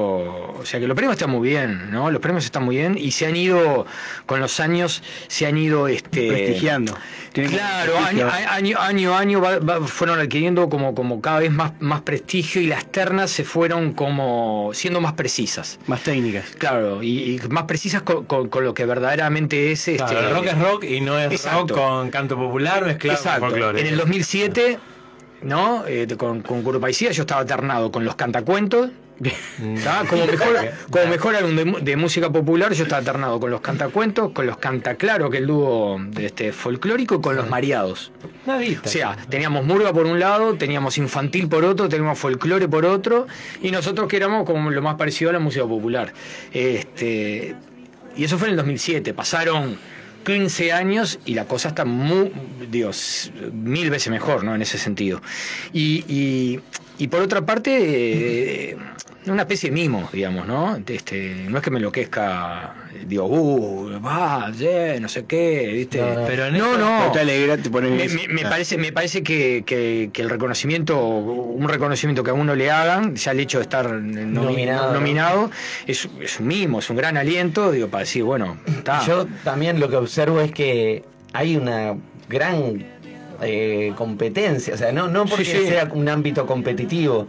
o sea, que los premios están muy bien, ¿no? Los premios están muy bien y se han ido, con los años, se han ido, este... Prestigiando. Tienen Claro, año a año, año, año va- va- fueron adquiriendo como, como cada vez más, más prestigio y las ternas se fueron como siendo más precisas. Más técnicas. Claro, y, y más precisas con, con- con lo que verdaderamente es este, Claro, el rock es rock y no es Exacto. rock con canto popular mezclado Exacto. con folclore. En el 2007, ¿no? Eh, con, con Curopaisía yo estaba alternado con los cantacuentos. ¿tá? Como mejor, como mejor álbum de, música popular, yo estaba alternado con los cantacuentos, con los cantaclaro, que es el dúo de este, folclórico, y con los mareados. Nadita. O sea, teníamos murga por un lado, teníamos infantil por otro, teníamos folclore por otro, y nosotros que éramos como lo más parecido a la música popular. Este, y eso fue en el 2007. Pasaron 15 años y la cosa está muy, Dios, mil veces mejor, ¿no? En ese sentido. Y, y- y por otra parte, eh, una especie de mimo, digamos, ¿no? Este, no es que me enloquezca, digo, uh, va, yeah, no sé qué, ¿viste? No, no. Pero en no, no. Te alegra, te Me, me- me Ah. parece, me parece que, que- que el reconocimiento, un reconocimiento que a uno le hagan, ya el hecho de estar nomi- Nominado, nominado, ¿no? es, es un mimo, es un gran aliento, digo, para decir, bueno, está. Yo también lo que observo es que hay una gran eh, competencia, o sea, no, no porque Sí, sí. sea un ámbito competitivo,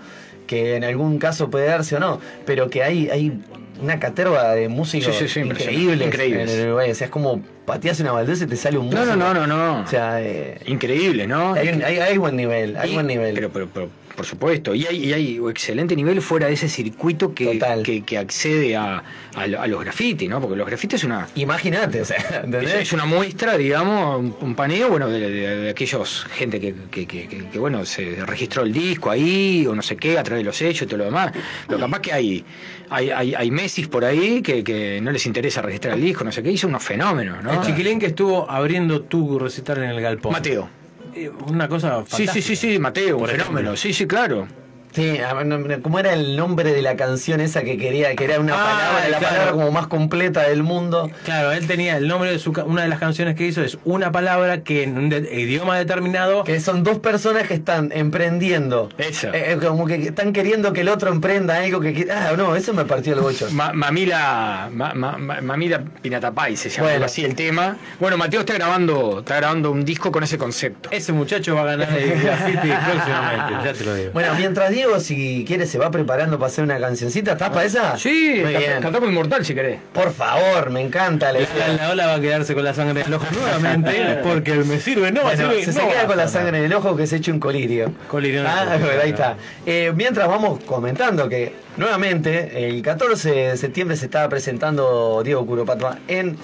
que en algún caso puede darse o no, pero que hay, hay una caterva de músicos Sí, sí, sí, increíbles, increíbles. en el Uruguay. O sea, es como pateas una baldosa y te sale un No, músico. no, no, no, no. O sea, eh, Increíble, ¿no? hay, hay- hay buen nivel, hay Y- buen nivel. Pero, pero, pero, por supuesto. Y hay, y hay excelente nivel fuera de ese circuito que, que, que accede a, a, lo- a los grafitis, ¿no? Porque los grafitis es una. Imagínate, o sea, Es, ¿entendés? es una muestra, digamos, un, un paneo, bueno, de, de- de aquellos gente que, que, bueno, se registró el disco ahí, o no sé qué, a través de los hechos y todo lo demás. Pero capaz que hay, hay, hay, hay Messi por ahí que, que no les interesa registrar el disco, no sé qué, hizo unos fenómenos, ¿no? El chiquilín que estuvo abriendo tu recital en el galpón. Mateo. Eh, Una cosa Sí, sí, sí, sí, Mateo, un fenómeno. Sí, sí, claro. Sí, a- no, no, ¿cómo era el nombre de la canción esa que quería? Que era una Ah, palabra, la claro. palabra como más completa del mundo. Claro, él tenía el nombre de su una de las canciones que hizo es una palabra que en un de- idioma determinado Que son dos personas que están emprendiendo. Esa. Eh, eh, como que están queriendo que el otro emprenda algo que... Ah, no, eso me partió el bocho. Ma- Mamila, ma- ma- ma- Mamila Pinatapay se llama Bueno. así el tema. Bueno, Mateo está grabando, está grabando un disco con ese concepto. ese muchacho va a ganar el graffiti próximamente, ya te lo digo. Bueno, mientras Diego, si quiere, se va preparando para hacer una cancioncita, ¿estás para esa? Sí, Muy ca- bien. cantamos Inmortal si querés. Por favor, me encanta la La, idea. la ola va a quedarse con la sangre en el ojo nuevamente porque me sirve, no, Bueno, sirve, se, se no queda va con la sangre en el ojo que se eche un colirio. Colirio en el Ah, bueno, ahí está. Eh, mientras vamos comentando que nuevamente el 14 de septiembre se estaba presentando Diego Curopatua en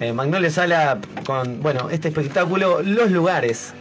eh, Magnolia Sala con, bueno, este espectáculo Los Lugares.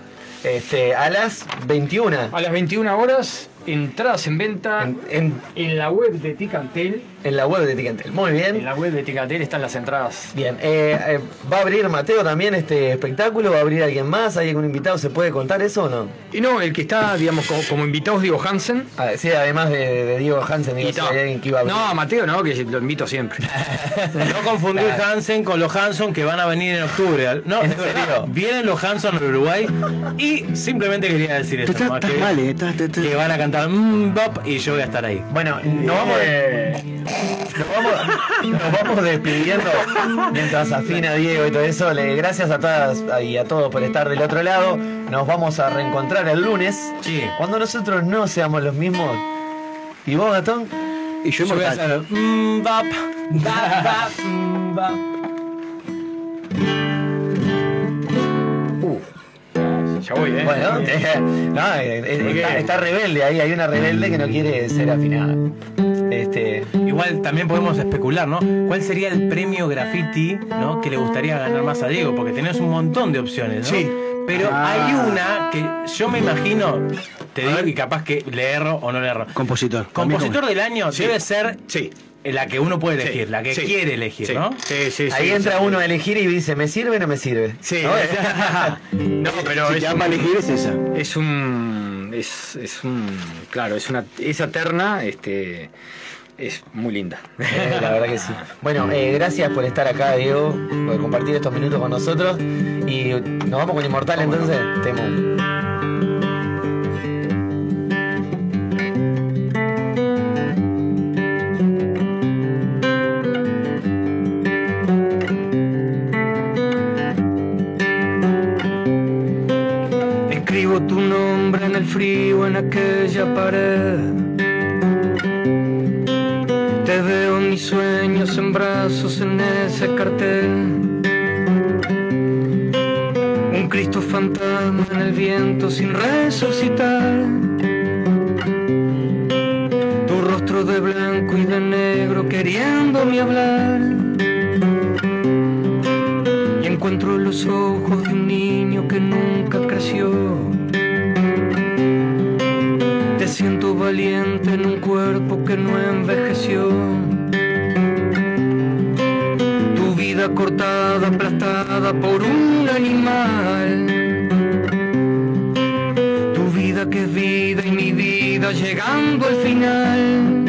Este, a las 21. A las 21 horas, entradas en venta En, en- en la web de Ticantel. en la web de Ticantel. Muy bien. En la web de Ticantel están las entradas. Bien, eh, eh, ¿va a abrir Mateo también este espectáculo? ¿Va a abrir alguien más? ¿Hay algún invitado? ¿Se puede contar eso o no? Y no, el que está, digamos, como, como invitado es Diego Hansen. Ah, sí, además de, de Diego Hansen, digo, Y si no, hay alguien que iba a abrir. no, Mateo no, que lo invito siempre. No confundir Hansen con los Hanson que van a venir en octubre. No, ¿En serio? Vienen los Hanson al Uruguay y simplemente quería decir esto. Estás que, mal, eh, estás- estás- que van a cantar mm, Bop y yo voy a estar ahí. Bueno, nos vamos, nos vamos, nos vamos despidiendo mientras afina Diego y todo eso. Le, gracias a todas y a todos por estar del otro lado. Nos vamos a reencontrar el lunes. Sí. Cuando nosotros no seamos los mismos. ¿Y vos, Gatón? Y yo Yo voy a hacer. mm, bap, bap, bap, mm, Ya voy, ¿eh? Bueno, eh, no, eh, está, rebelde ahí, hay una rebelde que no quiere ser afinada. Este, Igual también podemos especular, ¿no? ¿Cuál sería el premio graffiti, ¿no? Que le gustaría ganar más a Diego? Porque tenés un montón de opciones, ¿no? Sí. Pero Ah. hay una que yo me imagino, te digo y capaz que le erro o no le erro. Compositor. Compositor del año Sí. debe ser Sí. La que uno puede Sí. elegir, la que Sí. quiere elegir, Sí. ¿no? Sí, sí, sí. ahí entra uno a elegir y dice, ¿me sirve o no me sirve? Sí. ¿No? no, pero Si es te un- elegir es esa. Es un. Es, es un. Claro, es una. Esa terna, este. Es muy linda. Eh, la verdad que sí. Bueno, eh, gracias por estar acá, Diego, por compartir estos minutos con nosotros. Y nos vamos con Inmortal entonces. Temo. En el frío en aquella pared. Te veo en mis sueños en brazos en ese cartel. Un Cristo fantasma en el viento sin resucitar. Tu rostro de blanco y de negro queriéndome hablar. Y encuentro los ojos de un niño que nunca creció. En un cuerpo que no envejeció. Tu vida cortada, aplastada por un animal. Tu vida que es vida y mi vida llegando al final.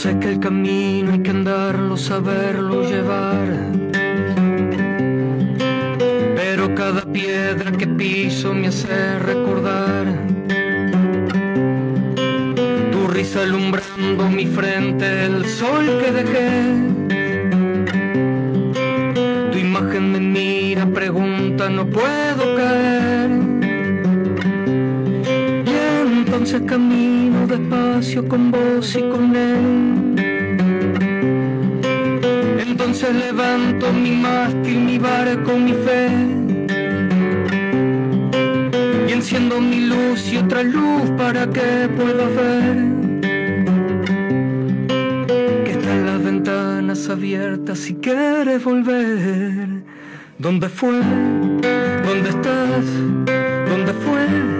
Sé que el camino hay que andarlo, saberlo llevar. Pero cada piedra que piso me hace recordar tu risa alumbrando mi frente, el sol que dejé. Tu imagen me mira, pregunta, no puedo caer. Entonces camino despacio con vos y con él. Entonces levanto mi mástil, mi barco, mi fe. Y enciendo mi luz y otra luz para que pueda ver que están las ventanas abiertas si quieres volver. ¿Dónde fue? ¿Dónde estás? ¿Dónde fue?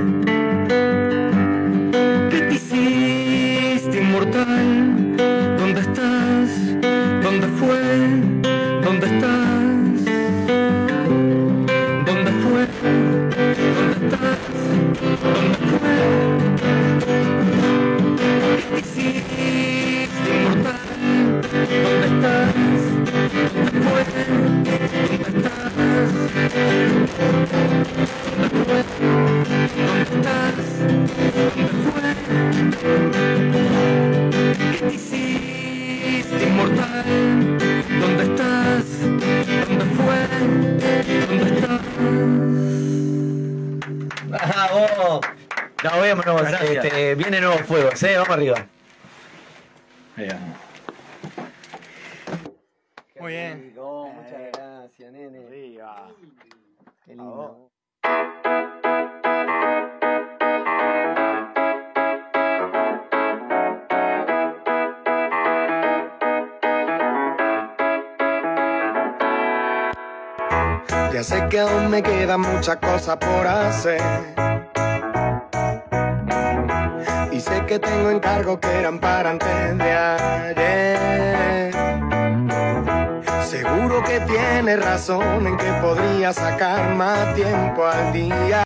¿Qué te hiciste inmortal? ¡Bravo! Nos vemos, este, viene nuevos fuegos, ¿eh? Vamos arriba. Muy bien. muchas gracias, nene. Qué lindo. Ya sé que aún me quedan muchas cosas por hacer. Y sé que tengo encargos que eran para antes de ayer. Seguro que tienes razón en que podría sacar más tiempo al día.